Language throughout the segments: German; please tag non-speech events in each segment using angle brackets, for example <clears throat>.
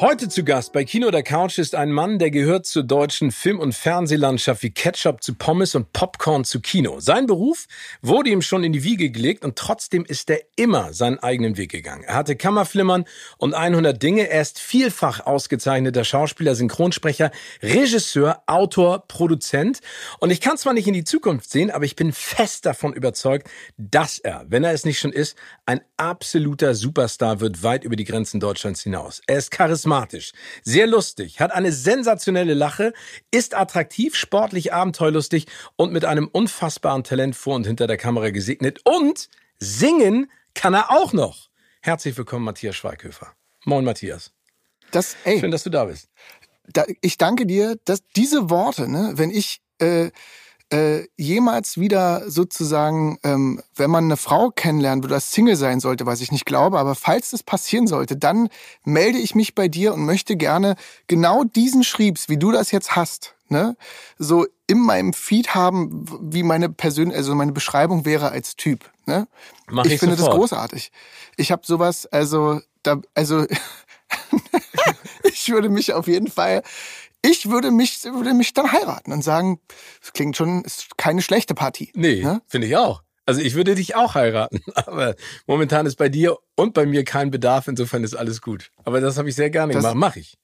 Heute zu Gast bei Kino der Couch ist ein Mann, der gehört zur deutschen Film- und Fernsehlandschaft wie Ketchup zu Pommes und Popcorn zu Kino. Sein Beruf wurde ihm schon in die Wiege gelegt und trotzdem ist er immer seinen eigenen Weg gegangen. Er hatte Kammerflimmern und 100 Dinge. Er ist vielfach ausgezeichneter Schauspieler, Synchronsprecher, Regisseur, Autor, Produzent. Und ich kann zwar nicht in die Zukunft sehen, aber ich bin fest davon überzeugt, dass er, wenn er es nicht schon ist, ein absoluter Superstar wird weit über die Grenzen Deutschlands hinaus. Er ist charismatisch sehr lustig, hat eine sensationelle Lache, ist attraktiv, sportlich, abenteuerlustig und mit einem unfassbaren Talent vor und hinter der Kamera gesegnet. Und singen kann er auch noch. Herzlich willkommen, Matthias Schweighöfer. Moin, Matthias. Das, ey, Schön, dass du da bist. Da, ich danke dir, dass diese Worte, ne, wenn ich äh, äh, jemals wieder sozusagen, ähm, wenn man eine Frau kennenlernt oder Single sein sollte, was ich nicht glaube, aber falls das passieren sollte, dann melde ich mich bei dir und möchte gerne genau diesen Schriebs, wie du das jetzt hast, ne, so in meinem Feed haben, wie meine Persön also meine Beschreibung wäre als Typ. Ne? Mach ich, ich finde sofort. das großartig. Ich habe sowas, also da, also <laughs> ich würde mich auf jeden Fall ich würde mich, würde mich dann heiraten und sagen, das klingt schon, ist keine schlechte Partie. Nee, ne? finde ich auch. Also ich würde dich auch heiraten, <laughs> aber momentan ist bei dir und bei mir kein Bedarf, insofern ist alles gut. Aber das habe ich sehr gerne Das- gemacht, mache ich.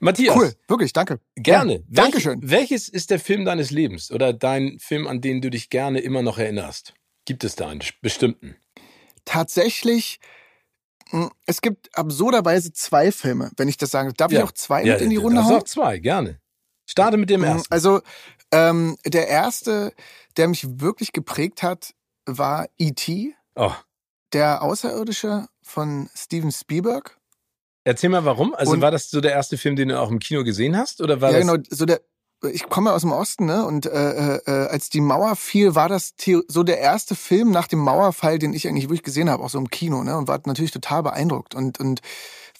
Matthias, Cool, wirklich, danke. gerne. Ja, Welch- Dankeschön. Welches ist der Film deines Lebens oder dein Film, an den du dich gerne immer noch erinnerst? Gibt es da einen bestimmten? Tatsächlich, es gibt absurderweise zwei Filme, wenn ich das sagen darf. Darf ich auch zwei mit in die Runde darfst hauen? auch zwei, gerne. Starte mit dem Mhm, ersten. Also ähm, der erste, der mich wirklich geprägt hat, war E.T., Oh, der Außerirdische von Steven Spielberg. erzähl mal warum. Also Und- war das so der erste Film, den du auch im Kino gesehen hast? Oder war ja, das genau, so der. Ich komme aus dem Osten, ne? Und äh, äh, äh, als die Mauer fiel, war das so der erste Film nach dem Mauerfall, den ich eigentlich wirklich gesehen habe, auch so im Kino, ne? Und war natürlich total beeindruckt und und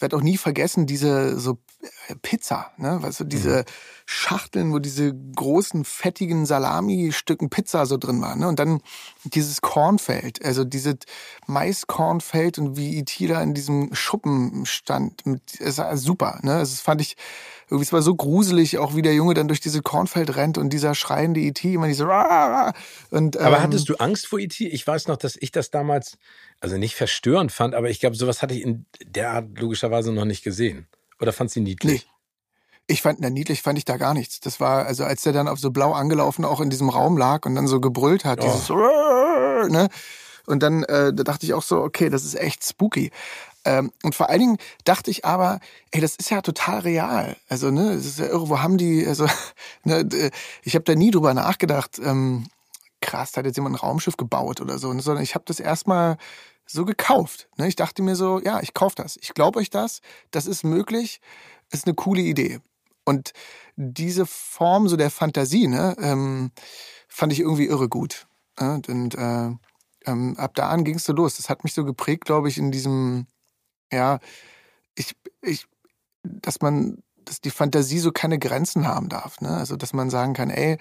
werde auch nie vergessen diese so äh, Pizza, ne? Weißt du, diese Schachteln, wo diese großen fettigen Salami-Stücken Pizza so drin waren, ne? Und dann dieses Kornfeld, also dieses Maiskornfeld und wie da in diesem Schuppen stand, mit, es war super, ne? Also Das fand ich irgendwie, es war so gruselig, auch wie der Junge dann durch diese Kornfeld rennt und dieser schreiende E.T. immer diese und, Aber ähm, hattest du Angst vor E.T.? Ich weiß noch, dass ich das damals, also nicht verstörend fand, aber ich glaube, sowas hatte ich in der Art logischerweise noch nicht gesehen. Oder fand sie niedlich? Ich fand, na, niedlich fand ich da gar nichts. Das war, also als der dann auf so blau angelaufen auch in diesem Raum lag und dann so gebrüllt hat, Oh. dieses, ne? Und dann, äh, da dachte ich auch so, okay, das ist echt spooky. Ähm, und vor allen Dingen dachte ich aber, ey, das ist ja total real. Also, ne, es ist ja irre, wo haben die, also, <laughs> ne, ich habe da nie drüber nachgedacht, ähm, krass, da hat jetzt jemand ein Raumschiff gebaut oder so, ne, sondern ich habe das erstmal so gekauft. Ne? Ich dachte mir so, ja, ich kaufe das. Ich glaube euch das, das ist möglich, ist eine coole Idee. Und diese Form so der Fantasie, ne, ähm, fand ich irgendwie irre gut. Ja, und äh, ähm, ab da an ging es so los. Das hat mich so geprägt, glaube ich, in diesem, ja, ich, ich, dass man, dass die Fantasie so keine Grenzen haben darf. Ne? Also, dass man sagen kann, ey,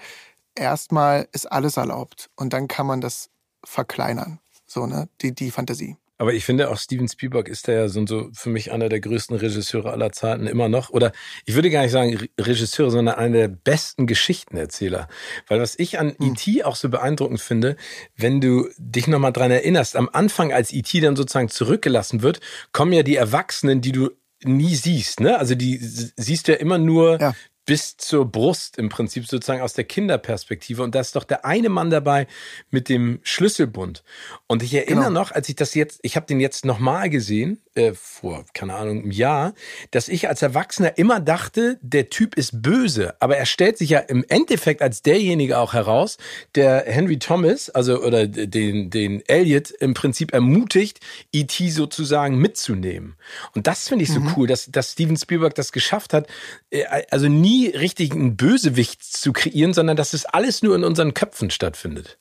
erstmal ist alles erlaubt und dann kann man das verkleinern. So, ne, die, die Fantasie. Aber ich finde auch Steven Spielberg ist da ja so, so für mich einer der größten Regisseure aller Zeiten immer noch. Oder ich würde gar nicht sagen Re- Regisseure, sondern einer der besten Geschichtenerzähler. Weil was ich an Hm. E.T. auch so beeindruckend finde, wenn du dich nochmal dran erinnerst, am Anfang, als E.T. dann sozusagen zurückgelassen wird, kommen ja die Erwachsenen, die du nie siehst, ne? Also die siehst du ja immer nur Ja. Bis zur Brust im Prinzip sozusagen aus der Kinderperspektive. Und da ist doch der eine Mann dabei mit dem Schlüsselbund. Und ich erinnere genau. noch, als ich das jetzt, ich habe den jetzt nochmal gesehen, äh, vor, keine Ahnung, einem Jahr, dass ich als Erwachsener immer dachte, der Typ ist böse. Aber er stellt sich ja im Endeffekt als derjenige auch heraus, der Henry Thomas, also oder den, den Elliot im Prinzip ermutigt, E.T. sozusagen mitzunehmen. Und das finde ich so mhm. cool, dass, dass Steven Spielberg das geschafft hat, äh, also nie nie richtig einen Bösewicht zu kreieren, sondern dass es alles nur in unseren Köpfen stattfindet.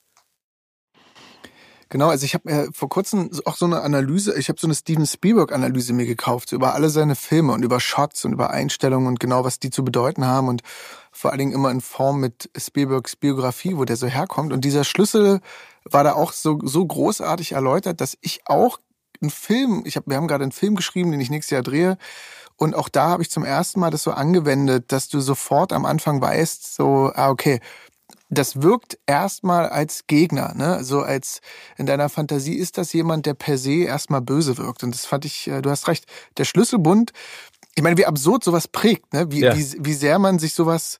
Genau, also ich habe mir vor kurzem auch so eine Analyse, ich habe so eine Steven Spielberg-Analyse mir gekauft, über alle seine Filme und über Shots und über Einstellungen und genau, was die zu bedeuten haben und vor allen Dingen immer in Form mit Spielbergs Biografie, wo der so herkommt. Und dieser Schlüssel war da auch so, so großartig erläutert, dass ich auch einen Film, ich hab, wir haben gerade einen Film geschrieben, den ich nächstes Jahr drehe, und auch da habe ich zum ersten Mal das so angewendet, dass du sofort am Anfang weißt, so, ah, okay, das wirkt erstmal als Gegner, ne? So als in deiner Fantasie ist das jemand, der per se erstmal böse wirkt. Und das fand ich, äh, du hast recht, der Schlüsselbund, ich meine, wie absurd sowas prägt, ne? Wie, ja. wie, wie sehr man sich sowas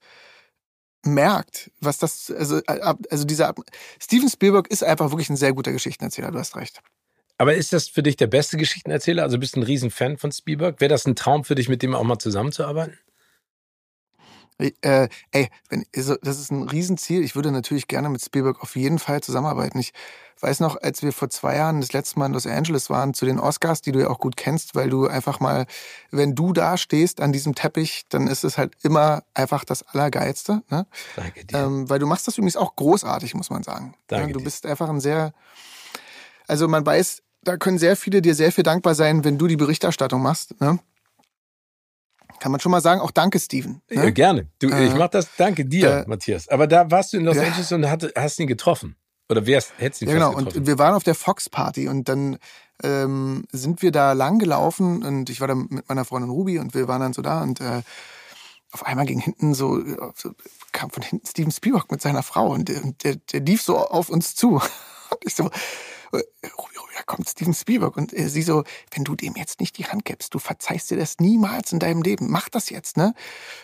merkt, was das, also, äh, also dieser Steven Spielberg ist einfach wirklich ein sehr guter Geschichtenerzähler, du hast recht. Aber ist das für dich der beste Geschichtenerzähler? Also bist du ein Riesenfan von Spielberg? Wäre das ein Traum für dich, mit dem auch mal zusammenzuarbeiten? Äh, ey, wenn, also das ist ein Riesenziel. Ich würde natürlich gerne mit Spielberg auf jeden Fall zusammenarbeiten. Ich weiß noch, als wir vor zwei Jahren das letzte Mal in Los Angeles waren, zu den Oscars, die du ja auch gut kennst, weil du einfach mal, wenn du da stehst an diesem Teppich, dann ist es halt immer einfach das Allergeilste. Ne? Danke dir. Ähm, weil du machst das übrigens auch großartig, muss man sagen. Danke ja, du dir. bist einfach ein sehr, also man weiß, da können sehr viele dir sehr viel dankbar sein, wenn du die Berichterstattung machst. Ne? Kann man schon mal sagen, auch danke, Steven. Ne? Ja, gerne. Du, äh, ich mach das, danke dir, äh, Matthias. Aber da warst du in Los ja. Angeles und hat, hast ihn getroffen. Oder wer hättest ihn ja, genau. getroffen? Und wir waren auf der Fox Party und dann ähm, sind wir da lang gelaufen und ich war da mit meiner Freundin Ruby und wir waren dann so da und äh, auf einmal ging hinten so, so kam von hinten Steven Spielberg mit seiner Frau und der, der, der lief so auf uns zu. <laughs> Und ich so, Ruby, Ruby, da kommt Steven Spielberg. Und äh, sie so, wenn du dem jetzt nicht die Hand gibst, du verzeihst dir das niemals in deinem Leben. Mach das jetzt, ne?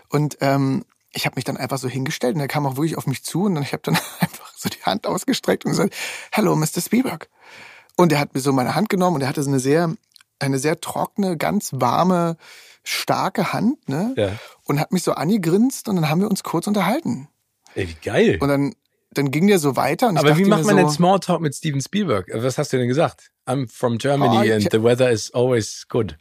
Und ähm, ich habe mich dann einfach so hingestellt und er kam auch wirklich auf mich zu und dann ich habe dann <laughs> einfach so die Hand ausgestreckt und gesagt, Hello, Mr. Spielberg. Und er hat mir so meine Hand genommen und er hatte so eine sehr, eine sehr trockene, ganz warme, starke Hand, ne? Ja. Und hat mich so angegrinst und dann haben wir uns kurz unterhalten. Ey, wie geil. Und dann dann ging der so weiter. Und Aber wie macht man so, denn Smalltalk mit Steven Spielberg? Was hast du denn gesagt? I'm from Germany oh, and the weather is always good.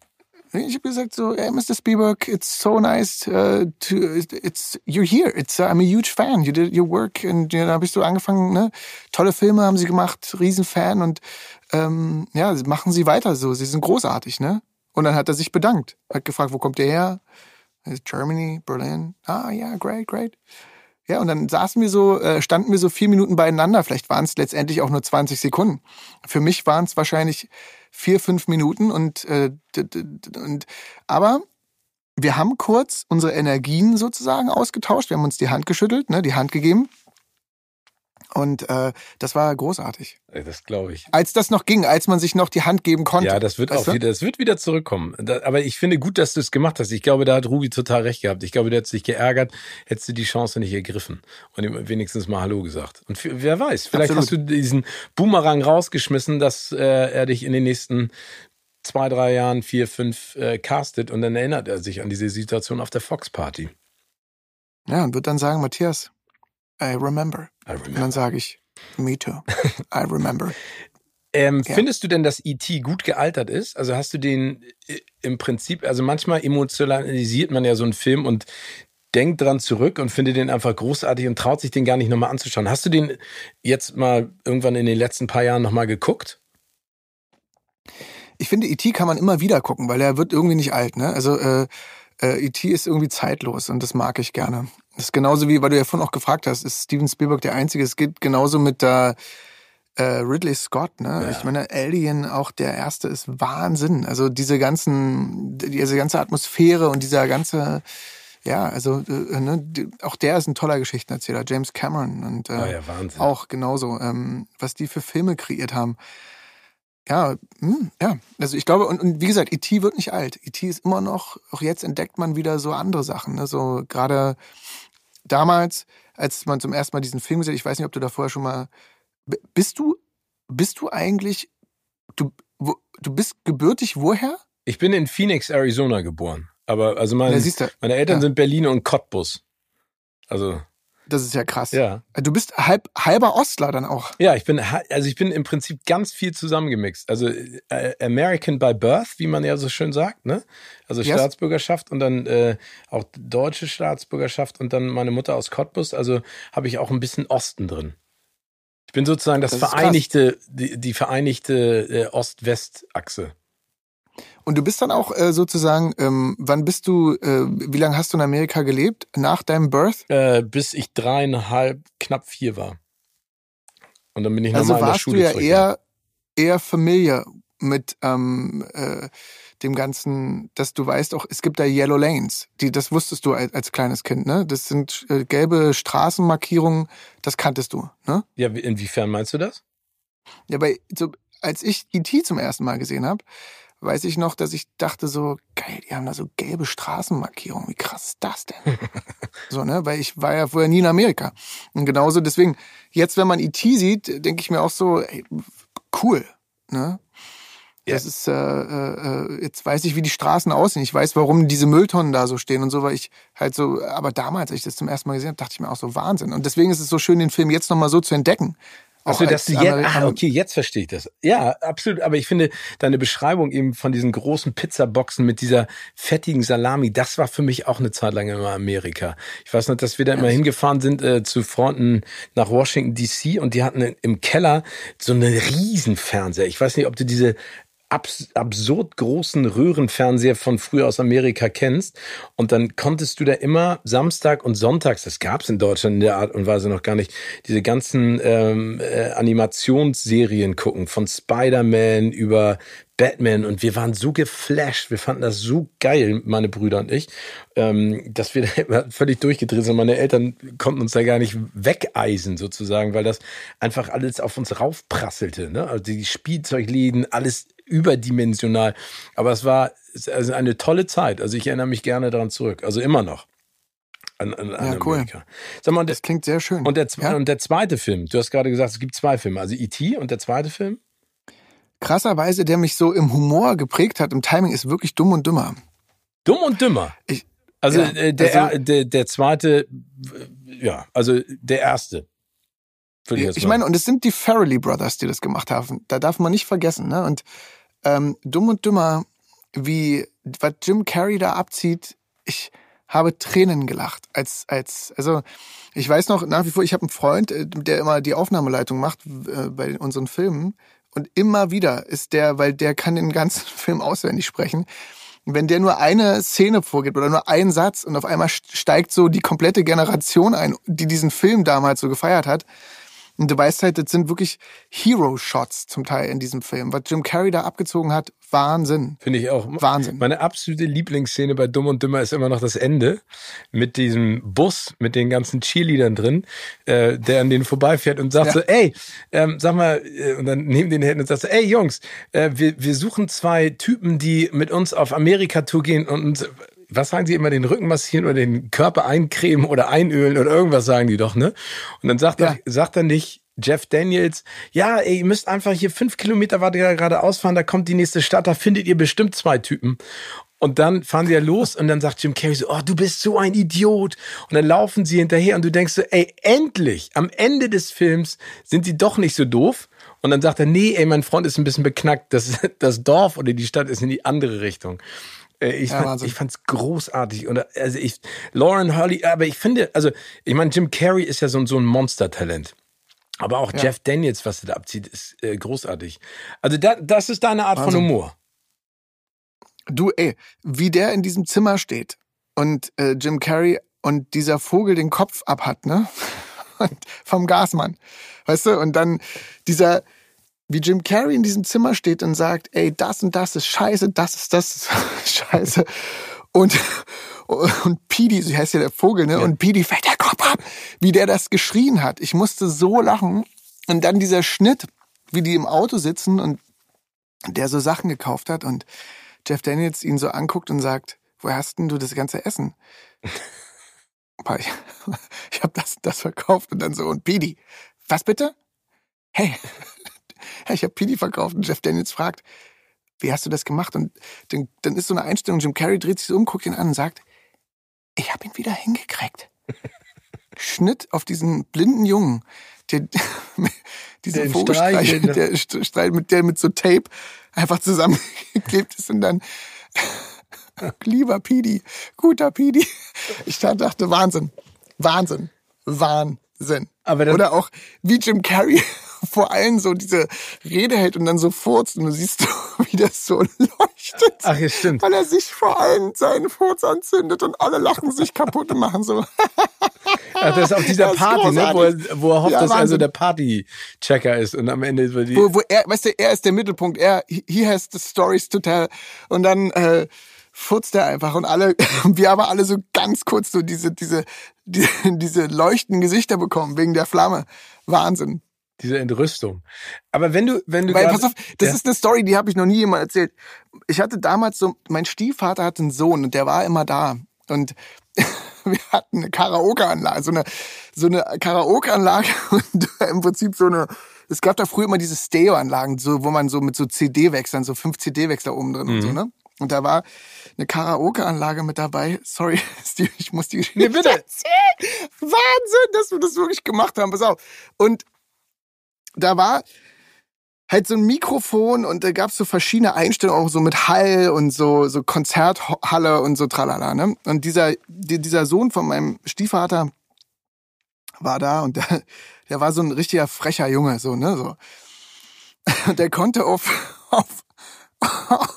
Ich habe gesagt so, hey, Mr. Spielberg, it's so nice uh, to, it's you're here. It's uh, I'm a huge fan. You did your work und ja, da bist du angefangen. Ne, tolle Filme haben sie gemacht, Riesenfan und ähm, ja, machen sie weiter so. Sie sind großartig, ne? Und dann hat er sich bedankt, hat gefragt, wo kommt der her? Germany, Berlin. Ah ja, great, great. Ja, und dann saßen wir so, äh, standen wir so vier Minuten beieinander. Vielleicht waren es letztendlich auch nur 20 Sekunden. Für mich waren es wahrscheinlich vier, fünf Minuten und, äh, und aber wir haben kurz unsere Energien sozusagen ausgetauscht. Wir haben uns die Hand geschüttelt, ne, die Hand gegeben. Und äh, das war großartig. Das glaube ich. Als das noch ging, als man sich noch die Hand geben konnte. Ja, das wird auch du? wieder, das wird wieder zurückkommen. Da, aber ich finde gut, dass du es gemacht hast. Ich glaube, da hat Ruby total recht gehabt. Ich glaube, der hat sich geärgert, hättest du die Chance nicht ergriffen und ihm wenigstens mal Hallo gesagt. Und wer weiß, vielleicht Absolut. hast du diesen Boomerang rausgeschmissen, dass äh, er dich in den nächsten zwei, drei Jahren, vier, fünf äh, castet und dann erinnert er sich an diese Situation auf der Fox Party. Ja, und wird dann sagen, Matthias, I remember. I remember. Und dann sage ich, me too. I remember. <laughs> Ähm, ja. Findest du denn, dass E.T. gut gealtert ist? Also hast du den äh, im Prinzip, also manchmal emotionalisiert man ja so einen Film und denkt dran zurück und findet den einfach großartig und traut sich den gar nicht nochmal anzuschauen. Hast du den jetzt mal irgendwann in den letzten paar Jahren nochmal geguckt? Ich finde, E.T. kann man immer wieder gucken, weil er wird irgendwie nicht alt. Ne? Also äh, äh, E.T. ist irgendwie zeitlos und das mag ich gerne. Das ist genauso wie, weil du ja vorhin auch gefragt hast, ist Steven Spielberg der Einzige? Es geht genauso mit der äh, Ridley Scott, ne? Ja. Ich meine, Alien, auch der erste, ist Wahnsinn. Also diese ganzen, diese ganze Atmosphäre und dieser ganze, ja, also äh, ne, auch der ist ein toller Geschichtenerzähler, James Cameron und äh, oh ja, auch genauso, ähm, was die für Filme kreiert haben. Ja, hm, ja. Also ich glaube, und, und wie gesagt, E.T. wird nicht alt. E.T. ist immer noch, auch jetzt entdeckt man wieder so andere Sachen. Ne? So gerade damals, als man zum ersten Mal diesen Film gesehen hat, ich weiß nicht, ob du da vorher schon mal. Bist du, bist du eigentlich, du, wo, du bist gebürtig woher? Ich bin in Phoenix, Arizona geboren. Aber also meine, meine Eltern ja. sind Berliner und Cottbus. Also das ist ja krass. Ja. Du bist halb, halber Ostler dann auch. Ja, ich bin, also ich bin im Prinzip ganz viel zusammengemixt. Also äh, American by Birth, wie man ja so schön sagt, ne? Also yes. Staatsbürgerschaft und dann äh, auch deutsche Staatsbürgerschaft und dann meine Mutter aus Cottbus. Also habe ich auch ein bisschen Osten drin. Ich bin sozusagen das, das vereinigte, die, die vereinigte äh, Ost-West-Achse. Und du bist dann auch äh, sozusagen, ähm, wann bist du, äh, wie lange hast du in Amerika gelebt? Nach deinem Birth? Äh, bis ich dreieinhalb, knapp vier war. Und dann bin ich also nochmal in der Schule Also warst du ja eher, eher familiar mit ähm, äh, dem Ganzen, dass du weißt auch, es gibt da Yellow Lanes. Die, das wusstest du als, als kleines Kind, ne? Das sind äh, gelbe Straßenmarkierungen, das kanntest du, ne? Ja, inwiefern meinst du das? Ja, bei, so, als ich E.T. zum ersten Mal gesehen habe, weiß ich noch, dass ich dachte so, geil, die haben da so gelbe Straßenmarkierungen. Wie krass ist das denn? <laughs> so, ne? Weil ich war ja vorher nie in Amerika. Und genauso deswegen, jetzt, wenn man E.T. sieht, denke ich mir auch so, ey, cool, ne? Das ist, äh, äh, jetzt weiß ich, wie die Straßen aussehen. Ich weiß, warum diese Mülltonnen da so stehen und so, weil ich halt so, aber damals, als ich das zum ersten Mal gesehen habe, dachte ich mir auch so Wahnsinn. Und deswegen ist es so schön, den Film jetzt nochmal so zu entdecken. Achso, dass du jetzt, ah, okay, jetzt verstehe ich das. Ja, absolut. Aber ich finde deine Beschreibung eben von diesen großen Pizzaboxen mit dieser fettigen Salami, das war für mich auch eine Zeit lang immer Amerika. Ich weiß noch, dass wir da immer hingefahren sind äh, zu Freunden nach Washington DC und die hatten im Keller so eine Riesenfernseher. Ich weiß nicht, ob du diese abs absurd großen Röhrenfernseher von früher aus Amerika kennst. Und dann konntest du da immer Samstag und Sonntags, das gab's in Deutschland in der Art und Weise noch gar nicht, diese ganzen ähm, äh, Animationsserien gucken, von Spider-Man über Batman und wir waren so geflasht, wir fanden das so geil, meine Brüder und ich, ähm, dass wir da <laughs> völlig durchgedreht sind. Meine Eltern konnten uns da gar nicht wegeisen sozusagen, weil das einfach alles auf uns raufprasselte. Ne? Also die Spielzeugläden, alles überdimensional. Aber es war also eine tolle Zeit. Also ich erinnere mich gerne daran zurück. Also immer noch. An, an, an ja, cool. Sag mal, das klingt sehr schön. Und der, ja? und der zweite Film, du hast gerade gesagt, es gibt zwei Filme. Also E.T. und der zweite Film? Krasserweise, der mich so im Humor geprägt hat, im Timing, ist wirklich dumm und dümmer. Dumm und dümmer? Ich, also, ja, äh, der, also der, der zweite, ja, also der erste. Ich, ich meine, und es sind die Farrelly Brothers, die das gemacht haben. Da darf man nicht vergessen. Ne? Und ähm, dumm und dümmer, wie was Jim Carrey da abzieht, ich habe Tränen gelacht. Als, als, also ich weiß noch nach wie vor, ich habe einen Freund, äh, der immer die Aufnahmeleitung macht äh, bei unseren Filmen. Und immer wieder ist der, weil der kann den ganzen <laughs> Film auswendig sprechen. Wenn der nur eine Szene vorgibt oder nur einen Satz und auf einmal steigt so die komplette Generation ein, die diesen Film damals so gefeiert hat, und du weißt halt, das sind wirklich Hero-Shots zum Teil in diesem Film. Was Jim Carrey da abgezogen hat, Wahnsinn. Finde ich auch. Wahnsinn. Meine absolute Lieblingsszene bei Dumm und Dümmer ist immer noch das Ende mit diesem Bus mit den ganzen Cheerleadern drin, äh, der an denen vorbeifährt und sagt ja. so, ey, ähm, sag mal, äh, und dann nehmen den Händen und sagt so, ey Jungs, äh, wir, wir suchen zwei Typen, die mit uns auf Amerika-Tour gehen und uns was sagen sie immer, den Rücken massieren oder den Körper eincremen oder einölen oder irgendwas sagen die doch, ne? Und dann sagt, ja. er, sagt er nicht, Jeff Daniels, ja, ey, ihr müsst einfach hier fünf Kilometer weiter geradeaus fahren, da kommt die nächste Stadt, da findet ihr bestimmt zwei Typen. Und dann fahren sie ja los und dann sagt Jim Carrey so, oh, du bist so ein Idiot. Und dann laufen sie hinterher und du denkst so, ey, endlich, am Ende des Films sind sie doch nicht so doof. Und dann sagt er, nee, ey, mein Freund ist ein bisschen beknackt, das, <laughs> das Dorf oder die Stadt ist in die andere Richtung. Äh, ich, ja, fand, ich fand's großartig. Und also ich, Lauren Hurley, aber ich finde, also, ich meine, Jim Carrey ist ja so, so ein Monster-Talent. Aber auch ja. Jeff Daniels, was er da abzieht, ist äh, großartig. Also da, das ist deine Art Wahnsinn. von Humor. Du, ey, wie der in diesem Zimmer steht und äh, Jim Carrey und dieser Vogel den Kopf abhat, ne? <laughs> Und vom Gasmann. Weißt du? Und dann dieser, wie Jim Carrey in diesem Zimmer steht und sagt, ey, das und das ist scheiße, das ist das ist <laughs> scheiße. Und, und Pidi, so heißt ja der Vogel, ne? Ja. Und Pidi fällt der Kopf ab, wie der das geschrien hat. Ich musste so lachen. Und dann dieser Schnitt, wie die im Auto sitzen und der so Sachen gekauft hat und Jeff Daniels ihn so anguckt und sagt, woher hast denn du das ganze Essen? <laughs> ich <laughs> ich habe das, das verkauft und dann so, und Pidi, was bitte? Hey, ich habe Pidi verkauft und Jeff Daniels fragt, wie hast du das gemacht? Und dann, dann ist so eine Einstellung, Jim Carrey dreht sich so um, guckt ihn an und sagt, ich habe ihn wieder hingekriegt. <laughs> Schnitt auf diesen blinden Jungen, der <laughs> diesen Den Vogelstreich, Streich, der Streich, mit der mit so Tape einfach zusammengeklebt ist und dann <laughs> lieber Pidi, guter Pidi. Ich dachte, Wahnsinn, Wahnsinn, Wahnsinn. Aber Oder auch wie Jim Carrey vor allem so diese Rede hält und dann so furzt und du siehst, <laughs> wie das so leuchtet. Ach, ja, stimmt. Weil er sich vor allem seinen Furz anzündet und alle lachen sich kaputt und machen so. Ach, das ist auf dieser Party, ne, wo, er, wo er hofft, Ja, dass er also Wahnsinn. der Party-Checker ist und am Ende wird die. wo, wo er, weißt du, er ist der Mittelpunkt, er, he has the stories to tell. Und dann äh, furzt er einfach und alle, <laughs> wir aber alle so ganz kurz so diese, diese, die, <laughs> diese leuchtenden Gesichter bekommen wegen der Flamme. Wahnsinn. Diese Entrüstung. Aber wenn du, wenn du Weil, grad- pass auf, das ja, ist eine Story, die habe ich noch nie jemand erzählt. Ich hatte damals so, mein Stiefvater hatte einen Sohn und der war immer da. Und <laughs> wir hatten eine Karaoke-Anlage, so eine, so eine Karaoke-Anlage <laughs> und im Prinzip so eine, es gab da früher immer diese Stereo-Anlagen, so, wo man so mit so CD-Wechseln, so fünf CD-Wechsler oben drin Mhm. und so, ne? Und da war eine Karaoke-Anlage mit dabei. <laughs> Sorry, Steve, ich muss die Geschichte Nee, bitte. erzählen. Wahnsinn, dass wir das wirklich gemacht haben. Pass auf. Und da war halt so ein Mikrofon und da gab's so verschiedene Einstellungen, auch so mit Hall und so, so Konzerthalle und so tralala, ne? Und dieser, die- dieser Sohn von meinem Stiefvater war da und der, der war so ein richtiger frecher Junge, so, ne, so. Und der konnte auf, <laughs> auf,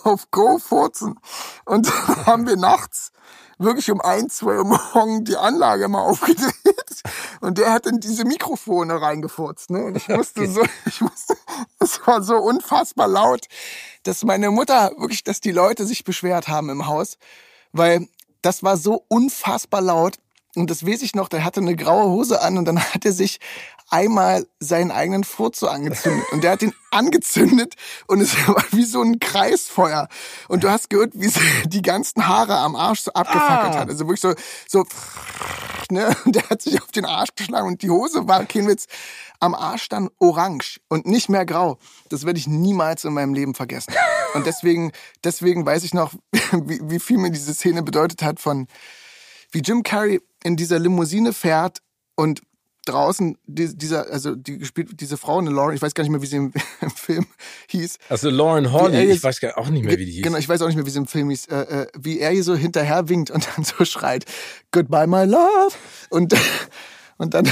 auf Go furzen. Und haben wir nachts wirklich um ein, zwei Uhr morgen die Anlage mal aufgedreht. Und der hat in diese Mikrofone reingefurzt. Ne? Und ich <laughs> musste so, ich musste, es war so unfassbar laut, dass meine Mutter wirklich, dass die Leute sich beschwert haben im Haus, weil das war so unfassbar laut. Und das weiß ich noch, der hatte eine graue Hose an und dann <laughs> hat er sich einmal seinen eigenen Furz so angezündet. Und der hat ihn <laughs> angezündet und es <laughs> war wie so ein Kreisfeuer. Und du hast gehört, wie die ganzen Haare am Arsch so abgefackelt Ah. hat. Also wirklich so, so, ne? Und der hat sich auf den Arsch geschlagen und die Hose war, kein Witz, am Arsch dann orange und nicht mehr grau. Das werde ich niemals in meinem Leben vergessen. Und deswegen, deswegen weiß ich noch, wie, wie viel mir diese Szene bedeutet hat von, wie Jim Carrey in dieser Limousine fährt und draußen die, dieser, also die gespielt, diese Frau, eine Lauren, ich weiß gar nicht mehr, wie sie im, <laughs> im Film hieß. also Lauren Horley, ich weiß gar auch nicht mehr, wie die hieß. Genau, ich weiß auch nicht mehr, wie sie im Film hieß, äh, äh, wie er hier so hinterher winkt und dann so schreit, Goodbye, my love. Und, <laughs> und dann,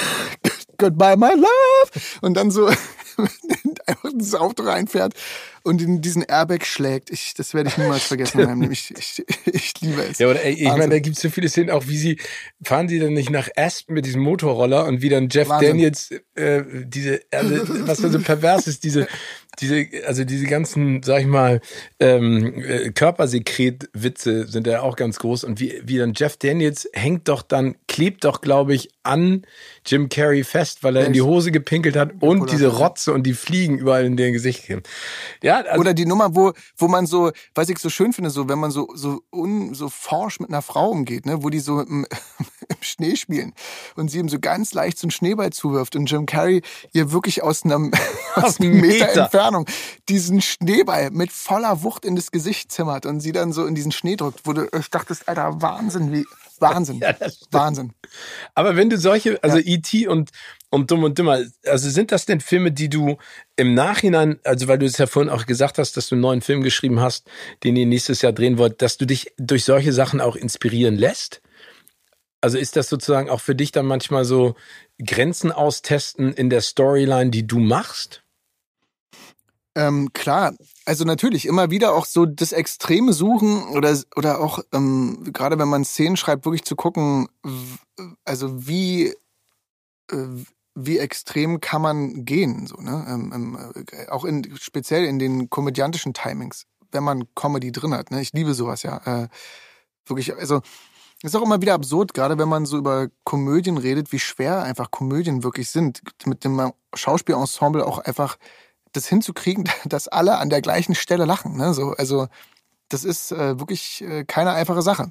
Goodbye, my love. Und dann so <laughs> einfach ins Auto reinfährt und in diesen Airbag schlägt. Ich, das werde ich niemals vergessen in meinem Leben. Ich, ich, ich liebe es. Ja, oder ey, ich meine, da gibt's so viele Szenen, auch wie sie, fahren sie dann nicht nach Aspen mit diesem Motorroller und wie dann Jeff Wahnsinn. Daniels, äh, diese, also, was da so pervers ist, diese, diese, also diese ganzen, sag ich mal, ähm, äh, Körpersekret-Witze sind ja auch ganz groß. Und wie, wie dann Jeff Daniels hängt doch dann, klebt doch, glaube ich, an Jim Carrey fest, weil er in die Hose gepinkelt hat und diese Rotze und die Fliegen überall in der Gesicht gehen. Ja, also, Oder die Nummer, wo, wo man so, was ich so schön finde, so, wenn man so, so, un, so forsch mit einer Frau umgeht, ne, wo die so <laughs> im, Schnee spielen und sie ihm so ganz leicht so einen Schneeball zuwirft und Jim Carrey ihr wirklich aus einem, <laughs> aus einem Meter, Meter. Entfernung diesen Schneeball mit voller Wucht in das Gesicht zimmert und sie dann so in diesen Schnee drückt, wo du ich dachtest, Alter, Wahnsinn, wie, Wahnsinn, <laughs> Ja. Wahnsinn. Aber wenn du solche, also E.T. und, und Dumm und Dümmer, also sind das denn Filme, die du im Nachhinein, also weil du es ja vorhin auch gesagt hast, dass du einen neuen Film geschrieben hast, den ihr nächstes Jahr drehen wollt, dass du dich durch solche Sachen auch inspirieren lässt? Also ist das sozusagen auch für dich dann manchmal so Grenzen austesten in der Storyline, die du machst? Ähm, klar, also natürlich immer wieder auch so das Extreme suchen oder oder auch ähm, gerade wenn man Szenen schreibt, wirklich zu gucken, also wie äh, wie extrem kann man gehen, so ne, ähm, ähm, äh, auch in speziell in den komödiantischen Timings, wenn man Comedy drin hat. Ne, ich liebe sowas ja, äh, wirklich. Also ist auch immer wieder absurd, gerade wenn man so über Komödien redet, wie schwer einfach Komödien wirklich sind, mit dem Schauspielensemble auch einfach das hinzukriegen, <laughs> dass alle an der gleichen Stelle lachen. Ne? So, also das ist äh, wirklich äh, keine einfache Sache.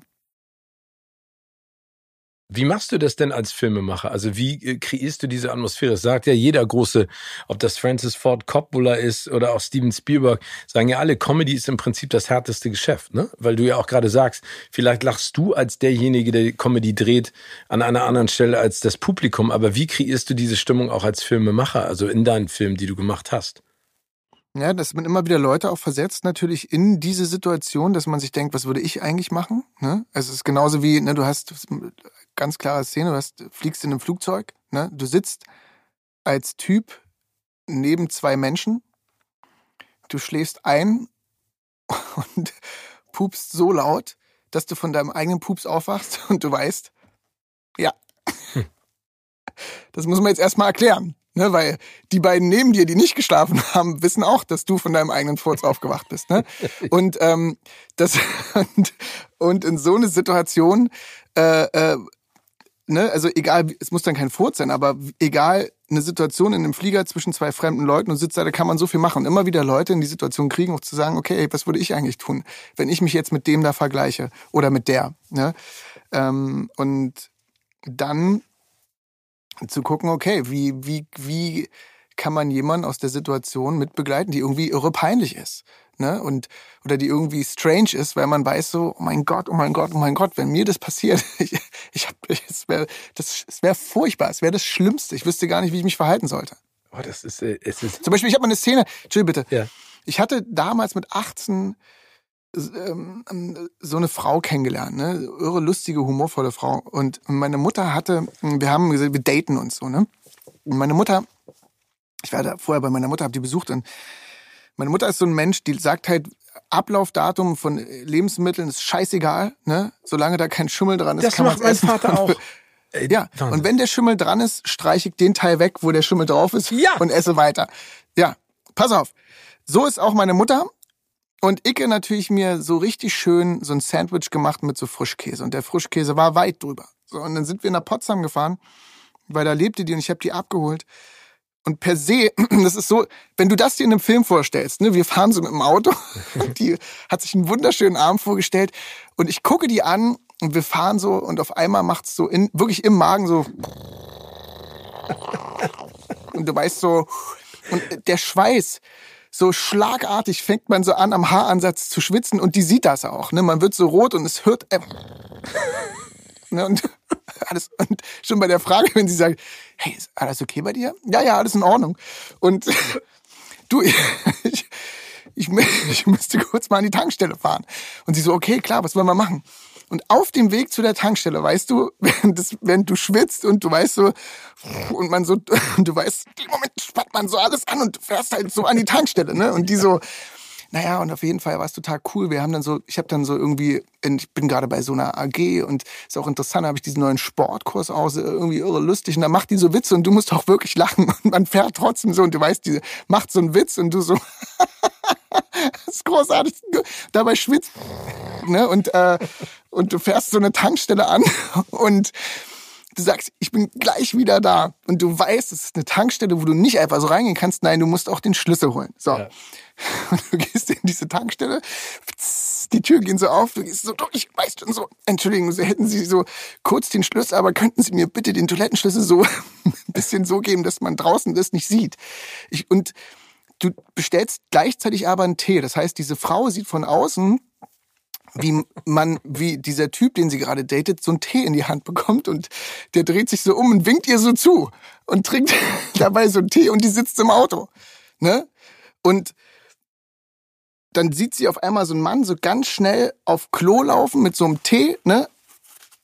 Wie machst du das denn als Filmemacher? Also wie äh, kreierst du diese Atmosphäre? Das sagt ja jeder große, ob das Francis Ford Coppola ist oder auch Steven Spielberg, sagen ja alle, Comedy ist im Prinzip das härteste Geschäft, ne? Weil du ja auch gerade sagst, vielleicht lachst du als derjenige, der Comedy dreht, an einer anderen Stelle als das Publikum. Aber wie kreierst du diese Stimmung auch als Filmemacher, also in deinen Filmen, die du gemacht hast? Ja, dass man immer wieder Leute auch versetzt natürlich in diese Situation, dass man sich denkt, was würde ich eigentlich machen? Ne? Also es ist genauso wie, ne, du hast ganz klare Szene, du hast, fliegst in einem Flugzeug, ne? du sitzt als Typ neben zwei Menschen, du schläfst ein <laughs> und pupst so laut, dass du von deinem eigenen Pups aufwachst <laughs> und du weißt, ja, hm. <laughs> das muss man jetzt erstmal erklären. Ne, weil die beiden neben dir, die nicht geschlafen haben, wissen auch, dass du von deinem eigenen Furz aufgewacht bist. Ne? Und ähm, das und, und in so eine Situation, äh, äh, ne, also egal, es muss dann kein Furz sein, aber egal eine Situation in einem Flieger zwischen zwei fremden Leuten und da kann man so viel machen. Und immer wieder Leute in die Situation kriegen, auch zu sagen, okay, was würde ich eigentlich tun, wenn ich mich jetzt mit dem da vergleiche oder mit der. Ne? Ähm, und dann zu gucken, okay, wie, wie, wie kann man jemanden aus der Situation mitbegleiten, die irgendwie irre peinlich ist. Ne? Und, oder die irgendwie strange ist, weil man weiß so, oh mein Gott, oh mein Gott, oh mein Gott, wenn mir das passiert, <laughs> ich, ich hab, es wäre das, es wäre furchtbar, es wäre das Schlimmste. Ich wüsste gar nicht, wie ich mich verhalten sollte. Oh, das ist, äh, es ist. Zum Beispiel, ich habe mal eine Szene, chill bitte. Ja. Ich hatte damals mit 18 ähm, so eine Frau kennengelernt, ne? Irre lustige, humorvolle Frau. Und meine Mutter hatte, wir haben gesagt, wir daten uns so, ne? Und meine Mutter, ich war da vorher bei meiner Mutter, habe die besucht und meine Mutter ist so ein Mensch, die sagt halt, Ablaufdatum von Lebensmitteln ist scheißegal, ne? Solange da kein Schimmel dran ist, das kann man macht mein essen. Vater auch. <laughs> ja, Wahnsinn. und wenn der Schimmel dran ist, streiche ich den Teil weg, wo der Schimmel drauf ist ja. und esse weiter. Ja, pass auf. So ist auch meine Mutter. Und Icke natürlich mir so richtig schön so ein Sandwich gemacht mit so Frischkäse. Und der Frischkäse war weit drüber. So, und dann sind wir nach Potsdam gefahren, weil da lebte die und ich habe die abgeholt. Und per se, <clears throat> das ist so, wenn du das dir in einem Film vorstellst, ne, wir fahren so mit dem Auto, <laughs> die hat sich einen wunderschönen Abend vorgestellt und ich gucke die an und wir fahren so und auf einmal macht's so in, wirklich im Magen so <laughs> und du weißt so, und der Schweiß, so schlagartig fängt man so an, am Haaransatz zu schwitzen und die sieht das auch. Ne? Man wird so rot und es hört. Äh, ne? und, <laughs> alles, und schon bei der Frage, wenn sie sagt, hey, ist alles okay bei dir? Ja, ja, alles in Ordnung. Und du, <laughs> ich, ich, ich müsste kurz mal an die Tankstelle fahren. Und sie so, okay, klar, was wollen wir machen? Und auf dem Weg zu der Tankstelle, weißt du, wenn, das, wenn du schwitzt und du weißt so, und man so, <laughs> und du weißt, im Moment spannt man so alles an und du fährst halt so an die Tankstelle, ne? Und die so, naja, und auf jeden Fall war es total cool. Wir haben dann so, ich habe dann so irgendwie, ich bin gerade bei so einer AG und ist auch interessant, habe ich diesen neuen Sportkurs aus, irgendwie irre lustig. Und da macht die so Witze und du musst auch wirklich lachen. Und <laughs> man fährt trotzdem so und du weißt, die macht so einen Witz und du so, <laughs> das ist großartig. Dabei schwitzt. Ne? Und, äh, und du fährst so eine Tankstelle an <laughs> und du sagst, ich bin gleich wieder da. Und du weißt, es ist eine Tankstelle, wo du nicht einfach so reingehen kannst. Nein, du musst auch den Schlüssel holen. So. Ja. <laughs> Und du gehst in diese Tankstelle, die Tür gehen so auf, du gehst so durch, weißt schon so, Entschuldigung, Sie hätten Sie so kurz den Schlüssel, aber könnten Sie mir bitte den Toilettenschlüssel so <laughs> ein bisschen so geben, dass man draußen das nicht sieht. Ich, und du bestellst gleichzeitig aber einen Tee. Das heißt, diese Frau sieht von außen wie man, wie dieser Typ, den sie gerade datet, so einen Tee in die Hand bekommt und der dreht sich so um und winkt ihr so zu und trinkt <laughs> dabei so einen Tee und die sitzt im Auto, ne? Und dann sieht sie auf einmal so einen Mann so ganz schnell auf Klo laufen mit so einem Tee, ne?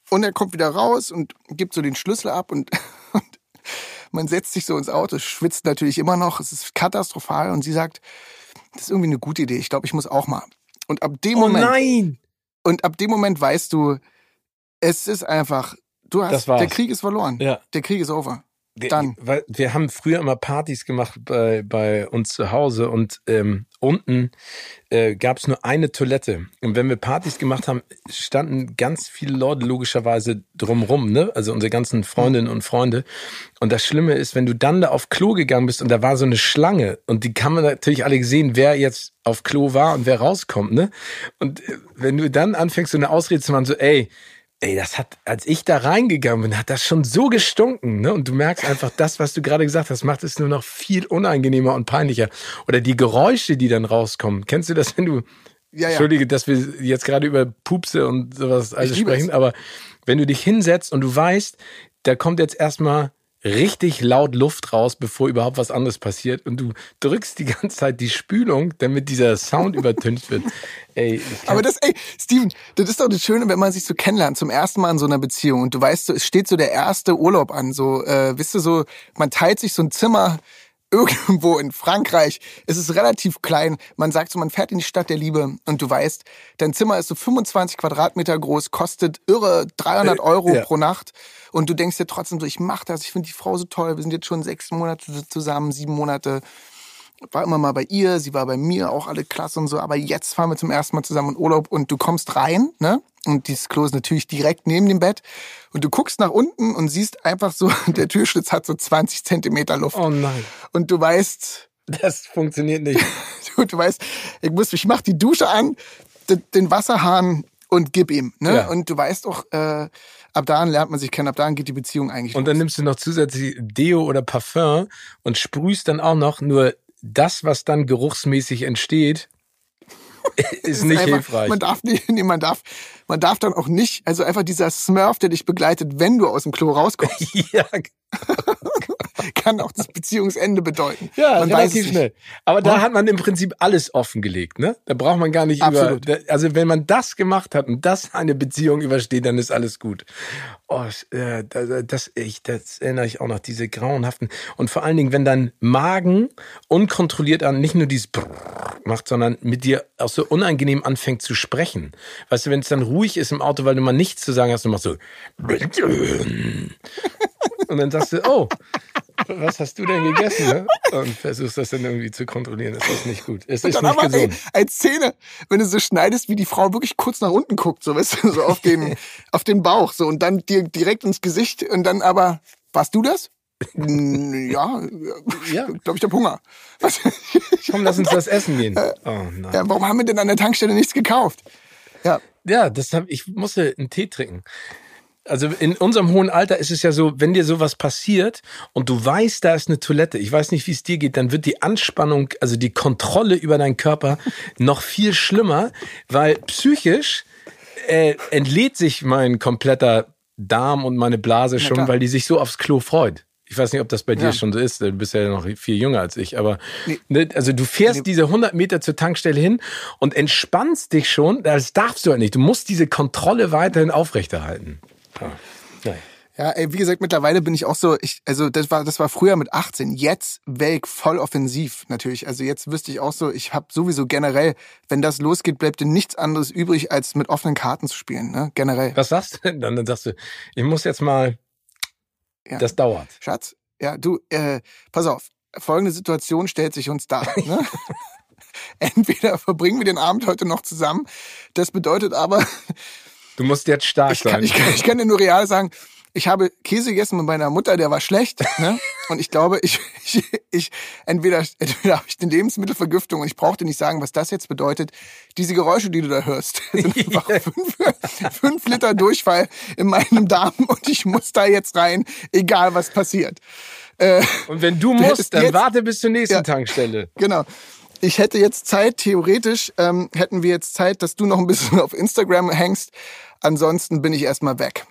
Und er kommt wieder raus und gibt so den Schlüssel ab und, <laughs> und man setzt sich so ins Auto, schwitzt natürlich immer noch, es ist katastrophal und sie sagt, das ist irgendwie eine gute Idee, ich glaube, ich muss auch mal. Und ab dem oh Moment. nein! Und ab dem Moment weißt du, es ist einfach, du hast, der Krieg ist verloren. Ja. Der Krieg ist over. Dann. Weil wir haben früher immer Partys gemacht bei, bei uns zu Hause und ähm, unten äh, gab es nur eine Toilette. Und wenn wir Partys gemacht haben, standen ganz viele Leute logischerweise drumrum, ne? Also unsere ganzen Freundinnen und Freunde. Und das Schlimme ist, wenn du dann da auf Klo gegangen bist und da war so eine Schlange und die kann man natürlich alle gesehen, wer jetzt auf Klo war und wer rauskommt, ne? Und äh, wenn du dann anfängst, so eine Ausrede zu machen, so, ey, Ey, das hat, als ich da reingegangen bin, hat das schon so gestunken, ne? Und du merkst einfach, das, was du gerade gesagt hast, macht es nur noch viel unangenehmer und peinlicher. Oder die Geräusche, die dann rauskommen. Kennst du das, wenn du, ja, ja. Entschuldige, dass wir jetzt gerade über Pupse und sowas alles sprechen, es. aber wenn du dich hinsetzt und du weißt, da kommt jetzt erstmal richtig laut Luft raus, bevor überhaupt was anderes passiert. Und du drückst die ganze Zeit die Spülung, damit dieser Sound <laughs> übertüncht wird. Ey, Aber das, ey, Steven, das ist doch das Schöne, wenn man sich so kennenlernt, zum ersten Mal in so einer Beziehung. Und du weißt so, es steht so der erste Urlaub an. So, äh, wisst du, so, man teilt sich so ein Zimmer irgendwo in Frankreich. Es ist relativ klein. Man sagt so, man fährt in die Stadt der Liebe und du weißt, dein Zimmer ist so 25 Quadratmeter groß, kostet irre 300 äh, Euro ja. pro Nacht. Und du denkst dir trotzdem so, ich mach das, ich finde die Frau so toll, wir sind jetzt schon sechs Monate zusammen, sieben Monate. War immer mal bei ihr, sie war bei mir, auch alle klasse und so. Aber jetzt fahren wir zum ersten Mal zusammen in Urlaub und du kommst rein, ne? Und dieses Klo ist natürlich direkt neben dem Bett. Und du guckst nach unten und siehst einfach so, <laughs> der Türschlitz hat so 20 Zentimeter Luft. Oh nein. Und du weißt. Das funktioniert nicht. <laughs> du, du weißt, ich muss, ich mach die Dusche an, den Wasserhahn und gib ihm. Ne? Ja. Und du weißt auch, äh, ab da lernt man sich kennen, ab da geht die Beziehung eigentlich. Und dann nimmst du noch zusätzlich Deo oder Parfum und sprühst dann auch noch nur das, was dann geruchsmäßig entsteht, <laughs> ist nicht einfach, hilfreich. Man darf nicht, <laughs> nee, man darf, man darf dann auch nicht, also einfach dieser Smurf, der dich begleitet, wenn du aus dem Klo rauskommst. <laughs> ja. <laughs> kann auch das Beziehungsende bedeuten. Ja, man relativ schnell. Aber da hat man im Prinzip alles offengelegt, ne? Da braucht man gar nicht Absolut. über. Also wenn man das gemacht hat und das eine Beziehung übersteht, dann ist alles gut. Oh, äh, das, ich, das erinnere ich auch noch, diese grauenhaften. Und vor allen Dingen, wenn dein Magen unkontrolliert an nicht nur dieses Brrr macht, sondern mit dir auch so unangenehm anfängt zu sprechen. Weißt du, wenn es dann ruhig ist im Auto, weil du mal nichts zu sagen hast, du machst so. Und dann sagst du, oh, was hast du denn gegessen? Ne? Und versuchst das dann irgendwie zu kontrollieren. Das ist nicht gut. Es ist nicht aber, gesund. Ey, als Szene, wenn du so schneidest, wie die Frau wirklich kurz nach unten guckt, so weißt du, so auf den, <laughs> auf den Bauch, so und dann dir direkt ins Gesicht und dann aber, warst du das? <laughs> ja, ja. ich glaube, ich habe Hunger. Was? Komm, lass uns was essen gehen. <laughs> Oh nein. Ja, warum haben wir denn an der Tankstelle nichts gekauft? Ja, ja das hab, ich musste einen Tee trinken. Also in unserem hohen Alter ist es ja so, wenn dir sowas passiert und du weißt, da ist eine Toilette, ich weiß nicht, wie es dir geht, dann wird die Anspannung, also die Kontrolle über deinen Körper <laughs> noch viel schlimmer, weil psychisch äh, entlädt sich mein kompletter Darm und meine Blase schon, weil die sich so aufs Klo freut. Ich weiß nicht, ob das bei dir schon so ist. Du bist ja noch viel jünger als ich. Aber nee. ne, also du fährst nee. diese 100 Meter zur Tankstelle hin und entspannst dich schon. Das darfst du halt nicht. Du musst diese Kontrolle weiterhin aufrechterhalten. Ja. Ja, ey, wie gesagt, mittlerweile bin ich auch so, ich, also das war, das war früher mit 18. Jetzt ich voll offensiv natürlich. Also jetzt wüsste ich auch so, ich habe sowieso generell, wenn das losgeht, bleibt dir nichts anderes übrig, als mit offenen Karten zu spielen, ne? Generell. Was sagst du denn dann? Dann sagst du, ich muss jetzt mal. Ja. Das dauert. Schatz, ja, du, äh, pass auf. Folgende Situation stellt sich uns dar. <laughs> Ne? Entweder verbringen wir den Abend heute noch zusammen. Das bedeutet aber, Du musst jetzt stark ich sein. Kann, ich, kann, ich kann dir nur real sagen, ich habe Käse gegessen mit meiner Mutter, der war schlecht. Ne? Und ich glaube, ich, ich, ich entweder, entweder habe ich eine Lebensmittelvergiftung und ich brauchte nicht sagen, was das jetzt bedeutet. Diese Geräusche, die du da hörst, <laughs> sind einfach fünf, fünf Liter Durchfall in meinem Darm und ich muss da jetzt rein, egal was passiert. Äh, und wenn du musst, dann jetzt, warte bis zur nächsten ja, Tankstelle. Genau ich hätte jetzt Zeit, theoretisch ähm, hätten wir jetzt Zeit, dass du noch ein bisschen auf Instagram hängst. Ansonsten bin ich erstmal weg.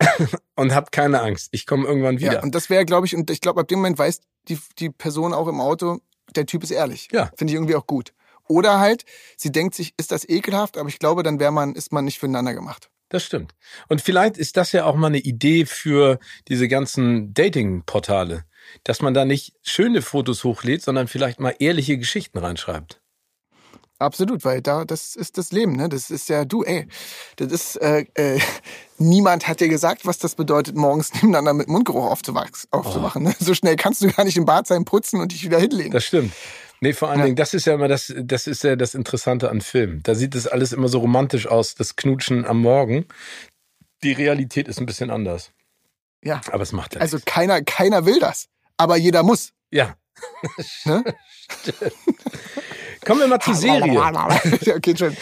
<coughs> und hab keine Angst. Ich komme irgendwann wieder. Ja, und das wäre, glaube ich, und ich glaube, ab dem Moment weiß die, die Person auch im Auto, der Typ ist ehrlich. Ja. Finde ich irgendwie auch gut. Oder halt, sie denkt sich, ist das ekelhaft, aber ich glaube, dann wäre man, ist man nicht füreinander gemacht. Das stimmt. Und vielleicht ist das ja auch mal eine Idee für diese ganzen Dating-Portale dass man da nicht schöne Fotos hochlädt, sondern vielleicht mal ehrliche Geschichten reinschreibt. Absolut, weil da das ist das Leben, ne? Das ist ja du, ey. Das ist äh, äh, <laughs> niemand hat dir gesagt, was das bedeutet, morgens <laughs> nebeneinander mit Mundgeruch aufzuwachs- aufzuwachen. Ne? So schnell kannst du gar nicht im Bad sein, putzen und dich wieder hinlegen. Das stimmt. Nee, vor allen Ja. Dingen, das ist ja immer das, das ist ja das Interessante an Filmen. Da sieht das alles immer so romantisch aus, das Knutschen am Morgen. Die Realität ist ein bisschen anders. ja. Aber es macht ja Also nichts. keiner, keiner will das, aber jeder muss. Ja. Ne? <laughs> Kommen wir mal zur Serie. <laughs> ja, okay, schon.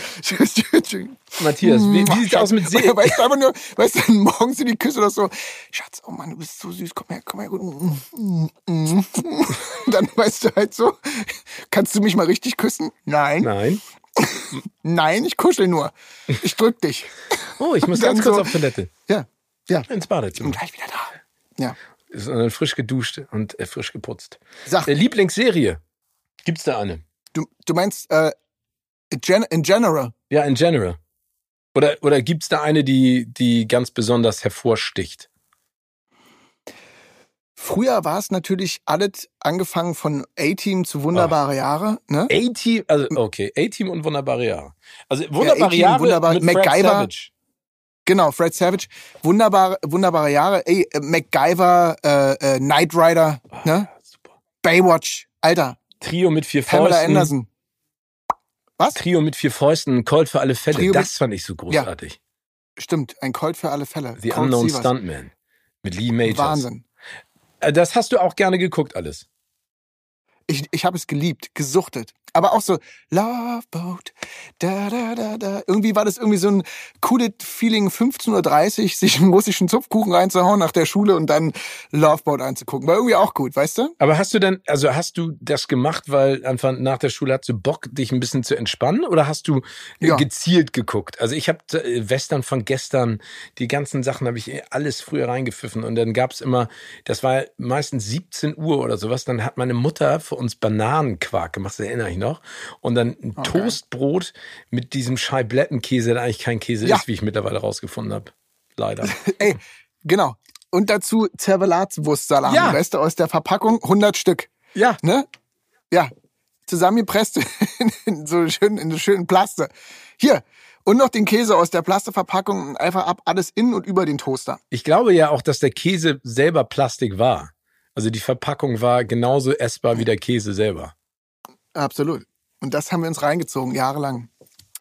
Matthias, wie, wie sieht's aus mit Serien? <laughs> Weißt du, einfach nur, weißt du, morgens in die Küsse oder so, Schatz, oh Mann, du bist so süß, komm her, komm her, gut. <laughs> Dann weißt du halt so, kannst du mich mal richtig küssen? Nein. Nein. Nein, ich kuschel nur. Ich drück dich. Oh, ich muss ganz kurz so- auf Toilette. Ja, ja. Ins Und Badezimmer. gleich wieder da. Ja. Ist dann frisch geduscht und äh, frisch geputzt. Sag, Äh, Lieblingsserie? Gibt's da eine? Du, du meinst, äh, in general. Ja, in general. Oder, oder gibt's da eine, die, die ganz besonders hervorsticht? Früher war es natürlich alles angefangen von A-Team zu wunderbare Jahre, ne? A-Team, also okay, A-Team und wunderbare Jahre. Also wunderbare A-Team, Jahre wunderbar- mit Fred MacGyver. Savage. Genau, Fred Savage. Wunderbare, wunderbare Jahre. Ey, äh, MacGyver, äh, äh, Knight Rider, ne? Ah, super. Baywatch. Alter, Trio mit vier Pamela Fäusten. Anderson. Was? Trio mit vier Fäusten, Colt für alle Fälle. Trio das fand ich so großartig. Stimmt, ein Colt für alle Fälle. The Colt Unknown Sievers. Stuntman. Mit Lee Majors. Wahnsinn. Äh, Das hast du auch gerne geguckt, alles. Ich, ich habe es geliebt, gesuchtet. Aber auch so Love Boat, da, da, da, da. Irgendwie war das irgendwie so ein cooles Feeling, 15.30 Uhr sich einen russischen Zupfkuchen reinzuhauen nach der Schule und dann Love Boat anzugucken. War irgendwie auch gut, weißt du? Aber hast du denn, also hast du das gemacht, weil einfach nach der Schule hast du Bock, dich ein bisschen zu entspannen oder hast du äh, Ja. gezielt geguckt? Also ich habe äh, Western von gestern, die ganzen Sachen habe ich eh alles früher reingepfiffen und dann gab's immer, das war meistens 17 Uhr oder sowas, dann hat meine Mutter für uns Bananenquark gemacht, das erinnere ich noch, und dann ein Okay. Toastbrot mit diesem Scheiblettenkäse, der eigentlich kein Käse Ja. ist, wie ich mittlerweile rausgefunden habe. Leider. <laughs> Ey, genau. Und dazu Zervelatswurstsalami, Ja. du, aus der Verpackung 100 Stück, ja, ne? Ja, zusammengepresst <laughs> in so schön in so schönen Plaste. Hier und noch den Käse aus der Plasteverpackung und einfach ab alles in und über den Toaster. Ich glaube ja auch, dass der Käse selber Plastik war. Also die Verpackung war genauso essbar wie der Käse selber. Absolut. Und das haben wir uns reingezogen jahrelang.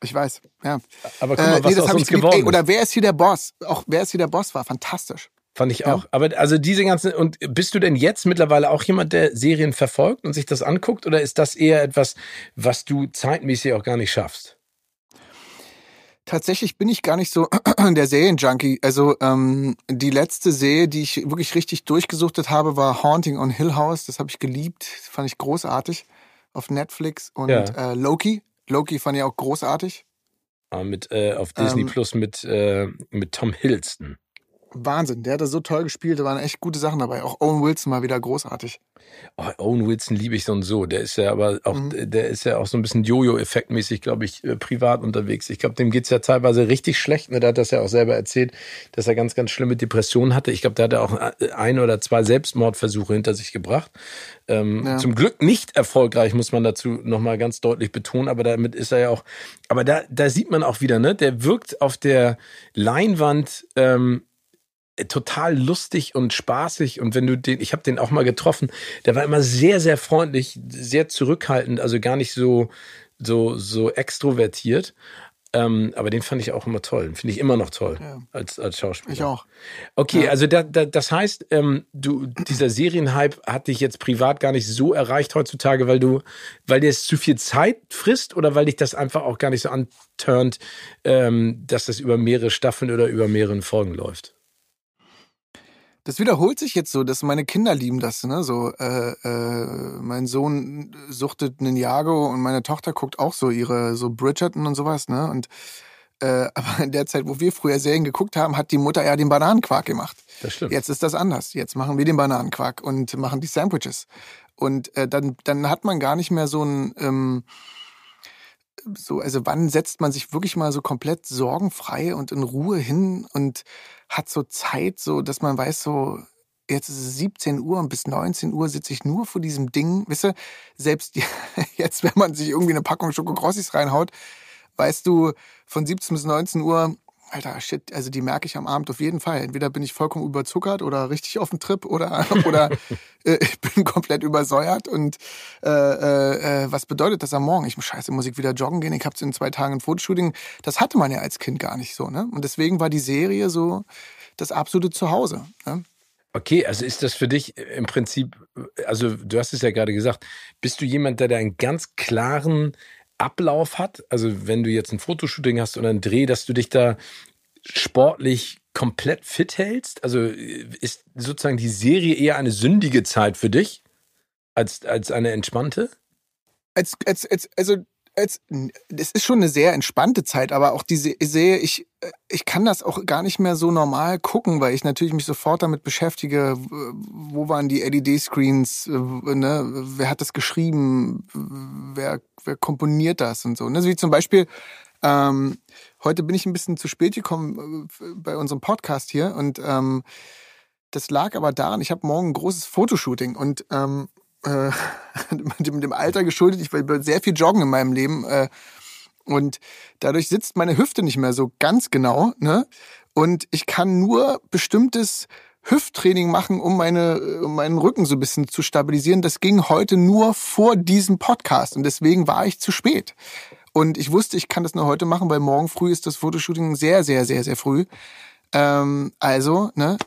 Ich weiß, ja. Aber guck mal, was aus hab uns geworden Ey, oder ist. wer ist hier der Boss? Auch wer ist hier der Boss war fantastisch. Fand ich Ja. auch. Aber also diese ganzen, und bist du denn jetzt mittlerweile auch jemand, der Serien verfolgt und sich das anguckt? Oder ist das eher etwas, was du zeitmäßig auch gar nicht schaffst? Tatsächlich bin ich gar nicht so <clears throat> der Serienjunkie. Also ähm, die letzte Serie, die ich wirklich richtig durchgesuchtet habe, war Haunting on Hill House. Das habe ich geliebt, fand ich großartig auf Netflix und Ja. äh, Loki. Loki fand ich auch großartig. Ah, mit, äh, auf Disney Ähm, Plus mit, äh, mit Tom Hiddleston. Wahnsinn, der hat das so toll gespielt. Da waren echt gute Sachen dabei. Auch Owen Wilson mal wieder großartig. Oh, Owen Wilson liebe ich so und so. Der ist ja aber auch, Mhm. der ist ja auch so ein bisschen Jojo-Effektmäßig, glaube ich, äh, privat unterwegs. Ich glaube, dem geht's ja teilweise richtig schlecht. Ne? Der hat das ja auch selber erzählt, dass er ganz, ganz schlimme Depressionen hatte. Ich glaube, da hat er auch äh, ein oder zwei Selbstmordversuche hinter sich gebracht. Ähm, Ja. Zum Glück nicht erfolgreich, muss man dazu nochmal ganz deutlich betonen, aber damit ist er ja auch, aber da, da sieht man auch wieder, ne, der wirkt auf der Leinwand, ähm, total lustig und spaßig und wenn du den, ich habe den auch mal getroffen, der war immer sehr, sehr freundlich, sehr zurückhaltend, also gar nicht so, so, so extrovertiert. Ähm, aber den fand ich auch immer toll, finde ich immer noch toll Ja. als, als Schauspieler. Ich auch. Okay, Ja. also da, da, das heißt, ähm, du, dieser Serienhype hat dich jetzt privat gar nicht so erreicht heutzutage, weil du, weil dir es zu viel Zeit frisst oder weil dich das einfach auch gar nicht so anturnt, ähm, dass das über mehrere Staffeln oder über mehrere Folgen läuft. Das wiederholt sich jetzt so, dass meine Kinder lieben das, ne? So, äh, äh, mein Sohn suchtet Ninjago und meine Tochter guckt auch so ihre so Bridgerton und sowas, ne? Und äh, <laughs> aber in der Zeit, wo wir früher Serien geguckt haben, hat die Mutter ja den Bananenquark gemacht. Das stimmt. Jetzt ist das anders. Jetzt machen wir den Bananenquark und machen die Sandwiches. Und äh, dann, dann hat man gar nicht mehr so ein ähm, so, also wann setzt man sich wirklich mal so komplett sorgenfrei und in Ruhe hin und hat so Zeit, so dass man weiß, so jetzt ist es 17 Uhr und bis 19 Uhr sitze ich nur vor diesem Ding. Wisst ihr, selbst <laughs> jetzt, wenn man sich irgendwie eine Packung Schokokrossis reinhaut, weißt du, von 17 bis 19 Uhr Alter, shit, also die merke ich am Abend auf jeden Fall. Entweder bin ich vollkommen überzuckert oder richtig auf dem Trip oder, <laughs> oder <laughs> äh, ich bin komplett übersäuert. Und äh, äh, äh, was bedeutet das am Morgen? Ich muss scheiße, muss ich wieder joggen gehen? Ich habe in zwei Tagen ein Fotoshooting. Das hatte man ja als Kind gar nicht so. Ne? Und deswegen war die Serie so das absolute Zuhause. Ne? Okay, also ist das für dich im Prinzip, also du hast es ja gerade gesagt, bist du jemand, der da einen ganz klaren Ablauf hat? Also wenn du jetzt ein Fotoshooting hast oder einen Dreh, dass du dich da sportlich komplett fit hältst? Also ist sozusagen die Serie eher eine sündige Zeit für dich als, als eine entspannte? Als, als, als, also es ist schon eine sehr entspannte Zeit, aber auch diese sehe ich, ich kann das auch gar nicht mehr so normal gucken, weil ich natürlich mich sofort damit beschäftige, wo waren die LED-Screens, ne? wer hat das geschrieben, wer, wer komponiert das und so. Ne? Wie zum Beispiel, ähm, heute bin ich ein bisschen zu spät gekommen äh, bei unserem Podcast hier und ähm, das lag aber daran, ich habe morgen ein großes Fotoshooting und ähm, äh, <laughs> dem, dem Alter geschuldet. Ich war sehr viel joggen in meinem Leben. Äh, und dadurch sitzt meine Hüfte nicht mehr so ganz genau. Ne? Und ich kann nur bestimmtes Hüfttraining machen, um, meine, um meinen Rücken so ein bisschen zu stabilisieren. Das ging heute nur vor diesem Podcast und deswegen war ich zu spät. Und ich wusste, ich kann das nur heute machen, weil morgen früh ist das Fotoshooting sehr, sehr, sehr, sehr früh. Ähm, also, ne,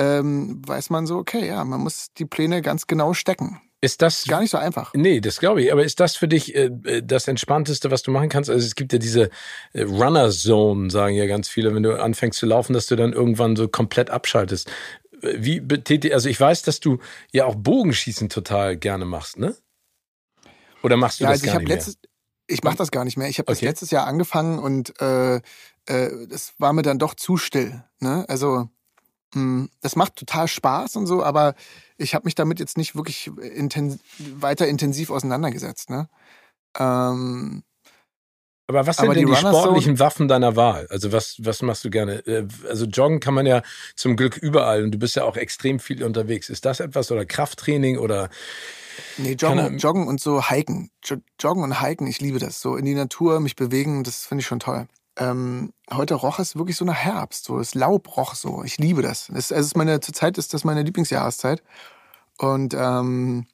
ähm, weiß man so, okay, ja, man muss die Pläne ganz genau stecken. Ist das gar nicht so einfach? Nee, das glaube ich. Aber ist das für dich äh, äh, das Entspannteste, was du machen kannst? Also es gibt ja diese äh, Runner Zone, sagen ja ganz viele, wenn du anfängst zu laufen, dass du dann irgendwann so komplett abschaltest. Äh, wie betätigt, also ich weiß, dass du ja auch Bogenschießen total gerne machst, ne? Oder machst du ja, das also gar nicht mehr? Letztes, ich mache das gar nicht mehr. Ich habe das okay. letztes Jahr angefangen und äh, das war mir dann doch zu still. Ne? Also das macht total Spaß und so, aber ich habe mich damit jetzt nicht wirklich intens weiter intensiv auseinandergesetzt. Ne? Ähm, aber was sind aber denn die, die sportlichen Waffen deiner Wahl? Also was, was machst du gerne? Äh, also joggen kann man ja zum Glück überall und du bist ja auch extrem viel unterwegs. Ist das etwas oder Krafttraining oder? Nee, joggen, joggen und so hiken. Joggen und hiken, ich liebe das. So in die Natur, mich bewegen, das finde ich schon toll ähm, heute roch es wirklich so nach Herbst, so das Laub roch so. Ich liebe das. Es ist meine zurzeit ist das meine Lieblingsjahreszeit und ähm,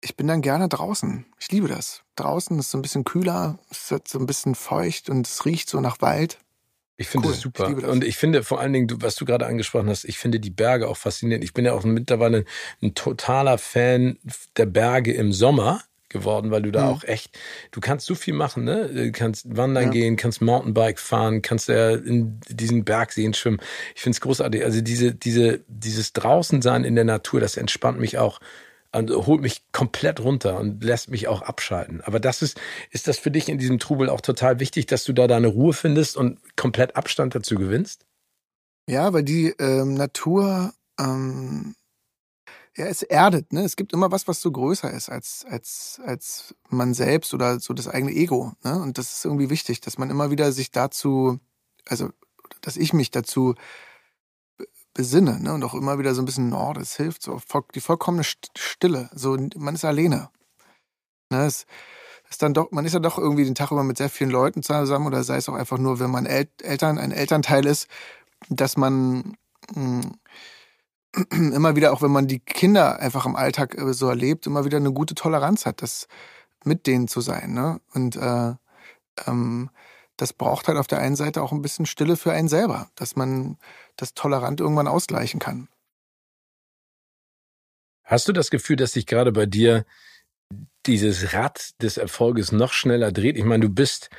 ich bin dann gerne draußen. Ich liebe das. Draußen ist so ein bisschen kühler, es wird so ein bisschen feucht und es riecht so nach Wald. Ich finde cool. das super. Ich das. Und ich finde vor allen Dingen, was du gerade angesprochen hast, ich finde die Berge auch faszinierend. Ich bin ja auch mittlerweile ein totaler Fan der Berge im Sommer geworden, weil du da mhm. auch echt, du kannst so viel machen, ne? Du kannst wandern ja. gehen, kannst Mountainbike fahren, kannst ja in diesen Bergseen schwimmen. Ich finde es großartig. Also diese, diese, dieses Draußensein in der Natur, das entspannt mich auch und holt mich komplett runter und lässt mich auch abschalten. Aber das ist, ist das für dich in diesem Trubel auch total wichtig, dass du da deine Ruhe findest und komplett Abstand dazu gewinnst? Ja, weil die ähm, Natur ähm, ja, es erdet, ne? Es gibt immer was, was so größer ist als, als, als man selbst oder so das eigene Ego, ne? Und das ist irgendwie wichtig, dass man immer wieder sich dazu, also, dass ich mich dazu besinne, ne? Und auch immer wieder so ein bisschen, oh, das hilft so, die vollkommene Stille, so, man ist alleine. Ne? Es ist dann doch, man ist ja doch irgendwie den Tag über mit sehr vielen Leuten zusammen oder sei es auch einfach nur, wenn man El Eltern, ein Elternteil ist, dass man, mh, hm, <clears throat> immer wieder, auch wenn man die Kinder einfach im Alltag äh, so erlebt, immer wieder eine gute Toleranz hat, das mit denen zu sein. Ne? Und äh, ähm, das braucht halt auf der einen Seite auch ein bisschen Stille für einen selber, dass man das tolerant irgendwann ausgleichen kann. Hast du das Gefühl, dass sich gerade bei dir dieses Rad des Erfolges noch schneller dreht? Ich meine, du bist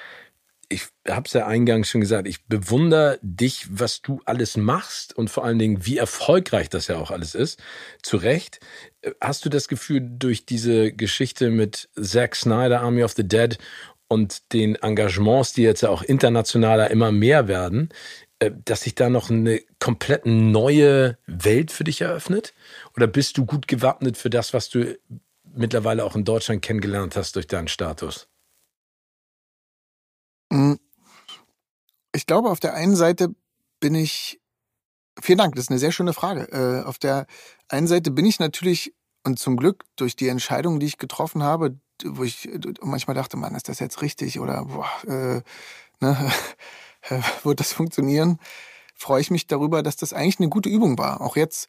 ich habe es ja eingangs schon gesagt, ich bewundere dich, was du alles machst und vor allen Dingen, wie erfolgreich das ja auch alles ist. Zu Recht. Hast du das Gefühl, durch diese Geschichte mit Zack Snyder, Army of the Dead und den Engagements, die jetzt ja auch internationaler immer mehr werden, äh, dass sich da noch eine komplett neue Welt für dich eröffnet? Oder bist du gut gewappnet für das, was du mittlerweile auch in Deutschland kennengelernt hast durch deinen Status? Hm. Ich glaube, auf der einen Seite bin ich vielen Dank, das ist eine sehr schöne Frage. Äh, auf der einen Seite bin ich natürlich und zum Glück durch die Entscheidung, die ich getroffen habe, wo ich manchmal dachte, Mann, ist das jetzt richtig oder boah, äh, ne, <laughs> wird das funktionieren? Freue ich mich darüber, dass das eigentlich eine gute Übung war. Auch jetzt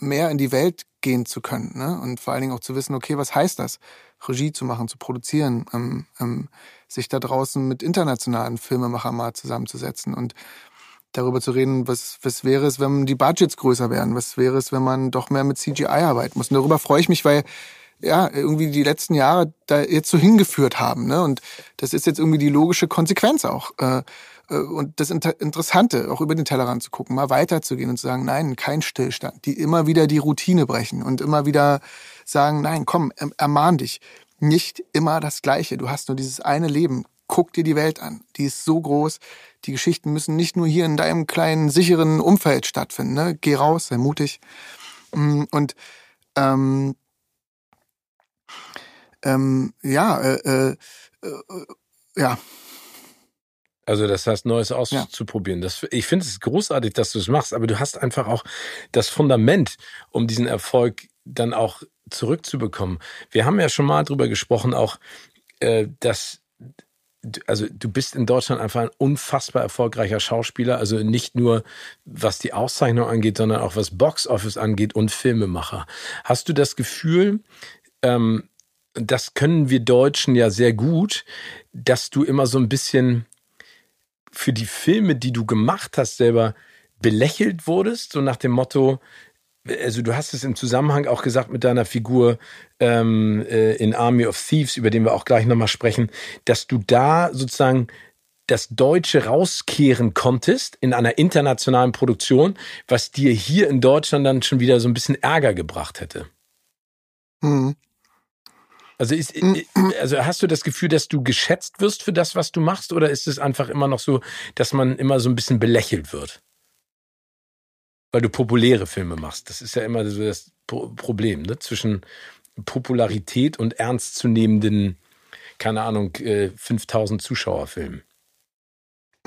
mehr in die Welt gehen zu können ne? und vor allen Dingen auch zu wissen, okay, was heißt das, Regie zu machen, zu produzieren, ähm, ähm, sich da draußen mit internationalen Filmemachern mal zusammenzusetzen und darüber zu reden, was, was wäre es, wenn die Budgets größer wären, was wäre es, wenn man doch mehr mit CGI arbeiten muss. Und darüber freue ich mich, weil ja, irgendwie die letzten Jahre da jetzt so hingeführt haben. Ne? Und das ist jetzt irgendwie die logische Konsequenz auch. Äh, äh, und das Interessante, auch über den Tellerrand zu gucken, mal weiterzugehen und zu sagen, nein, kein Stillstand, die immer wieder die Routine brechen und immer wieder sagen, nein, komm, erm-, ermahn dich. Nicht immer das Gleiche. Du hast nur dieses eine Leben. Guck dir die Welt an. Die ist so groß. Die Geschichten müssen nicht nur hier in deinem kleinen, sicheren Umfeld stattfinden. Ne? Geh raus, sei mutig. Mm, und ähm, ähm, ja, äh, äh, äh, ja. Also das heißt, Neues auszuprobieren. Ja. Das, ich finde es großartig, dass du es machst, aber du hast einfach auch das Fundament, um diesen Erfolg dann auch zurückzubekommen. Wir haben ja schon mal drüber gesprochen, auch, äh, dass also du bist in Deutschland einfach ein unfassbar erfolgreicher Schauspieler, also nicht nur was die Auszeichnung angeht, sondern auch was Box Office angeht und Filmemacher. Hast du das Gefühl, ähm, das können wir Deutschen ja sehr gut, dass du immer so ein bisschen für die Filme, die du gemacht hast, selber belächelt wurdest, so nach dem Motto, also du hast es im Zusammenhang auch gesagt mit deiner Figur ähm, äh, in Army of Thieves, über den wir auch gleich nochmal sprechen, dass du da sozusagen das Deutsche rauskehren konntest in einer internationalen Produktion, was dir hier in Deutschland dann schon wieder so ein bisschen Ärger gebracht hätte. Mhm. Also, ist, mm. also hast du das Gefühl, dass du geschätzt wirst für das, was du machst, oder ist es einfach immer noch so, dass man immer so ein bisschen belächelt wird? Weil du populäre Filme machst. Das ist ja immer so das Problem, ne? Zwischen Popularität und ernstzunehmenden, keine Ahnung, 5000 äh, Zuschauerfilmen.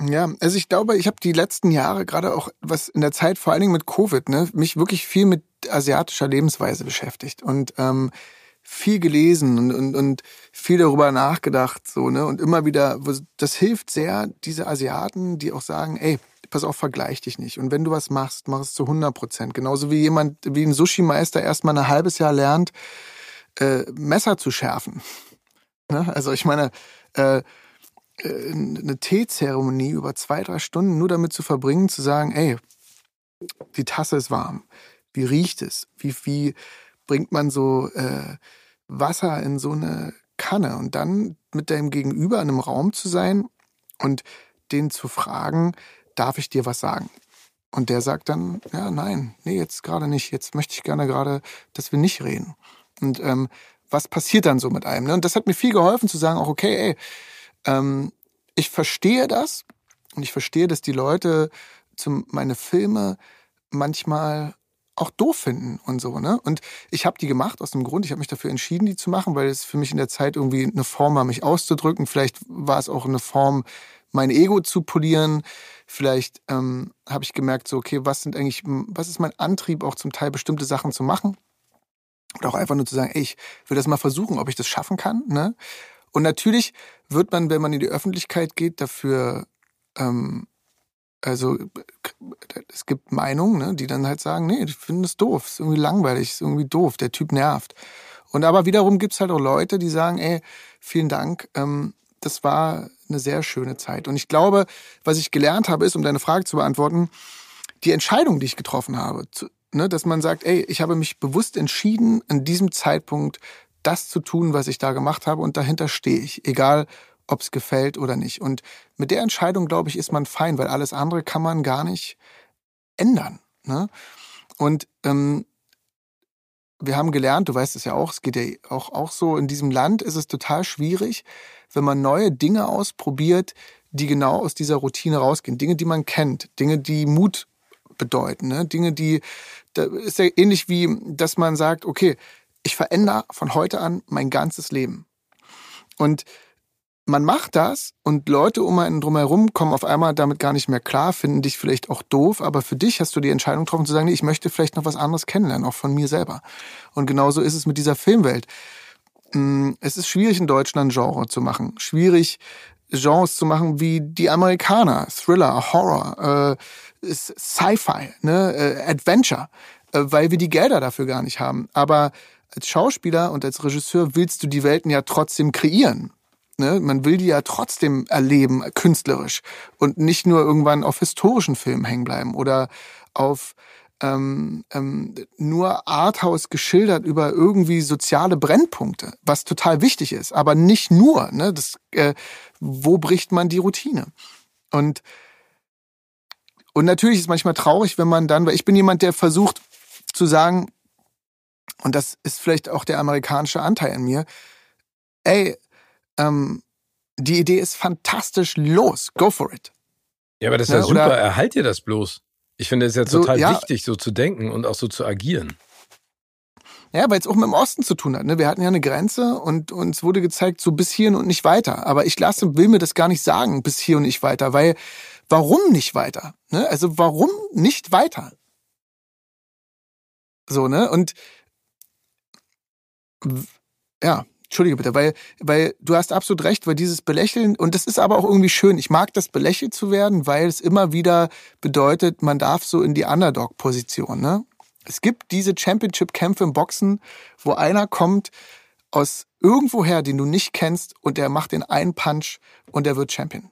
Ja, also ich glaube, ich habe die letzten Jahre gerade auch was in der Zeit, vor allen Dingen mit Covid, ne, mich wirklich viel mit asiatischer Lebensweise beschäftigt und ähm, viel gelesen und, und, und viel darüber nachgedacht, so, ne? Und immer wieder, das hilft sehr, diese Asiaten, die auch sagen, ey, pass auf, vergleich dich nicht. Und wenn du was machst, mach es zu 100 Prozent. Genauso wie jemand, wie ein Sushi-Meister erstmal ein halbes Jahr lernt, äh, Messer zu schärfen. Ne? Also ich meine, äh, äh eine Teezeremonie über zwei, drei Stunden nur damit zu verbringen, zu sagen, ey, die Tasse ist warm. Wie riecht es? Wie, wie, bringt man so äh, Wasser in so eine Kanne und dann mit deinem Gegenüber in einem Raum zu sein und den zu fragen, darf ich dir was sagen? Und der sagt dann, ja, nein, nee, jetzt gerade nicht. Jetzt möchte ich gerne gerade, dass wir nicht reden. Und ähm, was passiert dann so mit einem? Ne? Und das hat mir viel geholfen zu sagen, auch okay, ey, ähm, ich verstehe das und ich verstehe, dass die Leute zum, meine Filme manchmal auch doof finden und so. Ne? Und ich habe die gemacht aus dem Grund, ich habe mich dafür entschieden, die zu machen, weil es für mich in der Zeit irgendwie eine Form war, mich auszudrücken. Vielleicht war es auch eine Form, mein Ego zu polieren. Vielleicht ähm, habe ich gemerkt, so, okay, was sind eigentlich, was ist mein Antrieb, auch zum Teil bestimmte Sachen zu machen? Oder auch einfach nur zu sagen, ey, ich will das mal versuchen, ob ich das schaffen kann. Ne? Und natürlich wird man, wenn man in die Öffentlichkeit geht, dafür ähm, also es gibt Meinungen, ne, die dann halt sagen, nee, ich finde es doof, ist irgendwie langweilig, ist irgendwie doof, der Typ nervt. Und aber wiederum gibt's halt auch Leute, die sagen, ey, vielen Dank, ähm, das war eine sehr schöne Zeit. Und ich glaube, was ich gelernt habe, ist, um deine Frage zu beantworten, die Entscheidung, die ich getroffen habe, zu, ne, dass man sagt, ey, ich habe mich bewusst entschieden, an diesem Zeitpunkt das zu tun, was ich da gemacht habe, und dahinter stehe ich, egal ob es gefällt oder nicht. Und mit der Entscheidung, glaube ich, ist man fein, weil alles andere kann man gar nicht ändern. Ne? Und ähm, wir haben gelernt, du weißt es ja auch, es geht ja auch, auch so, in diesem Land ist es total schwierig, wenn man neue Dinge ausprobiert, die genau aus dieser Routine rausgehen. Dinge, die man kennt, Dinge, die Mut bedeuten, ne? Dinge, die, da ist ja ähnlich wie, dass man sagt, okay, ich verändere von heute an mein ganzes Leben. Und man macht das und Leute um einen drumherum kommen auf einmal damit gar nicht mehr klar, finden dich vielleicht auch doof, aber für dich hast du die Entscheidung getroffen zu sagen, nee, ich möchte vielleicht noch was anderes kennenlernen, auch von mir selber. Und genauso ist es mit dieser Filmwelt. Mm, es ist schwierig in Deutschland Genre zu machen, schwierig Genres zu machen wie die Amerikaner, Thriller, Horror, äh, Sci-Fi, ne, äh, Adventure, äh, weil wir die Gelder dafür gar nicht haben. Aber als Schauspieler und als Regisseur willst du die Welten ja trotzdem kreieren. Ne? Man will die ja trotzdem erleben, künstlerisch. Und nicht nur irgendwann auf historischen Filmen hängen bleiben oder auf ähm, ähm, nur Arthouse geschildert über irgendwie soziale Brennpunkte, was total wichtig ist, aber nicht nur. Ne? Das, äh, wo bricht man die Routine? Und und natürlich ist es manchmal traurig, wenn man dann, weil ich bin jemand, der versucht zu sagen, und das ist vielleicht auch der amerikanische Anteil in mir, ey, ähm, die Idee ist fantastisch, los, go for it. Ja, aber das ist ja, ja super, oder, erhalt dir das bloß. Ich finde es ja total so, ja, wichtig, so zu denken und auch so zu agieren. Ja, weil es auch mit dem Osten zu tun hat. Ne? Wir hatten ja eine Grenze und uns wurde gezeigt, so bis hierhin und nicht weiter. Aber ich lasse, will mir das gar nicht sagen, bis hier und nicht weiter, weil warum nicht weiter? Ne? Also warum nicht weiter? So, ne? Und ja, Entschuldige bitte, weil, weil du hast absolut recht, weil dieses Belächeln, und das ist aber auch irgendwie schön, ich mag das belächelt zu werden, weil es immer wieder bedeutet, man darf so in die Underdog-Position. Ne? Es gibt diese Championship-Kämpfe im Boxen, wo einer kommt aus irgendwoher, den du nicht kennst, und der macht den einen Punch und der wird Champion.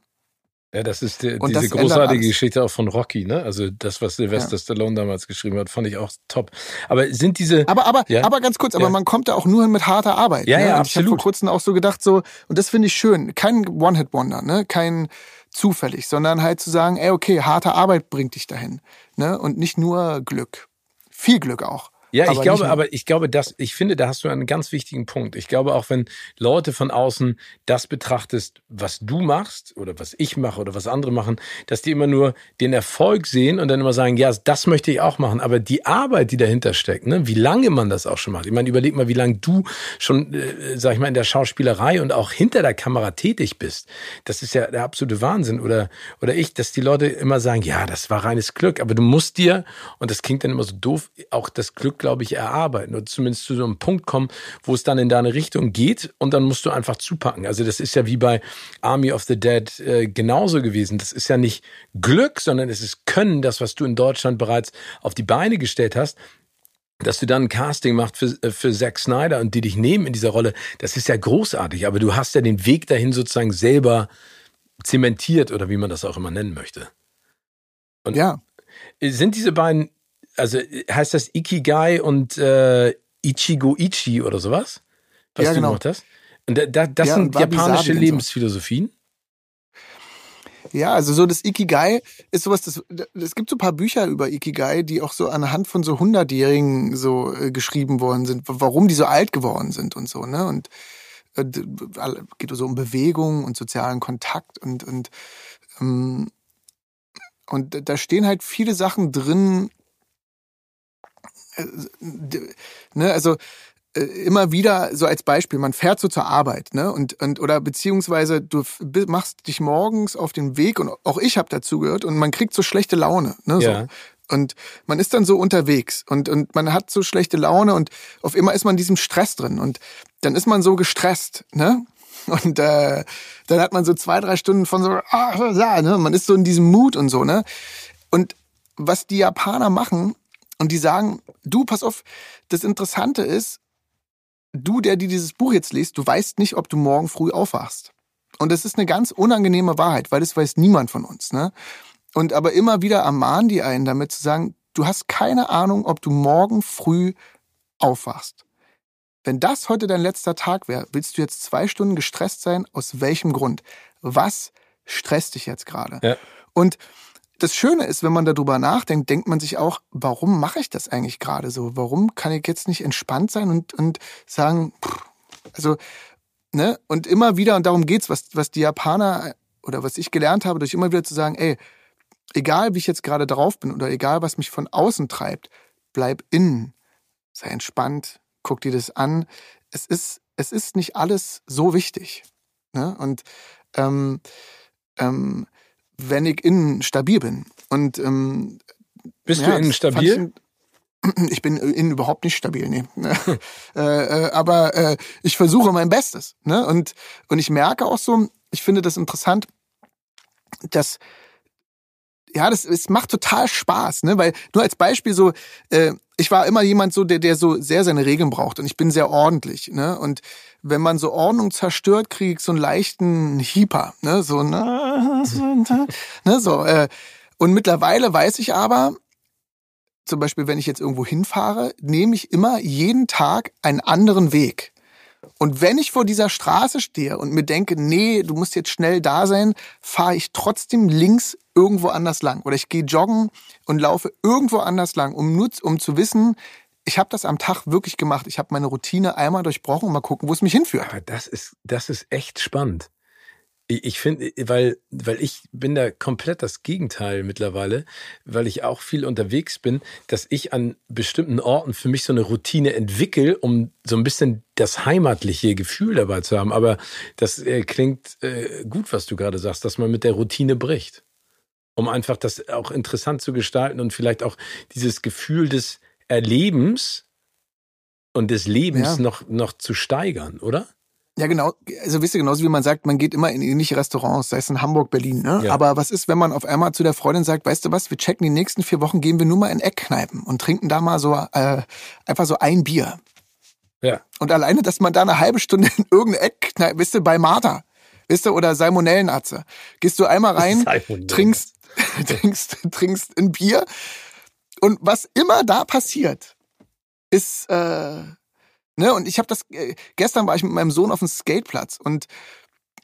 Ja, das ist die, diese das großartige Geschichte auch von Rocky, ne? Also das, was Sylvester ja. Stallone damals geschrieben hat, fand ich auch top. Aber sind diese. Aber, aber, ja? aber ganz kurz, aber ja. man kommt da auch nur hin mit harter Arbeit. Ja, ne? ja, und absolut. Ich habe vor kurzem auch so gedacht, so, und das finde ich schön. Kein One-Hit-Wonder, ne? Kein zufällig, sondern halt zu sagen, ey, okay, harte Arbeit bringt dich dahin. Ne? Und nicht nur Glück. Viel Glück auch. Ja, aber ich glaube, aber ich glaube, dass, ich finde, da hast du einen ganz wichtigen Punkt. Ich glaube, auch wenn Leute von außen das betrachtest, was du machst oder was ich mache oder was andere machen, dass die immer nur den Erfolg sehen und dann immer sagen, ja, das möchte ich auch machen. Aber die Arbeit, die dahinter steckt, ne, wie lange man das auch schon macht. Ich meine, überleg mal, wie lange du schon, äh, sag ich mal, in der Schauspielerei und auch hinter der Kamera tätig bist. Das ist ja der absolute Wahnsinn. Oder, oder ich, dass die Leute immer sagen, ja, das war reines Glück. Aber du musst dir, und das klingt dann immer so doof, auch das Glück glaube ich, erarbeiten oder zumindest zu so einem Punkt kommen, wo es dann in deine Richtung geht und dann musst du einfach zupacken. Also das ist ja wie bei Army of the Dead äh, genauso gewesen. Das ist ja nicht Glück, sondern es ist Können, das, was du in Deutschland bereits auf die Beine gestellt hast dass du dann ein Casting machst für, äh, für Zack Snyder und die dich nehmen in dieser Rolle, das ist ja großartig, aber du hast ja den Weg dahin sozusagen selber zementiert oder wie man das auch immer nennen möchte. Und ja. Sind diese beiden also heißt das Ikigai und äh, Ichigo Ichi oder sowas? Was ja, du genau. gemacht hast? Und da, da, das ja, sind japanische Lebensphilosophien? Ja, also so das Ikigai ist sowas, das, es gibt so ein paar Bücher über Ikigai, die auch so anhand von so Hundertjährigen so äh, geschrieben worden sind, warum die so alt geworden sind und so, ne? Und äh, geht so um Bewegung und sozialen Kontakt und, und, ähm, und da stehen halt viele Sachen drin, ne, also äh, immer wieder so als Beispiel, man fährt so zur Arbeit, ne? Und, und oder beziehungsweise du machst dich morgens auf den Weg und auch ich habe dazu gehört und man kriegt so schlechte Laune, ne? So. Ja. Und man ist dann so unterwegs und, und man hat so schlechte Laune und auf immer ist man in diesem Stress drin und dann ist man so gestresst, ne? Und äh, dann hat man so zwei, drei Stunden von so, ah, ja, ne? Man ist so in diesem Mut und so, ne? Und was die Japaner machen, und die sagen, du, pass auf, das Interessante ist, du, der dir dieses Buch jetzt liest, du weißt nicht, ob du morgen früh aufwachst. Und das ist eine ganz unangenehme Wahrheit, weil das weiß niemand von uns. Ne? Und aber immer wieder ermahnen die einen damit zu sagen, du hast keine Ahnung, ob du morgen früh aufwachst. Wenn das heute dein letzter Tag wäre, willst du jetzt zwei Stunden gestresst sein? Aus welchem Grund? Was stresst dich jetzt gerade? Ja. Und das Schöne ist, wenn man darüber nachdenkt, denkt man sich auch, warum mache ich das eigentlich gerade so? Warum kann ich jetzt nicht entspannt sein und, und sagen, pff, also, ne? Und immer wieder, und darum geht's, was, was die Japaner oder was ich gelernt habe, durch immer wieder zu sagen, ey, egal wie ich jetzt gerade drauf bin oder egal was mich von außen treibt, bleib innen. Sei entspannt, guck dir das an. Es ist, es ist nicht alles so wichtig. Ne? Und ähm, ähm, wenn ich innen stabil bin. Und ähm, bist ja, du innen stabil? <clears throat> Ich bin innen überhaupt nicht stabil, nee. <laughs> <laughs> äh, äh, aber äh, ich versuche mein Bestes. Ne? Und, und ich merke auch so, ich finde das interessant, dass ja, das es macht total Spaß, ne? Weil nur als Beispiel so, äh, ich war immer jemand so, der der so sehr seine Regeln braucht und ich bin sehr ordentlich, ne? Und wenn man so Ordnung zerstört, krieg ich so einen leichten Hieper, ne? So, ne, ne so. Äh, und mittlerweile weiß ich aber, zum Beispiel, wenn ich jetzt irgendwo hinfahre, nehme ich immer jeden Tag einen anderen Weg. Und wenn ich vor dieser Straße stehe und mir denke, nee, du musst jetzt schnell da sein, fahre ich trotzdem links irgendwo anders lang. Oder ich gehe joggen und laufe irgendwo anders lang, um nur um zu wissen, ich habe das am Tag wirklich gemacht. Ich habe meine Routine einmal durchbrochen und mal gucken, wo es mich hinführt. Aber das ist, das ist echt spannend. Ich finde, weil, weil ich bin da komplett das Gegenteil mittlerweile, weil ich auch viel unterwegs bin, dass ich an bestimmten Orten für mich so eine Routine entwickle, um so ein bisschen das heimatliche Gefühl dabei zu haben. Aber das äh, klingt äh, gut, was du gerade sagst, dass man mit der Routine bricht. Um einfach das auch interessant zu gestalten und vielleicht auch dieses Gefühl des Erlebens und des Lebens ja. noch, noch zu steigern, oder? Ja, genau. Also wisst ihr, genauso wie man sagt, man geht immer in ähnliche Restaurants, sei es in Hamburg, Berlin. Ne? Ja. Aber was ist, wenn man auf einmal zu der Freundin sagt, weißt du was, wir checken die nächsten vier Wochen, gehen wir nur mal in Eckkneipen und trinken da mal so äh, einfach so ein Bier. Ja. Und alleine, dass man da eine halbe Stunde in irgendeine Eckkneipe, wisst ihr, bei Martha, wisst ihr, oder Salmonellenatze, gehst du einmal rein, <laughs> trinkst, <laughs> trinkst, trinkst ein Bier und was immer da passiert, ist... Äh, Ne? Und ich habe das, äh, gestern war ich mit meinem Sohn auf dem Skateplatz und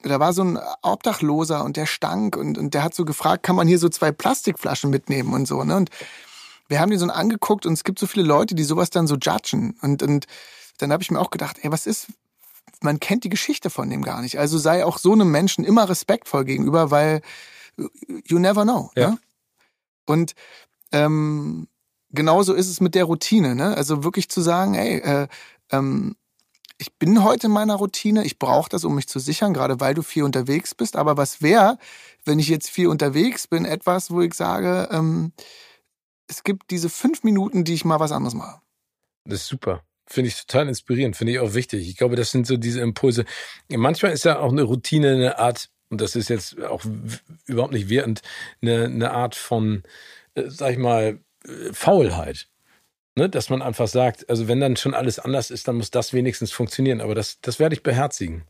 da war so ein Obdachloser und der stank und, und der hat so gefragt, kann man hier so zwei Plastikflaschen mitnehmen und so. Ne? Und wir haben die so angeguckt und es gibt so viele Leute, die sowas dann so judgen. Und, und dann habe ich mir auch gedacht, ey, was ist, man kennt die Geschichte von dem gar nicht. Also sei auch so einem Menschen immer respektvoll gegenüber, weil you never know. Ja. Ne? Und ähm, genauso ist es mit der Routine. Ne? Also wirklich zu sagen, ey, äh, ähm, ich bin heute in meiner Routine, ich brauche das, um mich zu sichern, gerade weil du viel unterwegs bist. Aber was wäre, wenn ich jetzt viel unterwegs bin, etwas, wo ich sage, ähm, es gibt diese fünf Minuten, die ich mal was anderes mache. Das ist super. Finde ich total inspirierend, finde ich auch wichtig. Ich glaube, das sind so diese Impulse. Manchmal ist ja auch eine Routine eine Art, und das ist jetzt auch überhaupt nicht wertend, eine, eine Art von, äh, sag ich mal, äh, Faulheit. Ne, dass man einfach sagt, also wenn dann schon alles anders ist, dann muss das wenigstens funktionieren. Aber das, das werde ich beherzigen.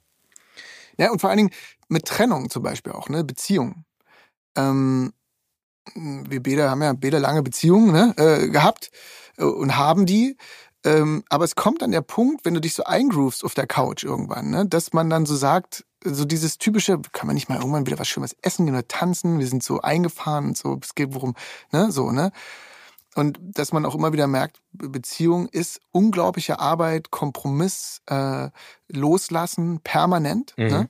Ja, und vor allen Dingen mit Trennung zum Beispiel auch, ne? Beziehung. Ähm, wir beide haben ja beide lange Beziehungen ne, äh, gehabt äh, und haben die. Ähm, aber es kommt an der Punkt, wenn du dich so eingroovst auf der Couch irgendwann, ne, dass man dann so sagt, so dieses typische, kann man nicht mal irgendwann wieder was Schönes essen gehen oder tanzen, wir sind so eingefahren und so, es geht worum, ne, so, ne. Und dass man auch immer wieder merkt, Beziehung ist unglaubliche Arbeit, Kompromiss, äh, Loslassen, permanent. Mhm. Ne?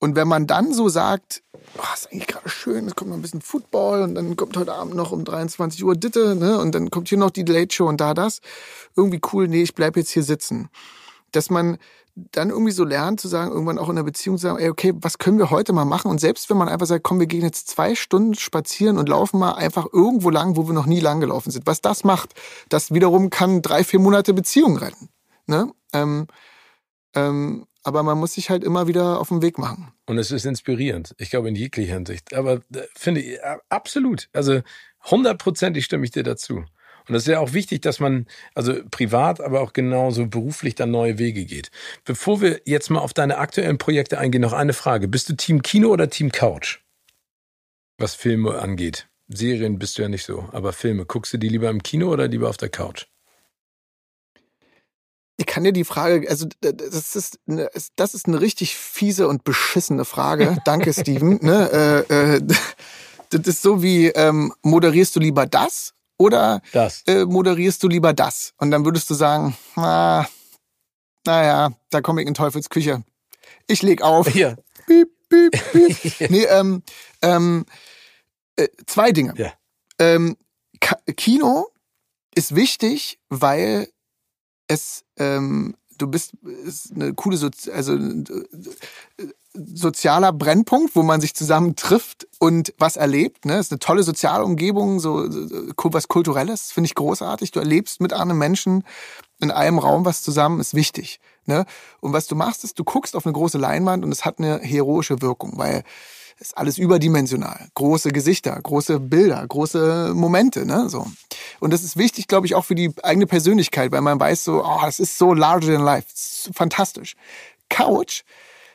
Und wenn man dann so sagt, oh, ist eigentlich gerade schön, es kommt noch ein bisschen Football und dann kommt heute Abend noch um 23 Uhr Ditte, ne? Und dann kommt hier noch die Late Show und da das. Irgendwie cool, nee, ich bleib jetzt hier sitzen. Dass man dann irgendwie so lernt zu sagen, irgendwann auch in der Beziehung zu sagen, ey, okay, was können wir heute mal machen? Und selbst wenn man einfach sagt, komm, wir gehen jetzt zwei Stunden spazieren und laufen mal einfach irgendwo lang, wo wir noch nie lang gelaufen sind. Was das macht, das wiederum kann drei, vier Monate Beziehung retten. Ne? Ähm, ähm, aber man muss sich halt immer wieder auf den Weg machen. Und es ist inspirierend. Ich glaube, in jeglicher Hinsicht. Aber äh, finde ich, absolut. Also hundertprozentig stimme ich dir dazu. Und das ist ja auch wichtig, dass man, also privat, aber auch genauso beruflich dann neue Wege geht. Bevor wir jetzt mal auf deine aktuellen Projekte eingehen, noch eine Frage. Bist du Team Kino oder Team Couch? Was Filme angeht. Serien bist du ja nicht so, aber Filme, guckst du die lieber im Kino oder lieber auf der Couch? Ich kann dir die Frage, also das ist eine, das ist eine richtig fiese und beschissene Frage. <laughs> Danke, Steven. Ne, äh, äh, <laughs> das ist so wie, ähm, moderierst du lieber das oder äh, moderierst du lieber das? Und dann würdest du sagen, na, naja, da komme ich in Teufels Küche. Ich leg auf. Ja. Piep, piep, piep. <laughs> nee, ähm, ähm, äh, zwei Dinge. Ja. Ähm, Kino ist wichtig, weil es ähm, du bist ist eine coole, Sozi also äh, sozialer Brennpunkt, wo man sich zusammen trifft und was erlebt. Ne, ist eine tolle soziale Umgebung, so, was kulturelles finde ich großartig. Du erlebst mit anderen Menschen in einem Raum was zusammen, ist wichtig. Ne? Und was du machst, ist, du guckst auf eine große Leinwand und es hat eine heroische Wirkung, weil ist alles überdimensional. Große Gesichter, große Bilder, große Momente, ne, so. Und das ist wichtig, glaube ich, auch für die eigene Persönlichkeit, weil man weiß so, oh, es ist so larger than life. fantastisch. Couch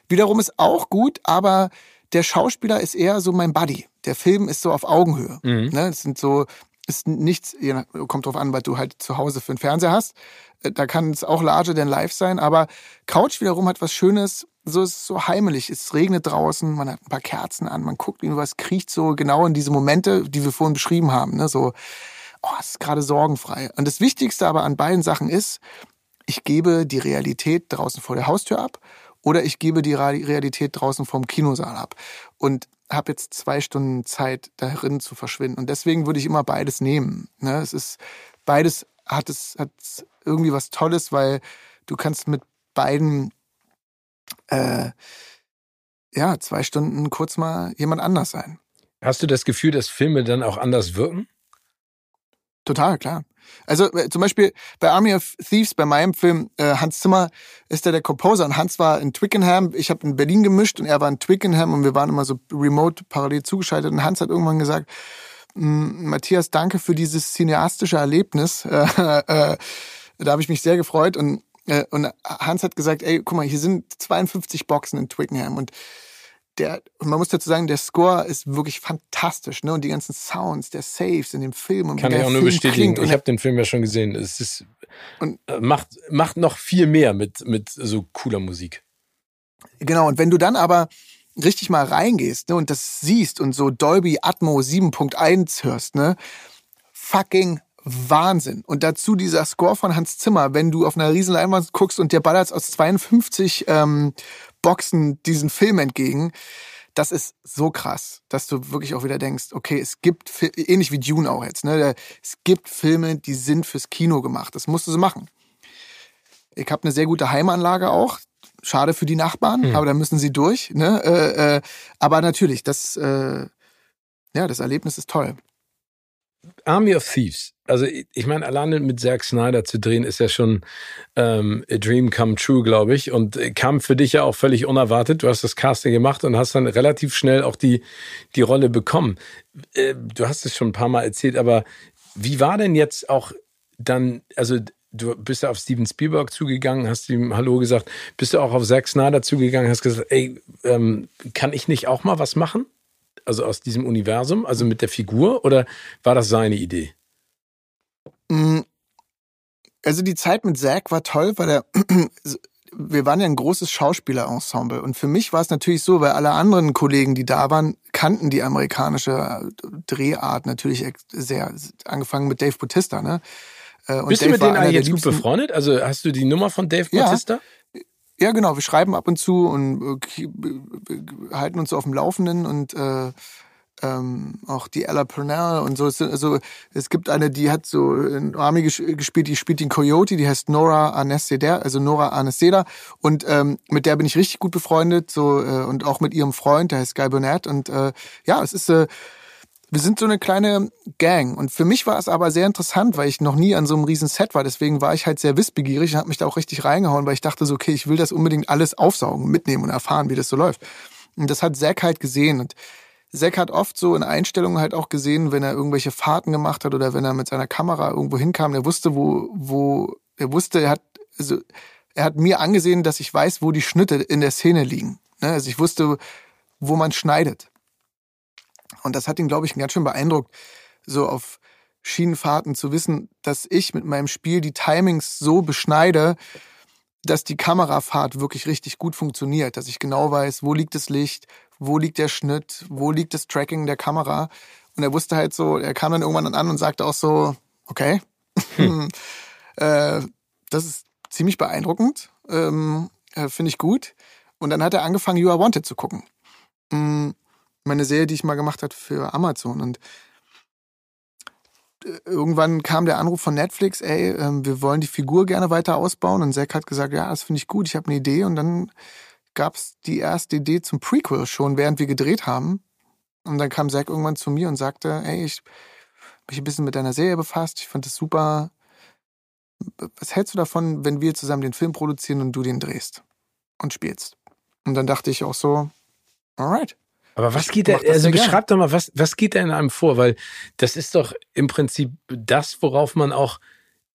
wiederum ist auch gut, aber der Schauspieler ist eher so mein Buddy. Der Film ist so auf Augenhöhe. Mhm. Ne, es sind so, ist nichts, kommt drauf an, was du halt zu Hause für einen Fernseher hast. Äh, da kann es auch larger than life sein, aber Couch wiederum hat was Schönes, so ist es so heimelig. Es regnet draußen, man hat ein paar Kerzen an, man guckt was kriecht so genau in diese Momente, die wir vorhin beschrieben haben. Ne? So, oh, es ist gerade sorgenfrei. Und das Wichtigste aber an beiden Sachen ist, ich gebe die Realität draußen vor der Haustür ab oder ich gebe die Realität draußen vom Kinosaal ab. Und habe jetzt zwei Stunden Zeit, darin zu verschwinden. Und deswegen würde ich immer beides nehmen. Ne? Es ist beides hat es hat irgendwie was Tolles, weil du kannst mit beiden äh, ja, zwei Stunden kurz mal jemand anders sein. Hast du das Gefühl, dass Filme dann auch anders wirken? Total, klar. Also äh, zum Beispiel bei Army of Thieves, bei meinem Film, äh, Hans Zimmer ist der der Composer und Hans war in Twickenham. Ich habe in Berlin gemischt und er war in Twickenham und wir waren immer so remote parallel zugeschaltet und Hans hat irgendwann gesagt, Matthias, danke für dieses cineastische Erlebnis. <laughs> Äh, äh, da habe ich mich sehr gefreut und äh, und Hans hat gesagt, ey, guck mal, hier sind 52 Boxen in Twickenham und der, man muss dazu sagen, der Score ist wirklich fantastisch, ne? Und die ganzen Sounds, der Saves in dem Film und Kann ich auch nur Film bestätigen. Ich habe den Film ja schon gesehen. Es ist und äh, macht macht noch viel mehr mit mit so cooler Musik. Genau. Und wenn du dann aber richtig mal reingehst ne, und das siehst und so Dolby Atmo 7.1 hörst, ne, fucking Wahnsinn. Und dazu dieser Score von Hans Zimmer, wenn du auf einer riesen Leinwand guckst und dir ballert aus 52 ähm, Boxen diesen Film entgegen. Das ist so krass, dass du wirklich auch wieder denkst, okay, es gibt, ähnlich wie Dune auch jetzt, ne, es gibt Filme, die sind fürs Kino gemacht. Das musst du so machen. Ich habe eine sehr gute Heimanlage auch. Schade für die Nachbarn, hm. aber da müssen sie durch. Ne? Äh, äh, aber natürlich, das, äh, ja, das Erlebnis ist toll. Army of Thieves. Also ich meine, alleine mit Zack Snyder zu drehen, ist ja schon ähm, a dream come true, glaube ich. Und kam für dich ja auch völlig unerwartet. Du hast das Casting gemacht und hast dann relativ schnell auch die, die Rolle bekommen. Äh, du hast es schon ein paar Mal erzählt, aber wie war denn jetzt auch dann, also du bist ja auf Steven Spielberg zugegangen, hast ihm Hallo gesagt, bist du auch auf Zack Snyder zugegangen, hast gesagt, ey, ähm, kann ich nicht auch mal was machen? also aus diesem Universum, also mit der Figur, oder war das seine Idee? Mm, also die Zeit mit Zack war toll, weil er <clears throat> wir waren ja ein großes Schauspielerensemble und für mich war es natürlich so, weil alle anderen Kollegen, die da waren, kannten die amerikanische Drehart natürlich sehr, angefangen mit Dave Bautista, ne? Äh, und Bist Dave du mit denen eigentlich gut befreundet? Also hast du die Nummer von Dave Bautista? Ja. Ja, genau. Wir schreiben ab und zu und äh, halten uns so auf dem Laufenden und äh, ähm, auch die Ella Purnell und so. Also es gibt eine, die hat so in Army gespielt, die spielt den Coyote, die heißt Nora Aneseda, also Nora Aneseda und ähm, mit der bin ich richtig gut befreundet, so äh, und auch mit ihrem Freund, der heißt Guy Burnett und äh, ja, es ist äh, wir sind so eine kleine Gang. Und für mich war es aber sehr interessant, weil ich noch nie an so einem riesen Set war. Deswegen war ich halt sehr wissbegierig und habe mich da auch richtig reingehauen, weil ich dachte so, okay, ich will das unbedingt alles aufsaugen, mitnehmen und erfahren, wie das so läuft. Und das hat Zack halt gesehen. Und Zack hat oft so in Einstellungen halt auch gesehen, wenn er irgendwelche Fahrten gemacht hat oder wenn er mit seiner Kamera irgendwo hinkam. Er wusste, wo, wo, er wusste, er hat, also, er hat mir angesehen, dass ich weiß, wo die Schnitte in der Szene liegen. Ne? Also ich wusste, wo man schneidet. Und das hat ihn, glaube ich, ganz schön beeindruckt, so auf Schienenfahrten zu wissen, dass ich mit meinem Spiel die Timings so beschneide, dass die Kamerafahrt wirklich richtig gut funktioniert, dass ich genau weiß, wo liegt das Licht, wo liegt der Schnitt, wo liegt das Tracking der Kamera. Und er wusste halt so, er kam dann irgendwann an und sagte auch so, okay, hm. <laughs> äh, das ist ziemlich beeindruckend, ähm, äh, finde ich gut. Und dann hat er angefangen, You Are Wanted zu gucken. Mhm meine Serie, die ich mal gemacht habe für Amazon. Und irgendwann kam der Anruf von Netflix, ey, ähm, wir wollen die Figur gerne weiter ausbauen. Und Zack hat gesagt, ja, das finde ich gut, ich habe eine Idee. Und dann gab es die erste Idee zum Prequel schon, während wir gedreht haben. Und dann kam Zack irgendwann zu mir und sagte, ey, ich mich ein bisschen mit deiner Serie befasst, ich fand es super. Was hältst du davon, wenn wir zusammen den Film produzieren und du den drehst und spielst? Und dann dachte ich auch so, alright. Aber was geht da, also beschreib doch mal, was, was geht da in einem vor? Weil das ist doch im Prinzip das, worauf man auch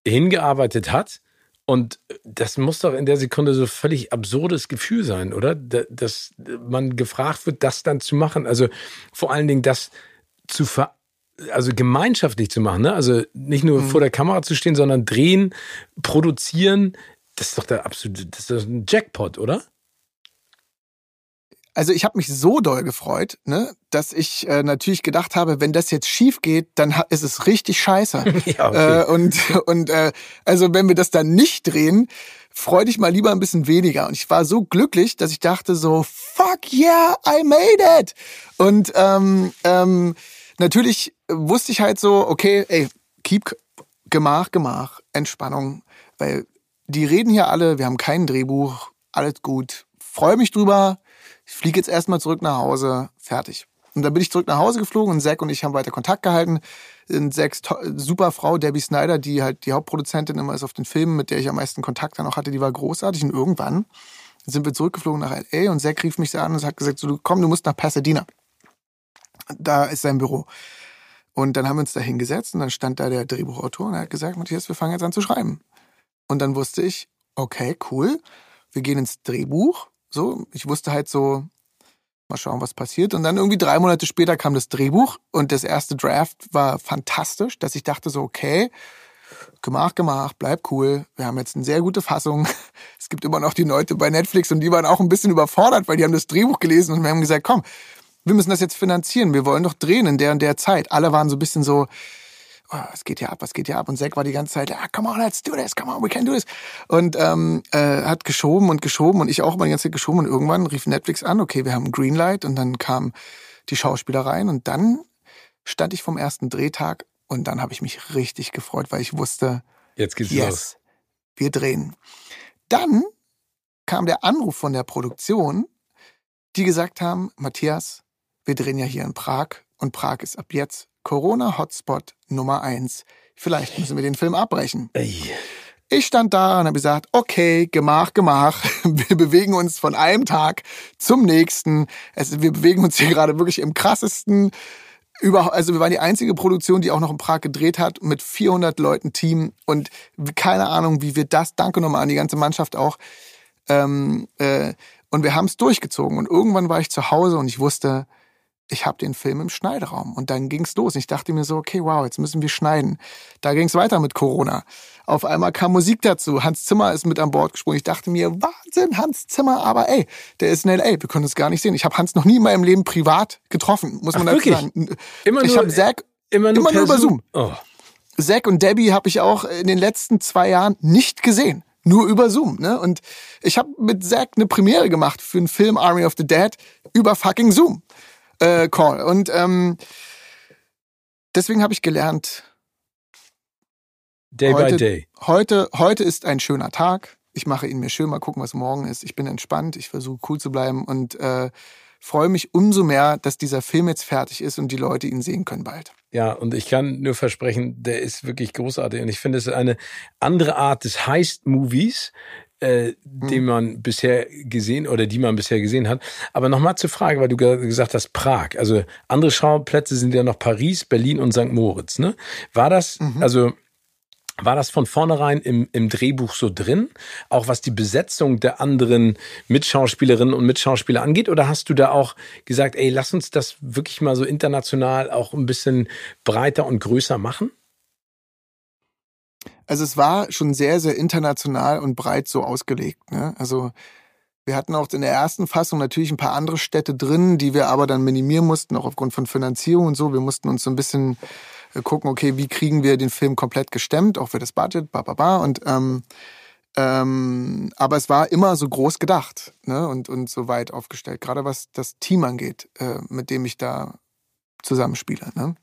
hingearbeitet hat. Und das muss doch in der Sekunde so völlig absurdes Gefühl sein, oder? Dass man gefragt wird, das dann zu machen. Also vor allen Dingen das zu ver also gemeinschaftlich zu machen, ne? Also nicht nur mhm. vor der Kamera zu stehen, sondern drehen, produzieren. Das ist doch der absolute, das ist ein Jackpot, oder? Also ich habe mich so doll gefreut, ne, dass ich äh, natürlich gedacht habe, wenn das jetzt schief geht, dann ist es richtig scheiße. <laughs> ja, okay. äh, und und äh, also wenn wir das dann nicht drehen, freu dich mal lieber ein bisschen weniger. Und ich war so glücklich, dass ich dachte so, fuck yeah, I made it. Und ähm, ähm, natürlich wusste ich halt so, okay, ey, keep Gemach, Gemach, Entspannung, weil die reden hier alle, wir haben kein Drehbuch, alles gut. Freue mich drüber ich fliege jetzt erstmal zurück nach Hause, fertig. Und dann bin ich zurück nach Hause geflogen und Zack und ich haben weiter Kontakt gehalten. Zacks super Frau, Debbie Snyder, die halt die Hauptproduzentin immer ist auf den Filmen, mit der ich am meisten Kontakt dann auch hatte, die war großartig. Und irgendwann sind wir zurückgeflogen nach L.A. und Zack rief mich an und hat gesagt, so, komm, du musst nach Pasadena. Da ist sein Büro. Und dann haben wir uns da hingesetzt und dann stand da der Drehbuchautor und er hat gesagt, Matthias, wir fangen jetzt an zu schreiben. Und dann wusste ich, okay, cool, wir gehen ins Drehbuch so, ich wusste halt so, mal schauen, was passiert. Und dann irgendwie drei Monate später kam das Drehbuch und das erste Draft war fantastisch, dass ich dachte so, okay, gemacht, gemacht, bleib cool. Wir haben jetzt eine sehr gute Fassung. <laughs> Es gibt immer noch die Leute bei Netflix und die waren auch ein bisschen überfordert, weil die haben das Drehbuch gelesen und wir haben gesagt, komm, wir müssen das jetzt finanzieren. Wir wollen doch drehen in der und der Zeit. Alle waren so ein bisschen so, oh, was geht hier ab, was geht hier ab? Und Zack war die ganze Zeit, ah, come on, let's do this, come on, we can do this. Und ähm, äh, hat geschoben und geschoben und ich auch immer die ganze Zeit geschoben und irgendwann rief Netflix an, okay, wir haben Greenlight und dann kam die Schauspieler rein und dann stand ich vom ersten Drehtag und dann habe ich mich richtig gefreut, weil ich wusste, jetzt geht's yes, los. Wir drehen. Dann kam der Anruf von der Produktion, die gesagt haben, Matthias, wir drehen ja hier in Prag und Prag ist ab jetzt Corona-Hotspot Nummer eins. Vielleicht müssen wir den Film abbrechen. Ey. Ich stand da und habe gesagt, okay, gemach, gemach. <laughs> Wir bewegen uns von einem Tag zum nächsten. Also wir bewegen uns hier gerade wirklich im krassesten über, also wir waren die einzige Produktion, die auch noch in Prag gedreht hat, mit 400 Leuten Team und keine Ahnung, wie wir das, danke nochmal an die ganze Mannschaft auch, ähm, äh, und wir haben es durchgezogen und irgendwann war ich zu Hause und ich wusste, ich habe den Film im Schneideraum und dann ging's los. Ich dachte mir so, okay, wow, jetzt müssen wir schneiden. Da ging's weiter mit Corona. Auf einmal kam Musik dazu. Hans Zimmer ist mit an Bord gesprungen. Ich dachte mir, Wahnsinn, Hans Zimmer, aber ey, der ist in LA, wir können es gar nicht sehen. Ich habe Hans noch nie in meinem Leben privat getroffen, muss man Ach, dazu sagen. Immer ich habe Zack immer nur, immer nur über Zoom. Oh. Zack und Debbie habe ich auch in den letzten zwei Jahren nicht gesehen nur über Zoom. Ne? Und ich habe mit Zack eine Premiere gemacht für einen Film Army of the Dead über fucking Zoom äh, Call. Und ähm, deswegen habe ich gelernt, Day heute, by day. Heute, heute ist ein schöner Tag. Ich mache ihn mir schön, mal gucken, was morgen ist. Ich bin entspannt, ich versuche cool zu bleiben und äh, freue mich umso mehr, dass dieser Film jetzt fertig ist und die Leute ihn sehen können bald. Ja, und ich kann nur versprechen, der ist wirklich großartig. Und ich finde, es ist eine andere Art des Heist-Movies, äh, mhm. den man bisher gesehen oder die man bisher gesehen hat. Aber nochmal zur Frage, weil du gesagt hast, Prag. Also andere Schauplätze sind ja noch Paris, Berlin und St. Moritz. Ne? War das, mhm. also war das von vornherein im, im Drehbuch so drin, auch was die Besetzung der anderen Mitschauspielerinnen und Mitschauspieler angeht? Oder hast du da auch gesagt, ey, lass uns das wirklich mal so international auch ein bisschen breiter und größer machen? Also es war schon sehr, sehr international und breit so ausgelegt. Ne? Also wir hatten auch in der ersten Fassung natürlich ein paar andere Städte drin, die wir aber dann minimieren mussten, auch aufgrund von Finanzierung und so. Wir mussten uns so ein bisschen äh, gucken, okay, wie kriegen wir den Film komplett gestemmt, auch für das Budget, ba, ba, ba. Und ähm, ähm, aber es war immer so groß gedacht ne? und, und so weit aufgestellt, gerade was das Team angeht, äh, mit dem ich da zusammenspiele. Ne?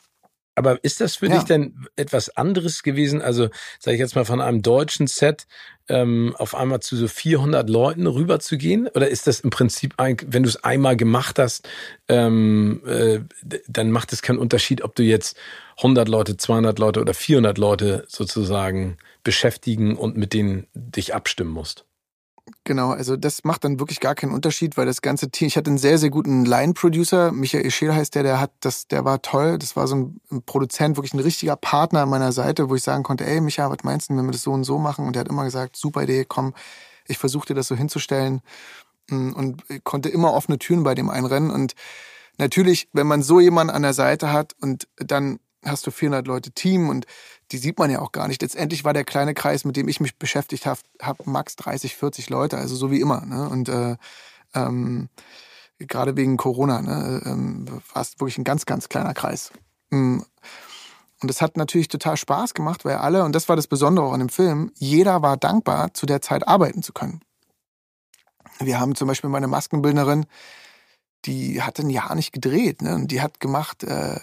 Aber ist das für ja. dich denn etwas anderes gewesen? Also, sage ich jetzt mal, von einem deutschen Set ähm, auf einmal zu so 400 Leuten rüberzugehen? Oder ist das im Prinzip, ein, wenn du es einmal gemacht hast, ähm, äh, dann macht es keinen Unterschied, ob du jetzt 100 Leute, 200 Leute oder 400 Leute sozusagen beschäftigen und mit denen dich abstimmen musst? Genau, also das macht dann wirklich gar keinen Unterschied, weil das ganze Team, ich hatte einen sehr, sehr guten Line-Producer, Michael Scheel heißt der, der hat das, der war toll, das war so ein, ein, Produzent, wirklich ein richtiger Partner an meiner Seite, wo ich sagen konnte, ey Micha, was meinst du, wenn wir das so und so machen? Und der hat immer gesagt, super Idee, komm, ich versuche dir das so hinzustellen. Mm, und konnte immer offene Türen bei dem einrennen. Und natürlich, wenn man so jemanden an der Seite hat und dann hast du 400 Leute Team und die sieht man ja auch gar nicht. Letztendlich war der kleine Kreis, mit dem ich mich beschäftigt habe, hab max 30, 40 Leute, also so wie immer. Ne? Und äh, ähm, gerade wegen Corona ne, ähm, war es wirklich ein ganz, ganz kleiner Kreis. Mm. Und es hat natürlich total Spaß gemacht, weil alle, und das war das Besondere auch an dem Film, jeder war dankbar, zu der Zeit arbeiten zu können. Wir haben zum Beispiel meine Maskenbildnerin, die hat ein Jahr nicht gedreht, ne? Und die hat gemacht äh,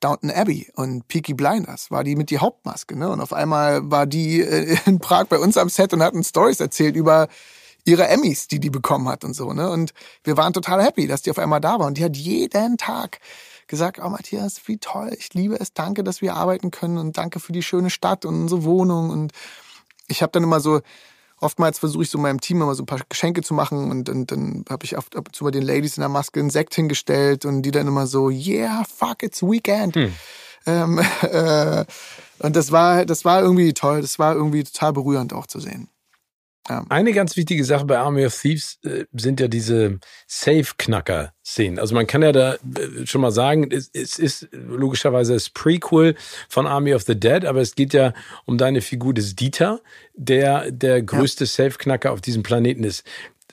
Downton Abbey und Peaky Blinders war die mit die Hauptmaske. Ne? Und auf einmal war die äh, <laughs> in Prag bei uns am Set und hatten Stories erzählt über ihre Emmys, die die bekommen hat und so. Ne? Und wir waren total happy, dass die auf einmal da war. Und die hat jeden Tag gesagt, oh Matthias, wie toll, ich liebe es, danke, dass wir arbeiten können und danke für die schöne Stadt und unsere Wohnung. Und ich habe dann immer so oftmals versuche ich so meinem Team immer so ein paar Geschenke zu machen und, und dann habe ich oft ab und zu bei den Ladies in der Maske einen Sekt hingestellt und die dann immer so, yeah, fuck, it's weekend. Hm. Ähm, <laughs> äh, und das war, das war irgendwie toll, das war irgendwie total berührend auch zu sehen. Ja. Eine ganz wichtige Sache bei Army of Thieves äh, sind ja diese Safe-Knacker-Szenen. Also man kann ja da äh, schon mal sagen, es, es, ist logischerweise das Prequel von Army of the Dead, aber es geht ja um deine Figur des Dieter, der der größte ja. Safe-Knacker auf diesem Planeten ist.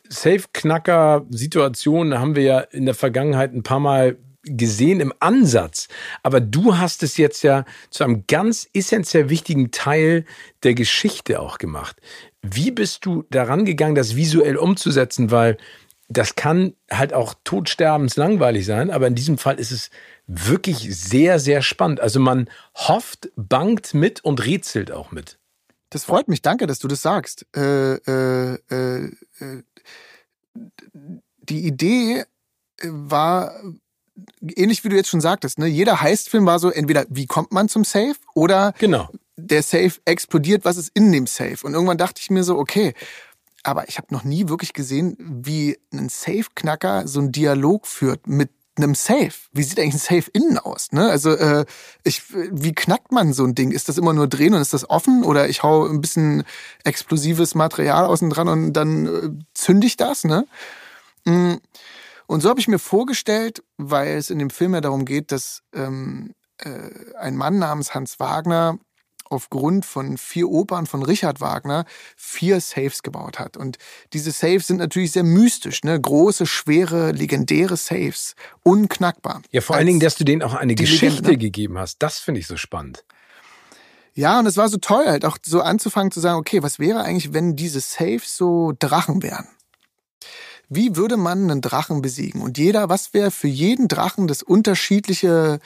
Safe-Knacker-Situationen haben wir ja in der Vergangenheit ein paar Mal gesehen im Ansatz. Aber du hast es jetzt ja zu einem ganz essentiell wichtigen Teil der Geschichte auch gemacht. Wie bist du daran gegangen, das visuell umzusetzen? Weil das kann halt auch todsterbenslangweilig sein, aber in diesem Fall ist es wirklich sehr, sehr spannend. Also man hofft, bangt mit und rätselt auch mit. Das freut mich, danke, dass du das sagst. Äh, äh, äh, äh die Idee war ähnlich wie du jetzt schon sagtest, ne? Jeder Heistfilm war so entweder wie kommt man zum Safe oder genau der Safe explodiert, was ist in dem Safe. Und irgendwann dachte ich mir so, okay, aber ich habe noch nie wirklich gesehen, wie ein Safe-Knacker so einen Dialog führt mit einem Safe. Wie sieht eigentlich ein Safe innen aus? Ne? Also äh, ich, wie knackt man so ein Ding? Ist das immer nur drehen und ist das offen? Oder ich hau ein bisschen explosives Material außen dran und dann äh, zünde ich das? Ne? Mm. Und so habe ich mir vorgestellt, weil es in dem Film ja darum geht, dass ähm, äh, ein Mann namens Hans Wagner aufgrund von vier Opern von Richard Wagner vier Saves gebaut hat. Und diese Saves sind natürlich sehr mystisch, ne? Große, schwere, legendäre Saves. Unknackbar. Ja, vor allen Dingen, dass du denen auch eine Geschichte Legende. gegeben hast. Das finde ich so spannend. Ja, und es war so toll, halt auch so anzufangen zu sagen, okay, was wäre eigentlich, wenn diese Saves so Drachen wären? Wie würde man einen Drachen besiegen? Und jeder, was wäre für jeden Drachen das unterschiedliche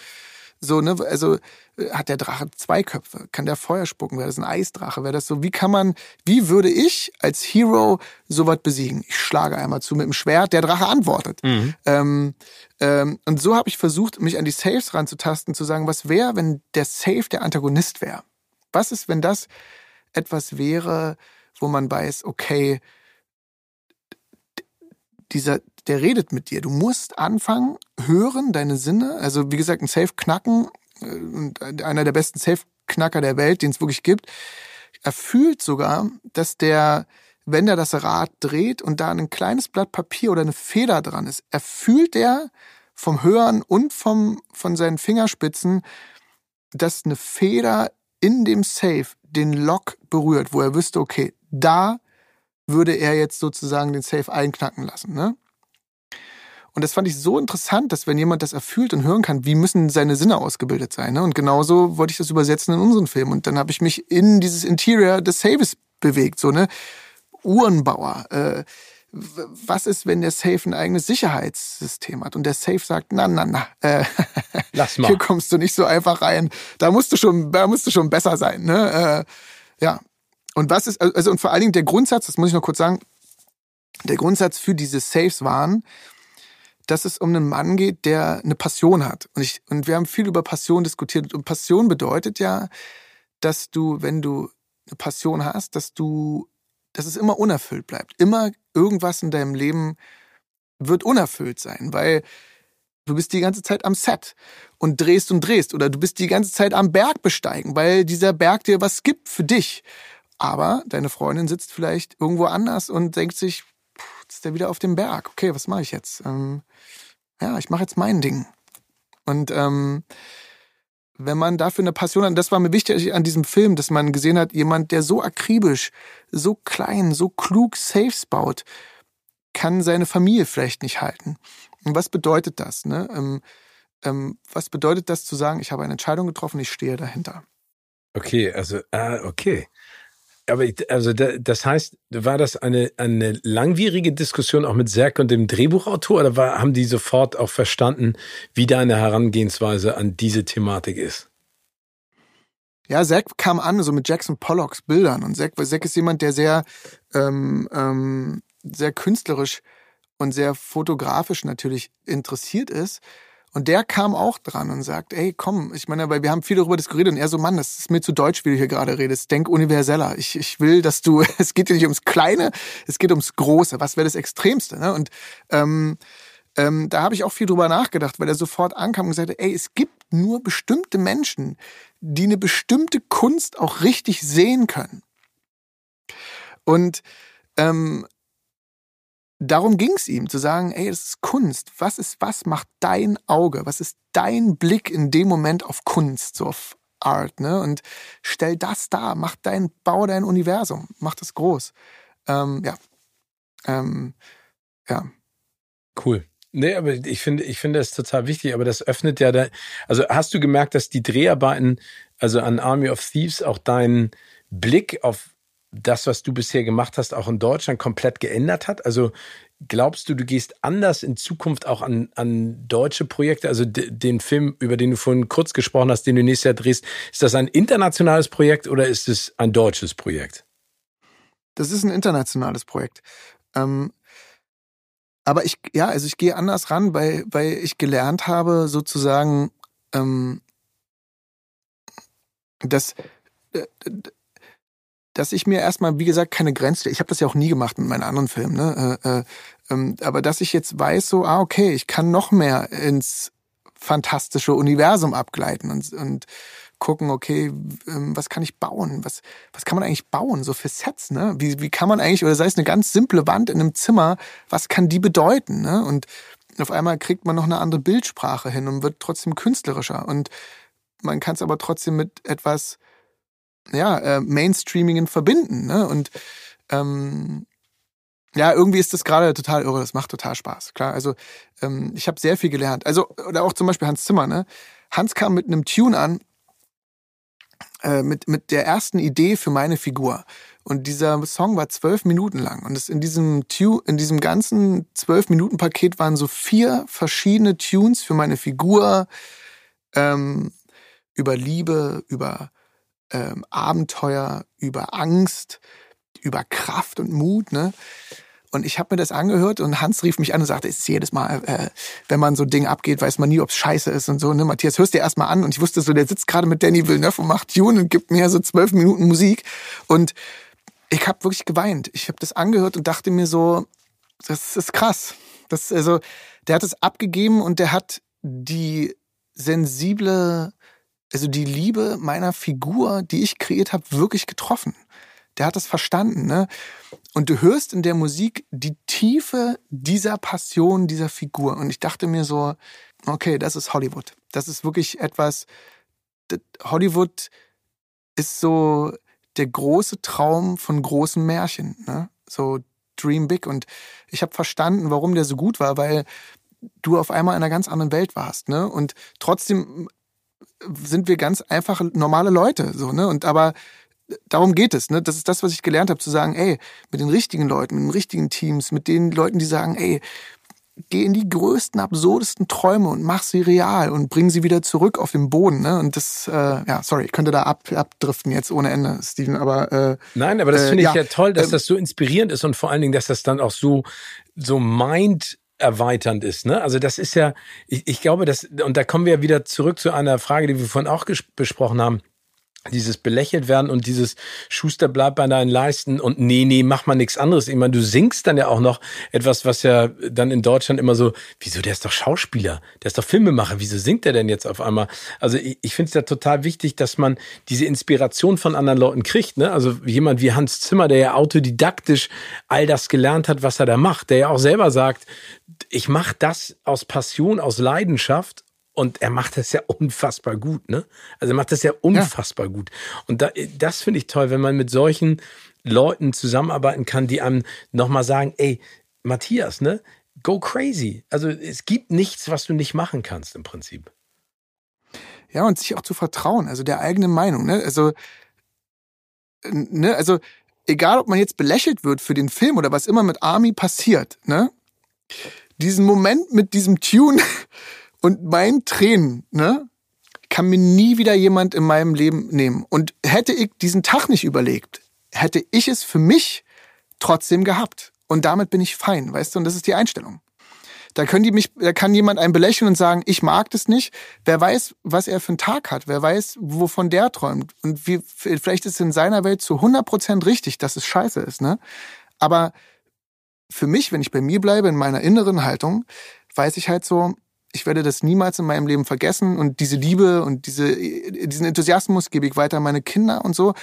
so, ne, also äh, hat der Drache zwei Köpfe? Kann der Feuer spucken? Wäre das ein Eisdrache? Wäre das so? Wie kann man, wie würde ich als Hero sowas besiegen? Ich schlage einmal zu mit dem Schwert, der Drache antwortet. Mhm. Ähm, ähm, und so habe ich versucht, mich an die Saves ranzutasten, zu sagen, was wäre, wenn der Save der Antagonist wäre? Was ist, wenn das etwas wäre, wo man weiß, okay, dieser, der redet mit dir. Du musst anfangen, hören, deine Sinne. Also wie gesagt, ein Safe knacken äh, einer der besten Safe Knacker der Welt, den es wirklich gibt. Er fühlt sogar, dass der, wenn er das Rad dreht und da ein kleines Blatt Papier oder eine Feder dran ist, erfühlt er vom Hören und vom, von seinen Fingerspitzen, dass eine Feder in dem Safe den Lock berührt, wo er wüsste, okay, da würde er jetzt sozusagen den Safe einknacken lassen. Ne? Und das fand ich so interessant, dass wenn jemand das erfüllt und hören kann, wie müssen seine Sinne ausgebildet sein. Ne? Und genauso wollte ich das übersetzen in unseren Film. Und dann habe ich mich in dieses Interior des Saves bewegt. So, ne? Uhrenbauer, äh, was ist, wenn der Safe ein eigenes Sicherheitssystem hat und der Safe sagt, na, na, na, äh, <laughs> Lass mal. hier kommst du nicht so einfach rein. Da musst du schon, da musst du schon besser sein. Ne? Äh, ja. Und was ist, also und vor allen Dingen der Grundsatz, das muss ich noch kurz sagen, der Grundsatz für diese Safes waren, dass es um einen Mann geht, der eine Passion hat. Und, ich, und wir haben viel über Passion diskutiert. Und Passion bedeutet ja, dass du, wenn du eine Passion hast, dass du, dass es immer unerfüllt bleibt. Immer irgendwas in deinem Leben wird unerfüllt sein, weil du bist die ganze Zeit am Set und drehst und drehst oder du bist die ganze Zeit am Berg besteigen, weil dieser Berg dir was gibt für dich. Aber deine Freundin sitzt vielleicht irgendwo anders und denkt sich, jetzt ist der wieder auf dem Berg. Okay, was mache ich jetzt? Ähm, ja, ich mache jetzt mein Ding. Und ähm, wenn man dafür eine Passion hat, das war mir wichtig an diesem Film, dass man gesehen hat, jemand, der so akribisch, so klein, so klug Safes baut, kann seine Familie vielleicht nicht halten. Und was bedeutet das? Ne? Ähm, ähm, was bedeutet das zu sagen, ich habe eine Entscheidung getroffen, ich stehe dahinter? Okay, also, ah, okay. Aber ich, also das heißt, war das eine, eine langwierige Diskussion auch mit Serk und dem Drehbuchautor oder war, haben die sofort auch verstanden, wie deine Herangehensweise an diese Thematik ist? Ja, Zack kam an, so mit Jackson Pollocks Bildern. Und Zack, Zack ist jemand, der sehr, ähm, ähm, sehr künstlerisch und sehr fotografisch natürlich interessiert ist. Und der kam auch dran und sagt, ey, komm, ich meine, weil wir haben viel darüber diskutiert und er so, Mann, das ist mir zu deutsch, wie du hier gerade redest. Denk universeller. Ich, ich will, dass du, <laughs> es geht dir nicht ums Kleine, es geht ums Große. Was wäre das Extremste? Ne? Und ähm, ähm, da habe ich auch viel drüber nachgedacht, weil er sofort ankam und hat, ey, es gibt nur bestimmte Menschen, die eine bestimmte Kunst auch richtig sehen können. Und ähm, darum ging es ihm, zu sagen, ey, das ist Kunst. Was ist, was macht dein Auge? Was ist dein Blick in dem Moment auf Kunst, so auf Art, ne? Und stell das da, mach dein, bau dein Universum, mach das groß. Ähm, ja. Ähm, ja. Cool. Nee, aber ich finde, ich finde das total wichtig, aber das öffnet ja da, also hast du gemerkt, dass die Dreharbeiten, also an Army of Thieves auch deinen Blick auf das, was du bisher gemacht hast, auch in Deutschland komplett geändert hat? Also glaubst du, du gehst anders in Zukunft auch an, an deutsche Projekte? Also den Film, über den du vorhin kurz gesprochen hast, den du nächstes Jahr drehst, ist das ein internationales Projekt oder ist es ein deutsches Projekt? Das ist ein internationales Projekt. Ähm, aber ich, ja, also ich gehe anders ran, weil, weil ich gelernt habe, sozusagen, ähm, dass, äh, dass ich mir erstmal, wie gesagt, keine Grenze, ich habe das ja auch nie gemacht in meinen anderen Filmen, ne? Äh, äh, ähm, aber dass ich jetzt weiß, so, ah, okay, ich kann noch mehr ins fantastische Universum abgleiten und, und gucken, okay, ähm, was kann ich bauen? Was, was kann man eigentlich bauen, so für Sets, ne? Wie, wie kann man eigentlich, oder sei es eine ganz simple Wand in einem Zimmer, was kann die bedeuten, ne? Und auf einmal kriegt man noch eine andere Bildsprache hin und wird trotzdem künstlerischer. Und man kann es aber trotzdem mit etwas ja, äh, Mainstreamingen verbinden. Ne? Und ähm, ja, irgendwie ist das gerade total irre. Das macht total Spaß. Klar, also ähm, ich habe sehr viel gelernt. Also, oder auch zum Beispiel Hans Zimmer, ne? Hans kam mit einem Tune an, äh, mit, mit der ersten Idee für meine Figur. Und dieser Song war zwölf Minuten lang. Und es in diesem Tune, in diesem ganzen zwölf Minuten Paket waren so vier verschiedene Tunes für meine Figur ähm, über Liebe, über ähm, Abenteuer, über Angst, über Kraft und Mut. Ne? Und ich habe mir das angehört und Hans rief mich an und sagte, es ist jedes Mal, äh, wenn man so ein Ding abgeht, weiß man nie, ob es scheiße ist und so. Ne? Matthias, hörst dir erstmal an. Und ich wusste so, der sitzt gerade mit Danny Villeneuve und macht Tune und gibt mir so zwölf Minuten Musik. Und ich habe wirklich geweint. Ich habe das angehört und dachte mir so, das ist krass. Das, also, der hat es abgegeben und der hat die sensible also die Liebe meiner Figur, die ich kreiert habe, wirklich getroffen. Der hat das verstanden, ne? Und du hörst in der Musik die Tiefe dieser Passion dieser Figur. Und ich dachte mir so, okay, das ist Hollywood. Das ist wirklich etwas. Hollywood ist so der große Traum von großen Märchen, ne? So Dream Big. Und ich habe verstanden, warum der so gut war, weil du auf einmal in einer ganz anderen Welt warst, ne? Und trotzdem sind wir ganz einfach normale Leute, so, ne? Und aber darum geht es. Ne? Das ist das, was ich gelernt habe, zu sagen, ey, mit den richtigen Leuten, mit den richtigen Teams, mit den Leuten, die sagen, ey, geh in die größten, absurdesten Träume und mach sie real und bring sie wieder zurück auf den Boden. Ne? Und das, äh, ja, sorry, ich könnte da ab, abdriften jetzt ohne Ende, Steven, aber äh, Nein, aber das äh, finde ich ja, ja toll, dass äh, das so inspirierend ist und vor allen Dingen, dass das dann auch so, so mind erweiternd ist. Ne? Also das ist ja, ich, ich glaube, dass, und da kommen wir wieder zurück zu einer Frage, die wir vorhin auch besprochen haben dieses belächelt werden und dieses Schuster bleibt bei deinen Leisten und nee, nee, mach mal nichts anderes. Ich meine, du singst dann ja auch noch etwas, was ja dann in Deutschland immer so, wieso, der ist doch Schauspieler, der ist doch Filmemacher, wieso singt der denn jetzt auf einmal? Also ich, ich finde es ja total wichtig, dass man diese Inspiration von anderen Leuten kriegt. Ne? Also jemand wie Hans Zimmer, der ja autodidaktisch all das gelernt hat, was er da macht, der ja auch selber sagt, ich mache das aus Passion, aus Leidenschaft und er macht das ja <laughs> unfassbar gut, ne? Also er macht das ja unfassbar ja. gut. Und da, das finde ich toll, wenn man mit solchen Leuten zusammenarbeiten kann, die einem nochmal sagen, ey, Matthias, ne? Go crazy. Also es gibt nichts, was du nicht machen kannst im Prinzip. Ja, und sich auch zu vertrauen, also der eigenen Meinung, ne? Also, ne, also egal, ob man jetzt belächelt wird für den Film oder was immer mit Army passiert, ne? Diesen Moment mit diesem Tune <laughs> und mein Tränen, ne, kann mir nie wieder jemand in meinem Leben nehmen. Und hätte ich diesen Tag nicht überlegt, hätte ich es für mich trotzdem gehabt. Und damit bin ich fein, weißt du? Und das ist die Einstellung. Da können die mich, da kann jemand einen belächeln und sagen, ich mag das nicht. Wer weiß, was er für einen Tag hat. Wer weiß, wovon der träumt. Und wie, vielleicht ist es in seiner Welt zu 100 Prozent richtig, dass es scheiße ist, ne? Aber für mich, wenn ich bei mir bleibe, in meiner inneren Haltung, weiß ich halt so, ich werde das niemals in meinem Leben vergessen und diese Liebe und diese, diesen Enthusiasmus gebe ich weiter an meine Kinder und so.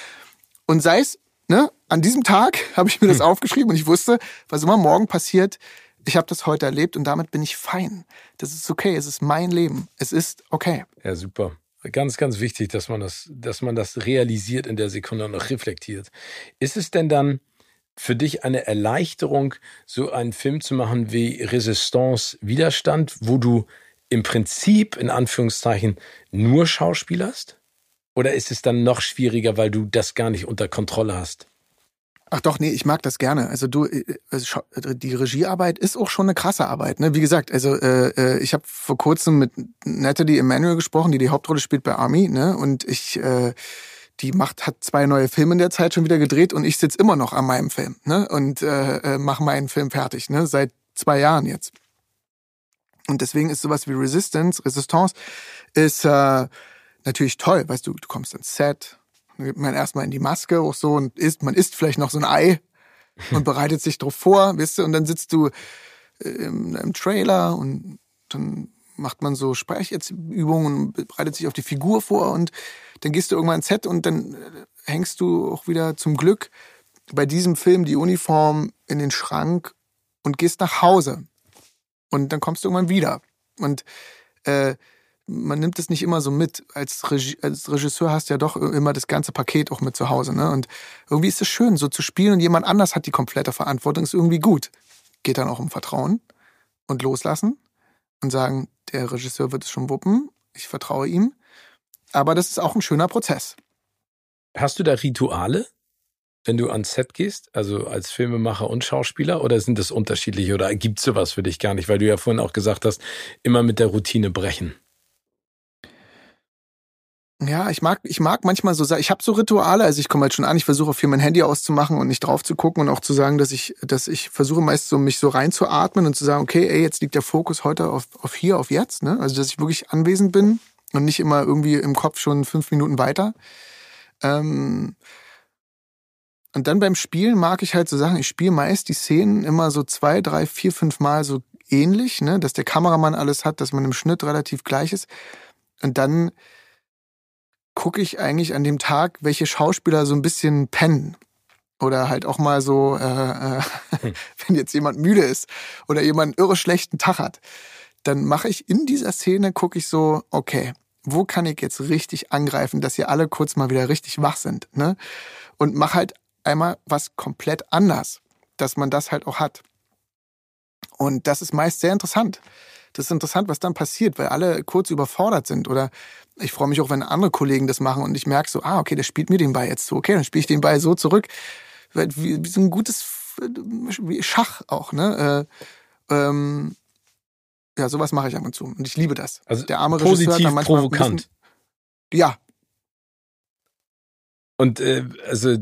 Und sei es, ne, an diesem Tag <laughs> habe ich mir das hm. aufgeschrieben und ich wusste, was immer morgen passiert, ich habe das heute erlebt und damit bin ich fein. Das ist okay, es ist mein Leben. Es ist okay. Ja, super. Ganz, ganz wichtig, dass man das, dass man das realisiert in der Sekunde und noch reflektiert. Ist es denn dann für dich eine Erleichterung, so einen Film zu machen wie Resistance Widerstand, wo du im Prinzip in Anführungszeichen nur schauspielerst? Oder ist es dann noch schwieriger, weil du das gar nicht unter Kontrolle hast? Ach doch, nee, ich mag das gerne. Also du, äh, also die Regiearbeit ist auch schon eine krasse Arbeit. Ne? Wie gesagt, also äh, äh ich habe vor kurzem mit Natalie Emanuel gesprochen, die die Hauptrolle spielt bei Army, ne? Und ich äh, die macht, hat zwei neue Filme in der Zeit schon wieder gedreht und ich sitze immer noch an meinem Film ne? und äh, äh, mache meinen Film fertig, ne? seit zwei Jahren jetzt. Und deswegen ist sowas wie Resistance, Resistance, ist äh, natürlich toll, weißt du, du kommst ins Set, man erstmal in die Maske auch so und isst, man isst vielleicht noch so ein Ei <laughs> und bereitet sich drauf vor, weißt du, und dann sitzt du äh, im, im Trailer und dann macht man so Sprechübungen und bereitet sich auf die Figur vor und dann gehst du irgendwann ins Set und dann äh, hängst du auch wieder zum Glück bei diesem Film die Uniform in den Schrank und gehst nach Hause. Und dann kommst du irgendwann wieder. Und äh, man nimmt es nicht immer so mit. Als, Regi als Regisseur hast du ja doch immer das ganze Paket auch mit zu Hause. Ne? Und irgendwie ist es schön, so zu spielen und jemand anders hat die komplette Verantwortung, ist irgendwie gut. Geht dann auch um Vertrauen und loslassen und sagen, der Regisseur wird es schon wuppen, ich vertraue ihm. Aber das ist auch ein schöner Prozess. Hast du da Rituale, wenn du ans Set gehst, also als Filmemacher und Schauspieler, oder sind das unterschiedliche oder gibt es sowas für dich gar nicht, weil du ja vorhin auch gesagt hast, immer mit der Routine brechen? Ja, ich mag, ich mag manchmal so, ich habe so Rituale, also ich komme halt schon an, ich versuche viel mein Handy auszumachen und nicht drauf zu gucken und auch zu sagen, dass ich, dass ich versuche meist so mich so reinzuatmen und zu sagen, okay, ey, jetzt liegt der Fokus heute auf, auf hier, auf jetzt, ne? Also dass ich wirklich anwesend bin und nicht immer irgendwie im Kopf schon fünf Minuten weiter. Ähm und dann beim Spielen mag ich halt so Sachen, ich spiele meist die Szenen immer so zwei, drei, vier, fünf Mal so ähnlich, ne? dass der Kameramann alles hat, dass man im Schnitt relativ gleich ist. Und dann gucke ich eigentlich an dem Tag, welche Schauspieler so ein bisschen pennen. Oder halt auch mal so, äh, äh, <laughs> wenn jetzt jemand müde ist oder jemand einen irre schlechten Tag hat dann mache ich in dieser Szene, gucke ich so, okay, wo kann ich jetzt richtig angreifen, dass ihr alle kurz mal wieder richtig wach sind, ne? Und mach halt einmal was komplett anders, dass man das halt auch hat. Und das ist meist sehr interessant, das ist interessant, was dann passiert, weil alle kurz überfordert sind oder ich freue mich auch, wenn andere Kollegen das machen und ich merke so, ah, okay, der spielt mir den Ball jetzt so, okay, dann spiele ich den Ball so zurück. Wie, wie so ein gutes wie Schach auch, ne? Äh, ähm, ja, sowas mache ich ab und zu und ich liebe das. Also der arme positiv Regisseur manchmal provokant. Bisschen, ja. Und äh, also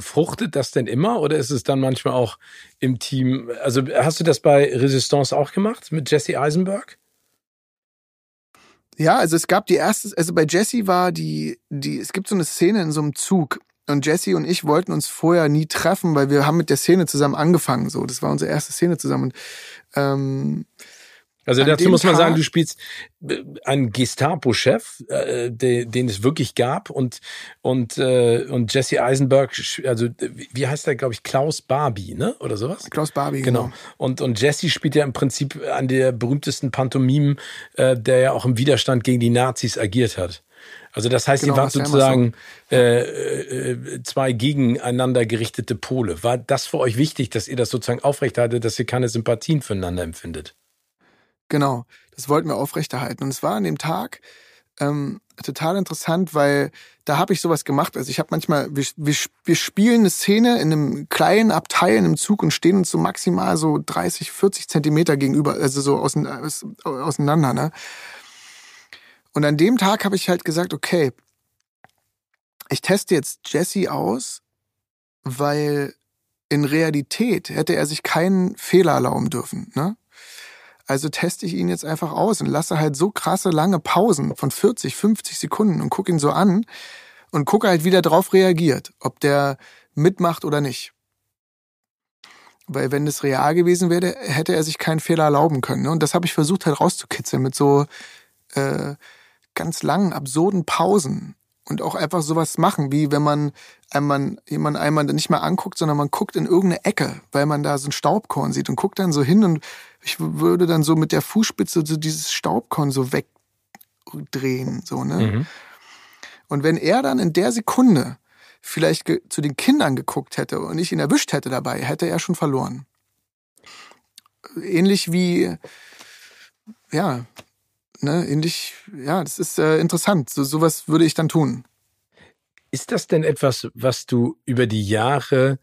fruchtet das denn immer oder ist es dann manchmal auch im Team? Also hast du das bei Resistance auch gemacht mit Jesse Eisenberg? Ja, also es gab die erste, also bei Jesse war die, die, es gibt so eine Szene in so einem Zug und Jesse und ich wollten uns vorher nie treffen, weil wir haben mit der Szene zusammen angefangen. So, das war unsere erste Szene zusammen. Und, ähm, also dazu muss man sagen, du spielst äh, einen Gestapo-Chef, äh, den, den es wirklich gab und und äh, und Jesse Eisenberg, also wie heißt der, glaube ich, Klaus Barbie, ne oder sowas? Klaus Barbie, genau. genau. Und und Jesse spielt ja im Prinzip an der berühmtesten Pantomime, äh, der ja auch im Widerstand gegen die Nazis agiert hat. Also das heißt, genau, ihr wart sozusagen äh, äh, zwei gegeneinander gerichtete Pole. War das für euch wichtig, dass ihr das sozusagen aufrechterhaltet, dass ihr keine Sympathien füreinander empfindet? Genau, das wollten wir aufrechterhalten. Und es war an dem Tag ähm, total interessant, weil da habe ich sowas gemacht. Also ich habe manchmal, wir, wir, wir spielen eine Szene in einem kleinen Abteil in einem Zug und stehen uns so maximal so 30, 40 Zentimeter gegenüber, also so auseinander. Ne? Und an dem Tag habe ich halt gesagt, okay, ich teste jetzt Jesse aus, weil in Realität hätte er sich keinen Fehler erlauben dürfen. Ne? Also teste ich ihn jetzt einfach aus und lasse halt so krasse lange Pausen von 40, 50 Sekunden und gucke ihn so an und gucke halt, wie der drauf reagiert, ob der mitmacht oder nicht. Weil wenn das real gewesen wäre, hätte er sich keinen Fehler erlauben können. Ne? Und das habe ich versucht halt rauszukitzeln mit so äh, ganz langen, absurden Pausen. Und auch einfach sowas machen, wie wenn man einmal, jemand einmal nicht mehr anguckt, sondern man guckt in irgendeine Ecke, weil man da so ein Staubkorn sieht und guckt dann so hin und ich würde dann so mit der Fußspitze so dieses Staubkorn so wegdrehen, so, ne? Mhm. Und wenn er dann in der Sekunde vielleicht zu den Kindern geguckt hätte und ich ihn erwischt hätte dabei, hätte er schon verloren. Ähnlich wie, ja, ne, ähnlich, ja, das ist äh, interessant. So, sowas würde ich dann tun. Ist das denn etwas, was du über die Jahre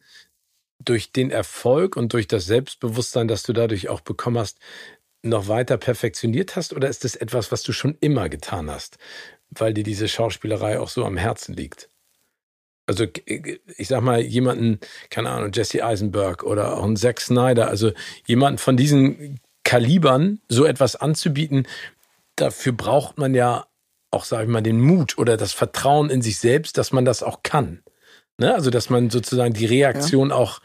durch den Erfolg und durch das Selbstbewusstsein, das du dadurch auch bekommen hast, noch weiter perfektioniert hast? Oder ist das etwas, was du schon immer getan hast, weil dir diese Schauspielerei auch so am Herzen liegt? Also ich sag mal, jemanden, keine Ahnung, Jesse Eisenberg oder auch einen Zack Snyder, also jemanden von diesen Kalibern so etwas anzubieten, dafür braucht man ja auch, sag ich mal, den Mut oder das Vertrauen in sich selbst, dass man das auch kann. Ne? Also, dass man sozusagen die Reaktion ja. auch,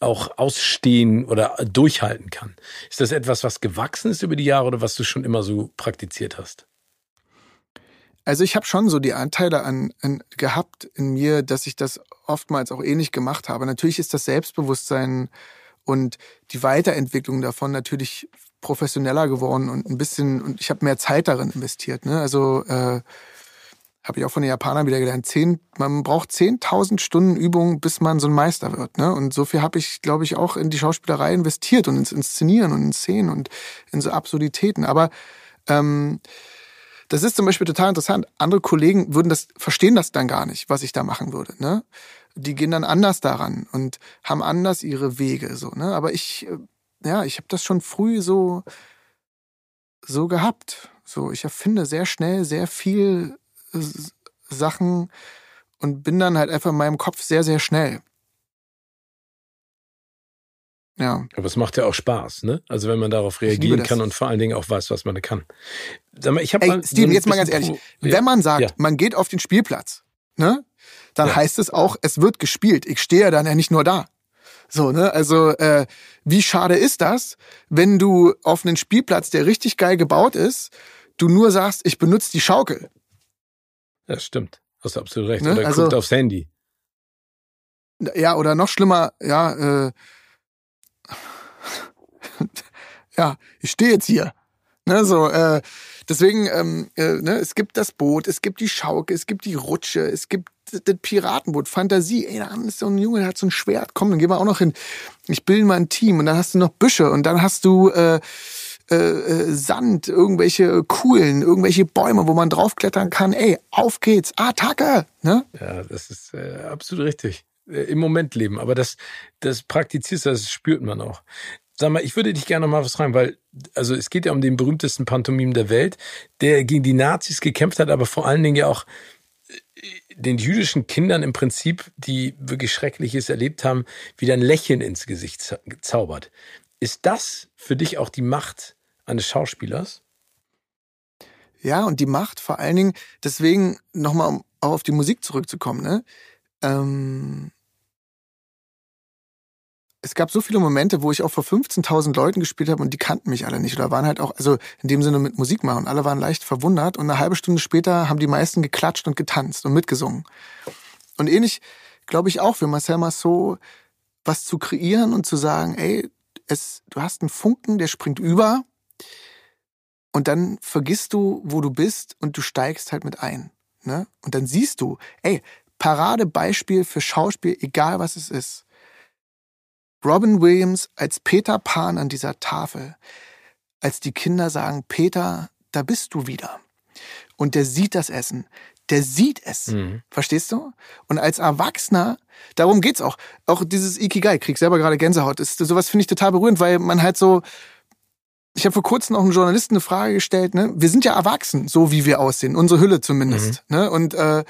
auch ausstehen oder durchhalten kann. Ist das etwas, was gewachsen ist über die Jahre oder was du schon immer so praktiziert hast? Also ich habe schon so die Anteile an, an, gehabt in mir, dass ich das oftmals auch ähnlich gemacht habe. Natürlich ist das Selbstbewusstsein und die Weiterentwicklung davon natürlich professioneller geworden und ein bisschen und ich habe mehr Zeit darin investiert. Ne? Also äh, habe ich auch von den Japanern wieder gelernt, zehn, man braucht 10.000 Stunden Übung, bis man so ein Meister wird. Ne? Und so viel habe ich, glaube ich, auch in die Schauspielerei investiert und ins Inszenieren und in Szenen und in so Absurditäten. Aber ähm, das ist zum Beispiel total interessant. Andere Kollegen würden das, verstehen das dann gar nicht, was ich da machen würde. Ne? Die gehen dann anders daran und haben anders ihre Wege. So, ne? Aber ich, äh, ja, ich habe das schon früh so, so gehabt. So, ich erfinde sehr schnell sehr viel Sachen und bin dann halt einfach in meinem Kopf sehr, sehr schnell. Ja. Aber es macht ja auch Spaß, ne? Also wenn man darauf reagieren kann und vor allen Dingen auch weiß, was man kann. Sag mal, ich habe mal Steven, so jetzt mal ganz ehrlich, ja. wenn man sagt, ja. man geht auf den Spielplatz, ne? Dann ja. heißt es auch, es wird gespielt. Ich stehe ja dann ja nicht nur da. So, ne? Also, äh, wie schade ist das, wenn du auf einen Spielplatz, der richtig geil gebaut ist, du nur sagst, ich benutze die Schaukel. Ja, stimmt. Hast du absolut recht. Ne? Oder also, guckt aufs Handy. Ja, oder noch schlimmer, ja, äh, <laughs> ja, ich stehe jetzt hier. Ne, so, äh, deswegen, ähm, äh, ne, es gibt das Boot, es gibt die Schaukel, es gibt die Rutsche, es gibt das Piratenboot, Fantasie. Ey, da ist so ein Junge, der hat so ein Schwert. Komm, dann gehen wir auch noch hin. Ich bilde mal ein Team und dann hast du noch Büsche und dann hast du äh, äh, äh, Sand, irgendwelche Kuhlen, irgendwelche Bäume, wo man draufklettern kann. Ey, auf geht's, Attacke! Ne? Ja, das ist äh, absolut richtig. Äh, Im Moment leben. Aber das, das praktizierst, das spürt man auch. Sag mal, ich würde dich gerne noch mal was fragen, weil also es geht ja um den berühmtesten Pantomim der Welt, der gegen die Nazis gekämpft hat, aber vor allen Dingen ja auch den jüdischen Kindern im Prinzip, die wirklich Schreckliches erlebt haben, wieder ein Lächeln ins Gesicht zaubert. Ist das für dich auch die Macht eines Schauspielers? Ja, und die Macht vor allen Dingen, deswegen nochmal, um auch auf die Musik zurückzukommen, ne? Ähm, es gab so viele Momente, wo ich auch vor 15.000 Leuten gespielt habe und die kannten mich alle nicht oder waren halt auch, also in dem Sinne mit Musik machen. Alle waren leicht verwundert und eine halbe Stunde später haben die meisten geklatscht und getanzt und mitgesungen. Und ähnlich glaube ich auch für Marcel Marceau, was zu kreieren und zu sagen, ey, es, du hast einen Funken, der springt über und dann vergisst du, wo du bist und du steigst halt mit ein. Ne? Und dann siehst du, ey, Paradebeispiel für Schauspiel, egal was es ist Robin Williams als Peter Pan an dieser Tafel, als die Kinder sagen, Peter, da bist du wieder. Und der sieht das Essen. Der sieht es. Mhm. Verstehst du? Und als Erwachsener, darum geht's auch. Auch dieses Ikigai, krieg selber gerade Gänsehaut. Ist, sowas finde ich total berührend, weil man halt so, ich habe vor kurzem auch einem Journalisten eine Frage gestellt, ne? Wir sind ja erwachsen, so wie wir aussehen, unsere Hülle zumindest. Mhm. Ne? Und, äh,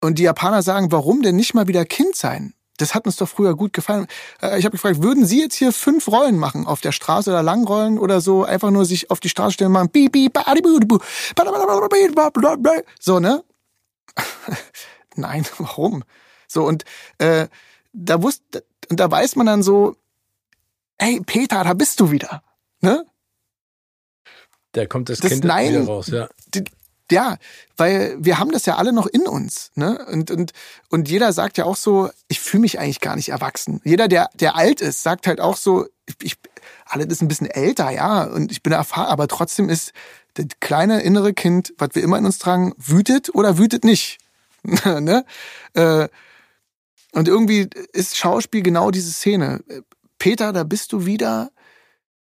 und die Japaner sagen, warum denn nicht mal wieder Kind sein? das hat uns doch früher gut gefallen. Äh, ich habe gefragt, würden Sie jetzt hier fünf Rollen machen auf der Straße oder Langrollen oder so, einfach nur sich auf die Straße stellen und machen, so, ne? <laughs> Nein, <laughs> warum? So, und äh, da wusste, und da weiß man dann so, ey, Peter, da bist du wieder. Ne? Da kommt das, das Kind Nein, wieder raus, ja. Die, ja, weil wir haben das ja alle noch in uns, ne? Und und und jeder sagt ja auch so, ich fühle mich eigentlich gar nicht erwachsen. Jeder, der der alt ist, sagt halt auch so, ich, ich alles ist ein bisschen älter, ja, und ich bin erfahren, aber trotzdem ist das kleine innere Kind, was wir immer in uns tragen, wütet oder wütet nicht, <laughs> ne? Äh, und irgendwie ist Schauspiel genau diese Szene. Peter, da bist du wieder,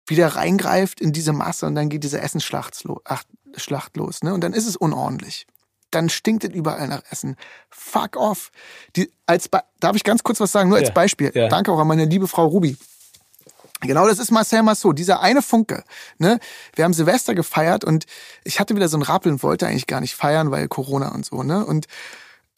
wieder reingreift in diese Masse und dann geht diese Essensschlacht los. Ach, Schlacht los, ne? Und dann ist es unordentlich. Dann stinkt es überall nach Essen. Fuck off. Die, als Darf ich ganz kurz was sagen, nur als ja, Beispiel. Ja. Danke auch an meine liebe Frau Ruby. Genau, das ist Marcel Massot, dieser eine Funke. Ne? Wir haben Silvester gefeiert und ich hatte wieder so ein Rappel und wollte eigentlich gar nicht feiern, weil Corona und so. Ne? Und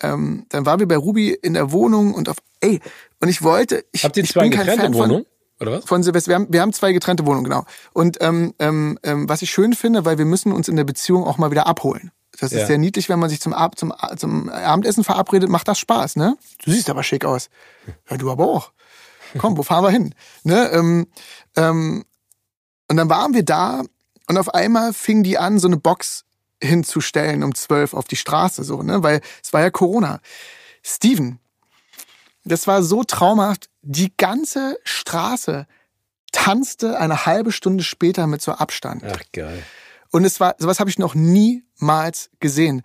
ähm, dann waren wir bei Ruby in der Wohnung und auf, ey, und ich wollte, ich, Habt ihr ich zwei bin kein Fan Wohnung? Von, oder was? Von Silvester. Wir haben, wir haben zwei getrennte Wohnungen, genau. Und ähm, ähm, ähm, was ich schön finde, weil wir müssen uns in der Beziehung auch mal wieder abholen. Das ja. ist sehr niedlich, wenn man sich zum, Ab zum, zum Abendessen verabredet, macht das Spaß, ne? Du siehst aber schick aus. Ja, du aber auch. Komm, wo fahren wir hin? Ne? Ähm, ähm, und dann waren wir da und auf einmal fing die an, so eine Box hinzustellen um zwölf auf die Straße, so, ne? Weil es war ja Corona. Steven, das war so traumhaft. Die ganze Straße tanzte eine halbe Stunde später mit so Abstand. Ach geil. Und es war, sowas habe ich noch niemals gesehen.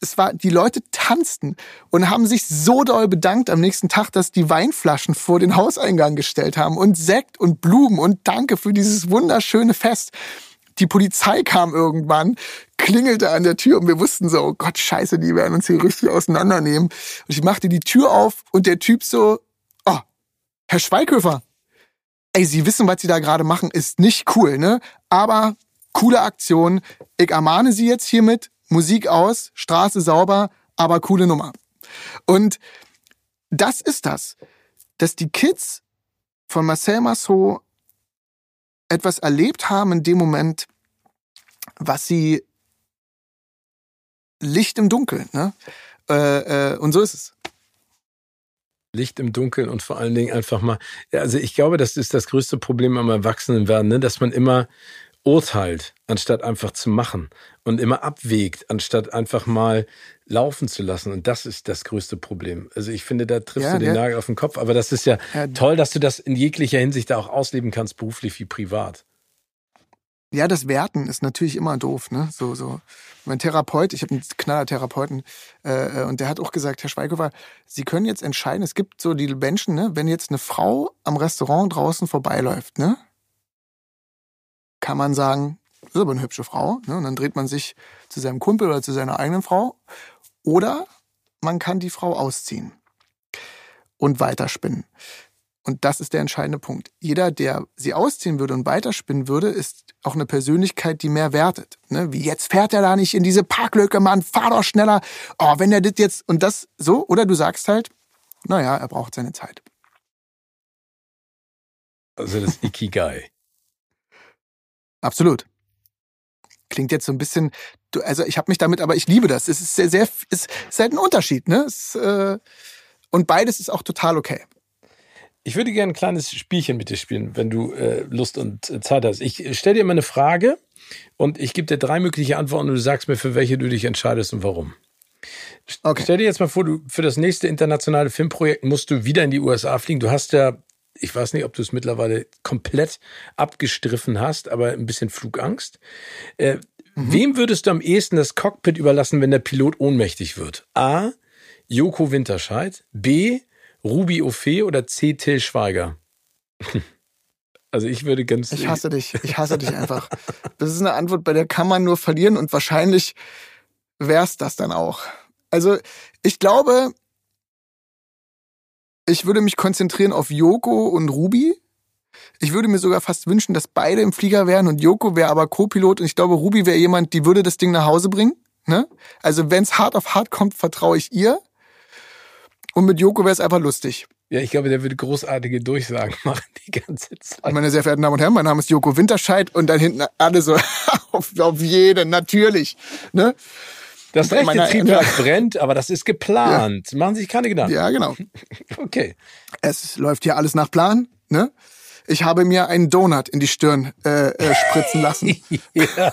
Es war, die Leute tanzten und haben sich so doll bedankt am nächsten Tag, dass die Weinflaschen vor den Hauseingang gestellt haben und Sekt und Blumen und Danke für dieses wunderschöne Fest. Die Polizei kam irgendwann, klingelte an der Tür und wir wussten so, oh Gott, scheiße, die werden uns hier richtig auseinandernehmen. Und ich machte die Tür auf und der Typ so, oh, Herr Schweighöfer, ey, Sie wissen, was Sie da gerade machen, ist nicht cool, ne? Aber coole Aktion. Ich ermahne Sie jetzt hiermit, Musik aus, Straße sauber, aber coole Nummer. Und das ist das, dass die Kids von Marcel Massot etwas erlebt haben in dem Moment, was sie Licht im Dunkeln, ne? Äh, äh, und so ist es. Licht im Dunkeln und vor allen Dingen einfach mal, also ich glaube, das ist das größte Problem am Erwachsenenwerden, ne? dass man immer urteilt, anstatt einfach zu machen und immer abwägt, anstatt einfach mal laufen zu lassen. Und das ist das größte Problem. Also ich finde, da triffst ja, du den Nagel auf den Kopf. Aber das ist ja, ja toll, dass du das in jeglicher Hinsicht da auch ausleben kannst, beruflich wie privat. Ja, das Werten ist natürlich immer doof, ne? So, so. Mein Therapeut, ich habe einen knaller Therapeuten, äh, äh, und der hat auch gesagt, Herr Schweighöfer, Sie können jetzt entscheiden, es gibt so die Menschen, ne, wenn jetzt eine Frau am Restaurant draußen vorbeiläuft, ne? Kann man sagen, das ist aber eine hübsche Frau. Ne? Und dann dreht man sich zu seinem Kumpel oder zu seiner eigenen Frau. Oder man kann die Frau ausziehen und weiterspinnen. Und das ist der entscheidende Punkt. Jeder, der sie ausziehen würde und weiterspinnen würde, ist auch eine Persönlichkeit, die mehr wertet. Ne? Wie jetzt fährt er da nicht in diese Parklücke, Mann, fahr doch schneller. Oh, wenn er das jetzt und das so, oder du sagst halt, naja, er braucht seine Zeit. Also das Ikigai. Absolut. Klingt jetzt so ein bisschen, also ich habe mich damit, aber ich liebe das. Es ist sehr, sehr, es ist halt ein Unterschied, ne? Es, äh, und beides ist auch total okay. Ich würde gerne ein kleines Spielchen mit dir spielen, wenn du äh, Lust und äh, Zeit hast. Ich stelle dir mal eine Frage und ich gebe dir drei mögliche Antworten und du sagst mir, für welche du dich entscheidest und warum. Okay. Stell dir jetzt mal vor, du für das nächste internationale Filmprojekt musst du wieder in die USA fliegen. Du hast ja, ich weiß nicht, ob du es mittlerweile komplett abgestriffen hast, aber ein bisschen Flugangst. Äh, mhm. Wem würdest du am ehesten das Cockpit überlassen, wenn der Pilot ohnmächtig wird? A. Joko Winterscheid. B. Ruby Ophé oder C. Till Schweiger? <laughs> Also ich würde ganz. Ich hasse dich. Ich hasse dich einfach. Das ist eine Antwort, bei der kann man nur verlieren und wahrscheinlich wär's das dann auch. Also ich glaube, ich würde mich konzentrieren auf Joko und Ruby. Ich würde mir sogar fast wünschen, dass beide im Flieger wären und Joko wäre aber Co-Pilot und ich glaube, Ruby wäre jemand, die würde das Ding nach Hause bringen. Ne? Also wenn's hart auf hart kommt, vertraue ich ihr. Und mit Joko wäre es einfach lustig. Ja, ich glaube, der würde großartige Durchsagen <laughs> machen die ganze Zeit. Meine sehr verehrten Damen und Herren, mein Name ist Joko Winterscheid und dann hinten alle so <laughs> auf, auf jeden, natürlich. Ne? Das rechte Triebwerk <laughs> brennt, aber das ist geplant. Ja. Machen Sie sich keine Gedanken. Ja, genau. <laughs> Okay. Es läuft hier alles nach Plan. Ne? Ich habe mir einen Donut in die Stirn äh, äh, spritzen <laughs> lassen. ja.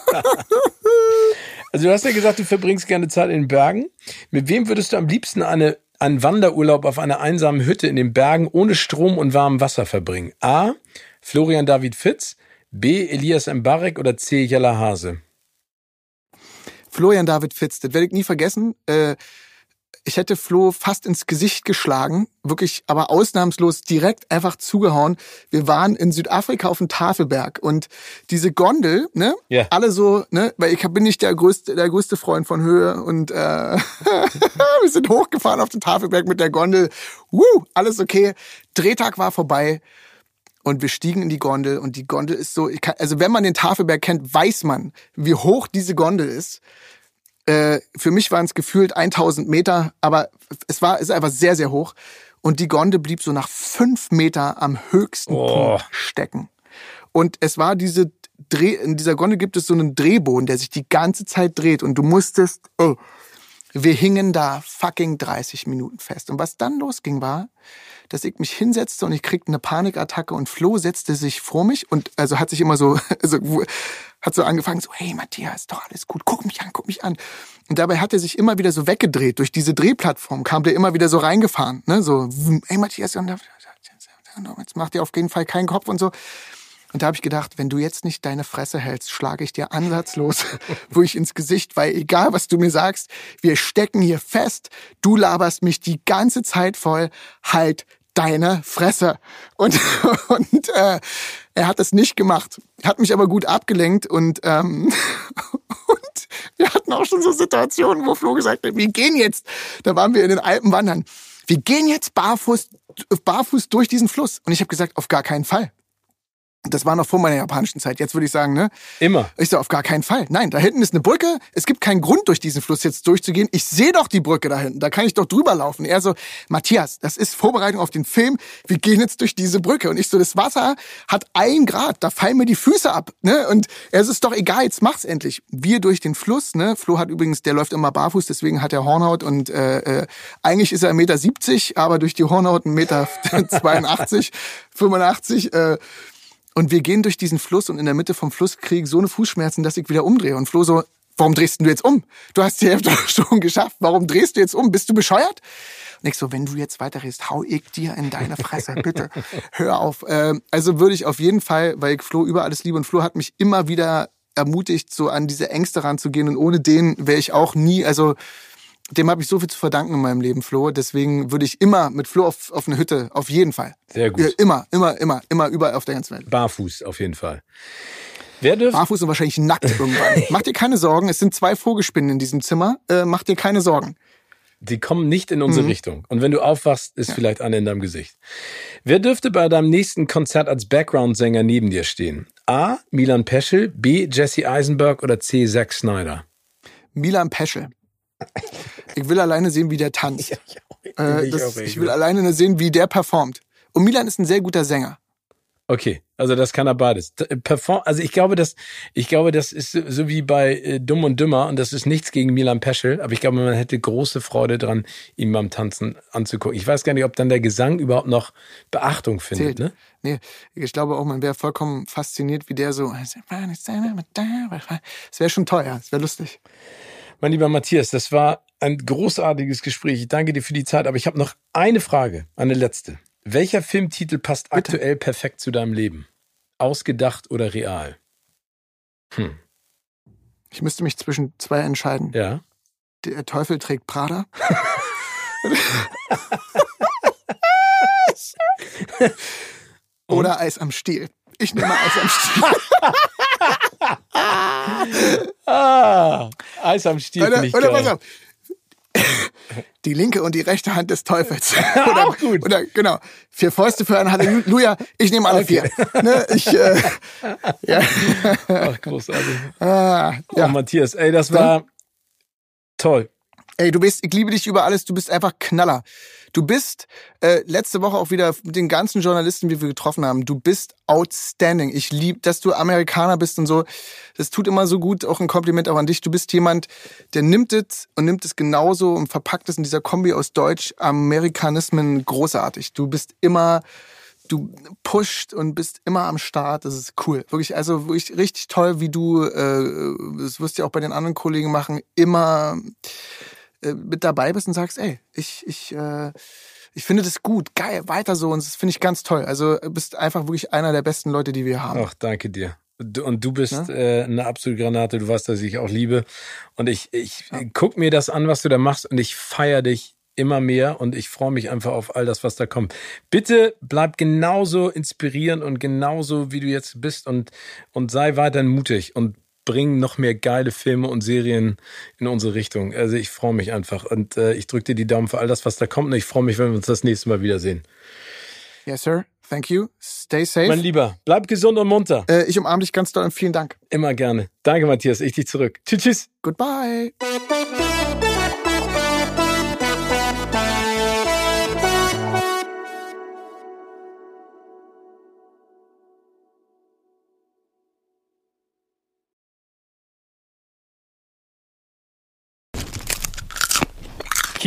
Also du hast ja gesagt, du verbringst gerne Zeit in den Bergen. Mit wem würdest du am liebsten eine einen Wanderurlaub auf einer einsamen Hütte in den Bergen ohne Strom und warmem Wasser verbringen? A. Florian David Fitz, B. Elias Mbarek oder C. Jella Hase? Florian David Fitz, das werde ich nie vergessen. Äh, ich hätte Flo fast ins Gesicht geschlagen, wirklich aber ausnahmslos direkt einfach zugehauen. Wir waren in Südafrika auf dem Tafelberg und diese Gondel, ne, yeah. alle so, ne, weil ich bin nicht der größte, der größte Freund von Höhe und äh, <laughs> wir sind hochgefahren auf den Tafelberg mit der Gondel. Woo, alles okay. Drehtag war vorbei. Und wir stiegen in die Gondel und die Gondel ist so, kann, also wenn man den Tafelberg kennt, weiß man, wie hoch diese Gondel ist. Äh, für mich waren es gefühlt 1000 Meter, aber es war ist einfach sehr, sehr hoch. Und die Gondel blieb so nach fünf Meter am höchsten oh. Punkt stecken. Und es war diese Dreh, in dieser Gondel gibt es so einen Drehboden, der sich die ganze Zeit dreht und du musstest, oh, wir hingen da fucking 30 Minuten fest. Und was dann losging war, dass ich mich hinsetzte und ich kriegte eine Panikattacke und Flo setzte sich vor mich und also hat sich immer so, <laughs> also hat so angefangen, so, hey Matthias, doch alles gut, guck mich an, guck mich an. Und dabei hat er sich immer wieder so weggedreht. Durch diese Drehplattform kam der immer wieder so reingefahren. Ne? So, hey Matthias, jetzt macht dir auf jeden Fall keinen Kopf und so. Und da habe ich gedacht, wenn du jetzt nicht deine Fresse hältst, schlage ich dir ansatzlos <laughs> wo ich ins Gesicht, weil egal was du mir sagst, wir stecken hier fest, du laberst mich die ganze Zeit voll, halt deine Fresse. Und, <laughs> und äh, er hat es nicht gemacht, hat mich aber gut abgelenkt und, ähm, <laughs> und wir hatten auch schon so Situationen, wo Flo gesagt hat, wir gehen jetzt, da waren wir in den Alpen wandern, wir gehen jetzt barfuß, barfuß durch diesen Fluss. Und ich habe gesagt, auf gar keinen Fall. Das war noch vor meiner japanischen Zeit. Jetzt würde ich sagen, ne? Immer. Ich so, auf gar keinen Fall. Nein, da hinten ist eine Brücke. Es gibt keinen Grund, durch diesen Fluss jetzt durchzugehen. Ich sehe doch die Brücke da hinten. Da kann ich doch drüber laufen. Er so, Matthias, das ist Vorbereitung auf den Film. Wir gehen jetzt durch diese Brücke. Und ich so, das Wasser hat ein Grad. Da fallen mir die Füße ab, ne? Und so, ist doch egal, jetzt mach's endlich. Wir durch den Fluss, ne? Flo hat übrigens, der läuft immer barfuß, deswegen hat er Hornhaut und äh, äh, eigentlich ist er 1,70 Meter, aber durch die Hornhaut 1,82 Meter <laughs> 85. Äh, und wir gehen durch diesen Fluss und in der Mitte vom Fluss kriege ich so eine Fußschmerzen, dass ich wieder umdrehe. Und Flo so, warum drehst du jetzt um? Du hast die Hälfte <laughs> schon geschafft. Warum drehst du jetzt um? Bist du bescheuert? Und ich so, wenn du jetzt weiterredest, hau ich dir in deine Fresse, <laughs> bitte. Hör auf. Ähm, also würde ich auf jeden Fall, weil ich Flo über alles liebe und Flo hat mich immer wieder ermutigt, so an diese Ängste ranzugehen. Und ohne den wäre ich auch nie, also dem habe ich so viel zu verdanken in meinem Leben, Flo. Deswegen würde ich immer mit Flo auf, auf eine Hütte, auf jeden Fall. Sehr gut. Immer, immer, immer, immer, überall auf der ganzen Welt. Barfuß, auf jeden Fall. Wer dürfte? Barfuß und wahrscheinlich nackt irgendwann. <laughs> Mach dir keine Sorgen, es sind zwei Vogelspinnen in diesem Zimmer. Äh, mach dir keine Sorgen. Die kommen nicht in unsere Mhm. Richtung. Und wenn du aufwachst, ist vielleicht eine in deinem Gesicht. Wer dürfte bei deinem nächsten Konzert als Background-Sänger neben dir stehen? A. Milan Peschel, B. Jesse Eisenberg oder C. Zack Snyder? Milan Peschel. Ich will alleine sehen, wie der tanzt. <laughs> Äh, das, ich will alleine sehen, wie der performt. Und Milan ist ein sehr guter Sänger. Okay, also das kann er beides. D- Perform also ich glaube, das, ich glaube, das ist so, wie bei äh, Dumm und Dümmer und das ist nichts gegen Milan Peschel, aber ich glaube, man hätte große Freude dran, ihm beim Tanzen anzugucken. Ich weiß gar nicht, ob dann der Gesang überhaupt noch Beachtung findet. Zählt. Ne? Nee, ich glaube auch, man wäre vollkommen fasziniert, wie der so. Es wäre schon toll, ja. Es wäre lustig. Mein lieber Matthias, das war ein großartiges Gespräch. Ich danke dir für die Zeit, aber ich habe noch eine Frage, eine letzte. Welcher Filmtitel passt aktuell perfekt zu deinem Leben? Ausgedacht oder real? Hm, Ich müsste mich zwischen zwei entscheiden. ja. Der Teufel trägt Prada. <laughs> Oder Eis am Stiel. Ich nehme Eis am Stiel. <laughs> Ah, Eis am Stiel Oder, ich oder geil. pass auf. <laughs> Die linke und die rechte Hand des Teufels. <laughs> Auch gut. Oder genau. Vier Fäuste für ein Halleluja. Ich nehme alle Okay. vier. Ne, ich, äh, ja. Ach, großartig. Ah, Oh, ja. Matthias, ey, das war toll. Ey, du bist, ich liebe dich über alles, du bist einfach Knaller. Du bist äh, letzte Woche auch wieder mit den ganzen Journalisten, die wir getroffen haben, du bist outstanding. Ich liebe, dass du Amerikaner bist und so. Das tut immer so gut, auch ein Kompliment auch an dich. Du bist jemand, der nimmt es und nimmt es genauso und verpackt es in dieser Kombi aus Deutsch, Amerikanismen großartig. Du bist immer, du pusht und bist immer am Start. Das ist cool. Wirklich, also wirklich richtig toll, wie du, äh, das wirst du ja auch bei den anderen Kollegen machen, immer äh, mit dabei bist und sagst, ey, ich, ich, äh, ich finde das gut, geil, weiter so und das finde ich ganz toll. Also du bist einfach wirklich einer der besten Leute, die wir haben. Ach, danke dir. Du- Und du bist Ne? äh, eine absolute Granate. Du weißt, dass ich auch liebe. Und ich, ich guck mir das an, was du da machst, und ich feier dich immer mehr und ich freue mich einfach auf all das, was da kommt. Bitte bleib genauso inspirierend und genauso, wie du jetzt bist und, und sei weiterhin mutig und bring noch mehr geile Filme und Serien in unsere Richtung. Also ich freue mich einfach und äh, ich drücke dir die Daumen für all das, was da kommt und ich freue mich, wenn wir uns das nächste Mal wiedersehen. Yes, sir. Thank you. Stay safe. Mein Lieber, bleib gesund und munter. äh, ich umarme dich ganz doll und vielen Dank. Immer gerne. Danke, Matthias. Ich dich zurück. Tschüss, tschüss. Goodbye.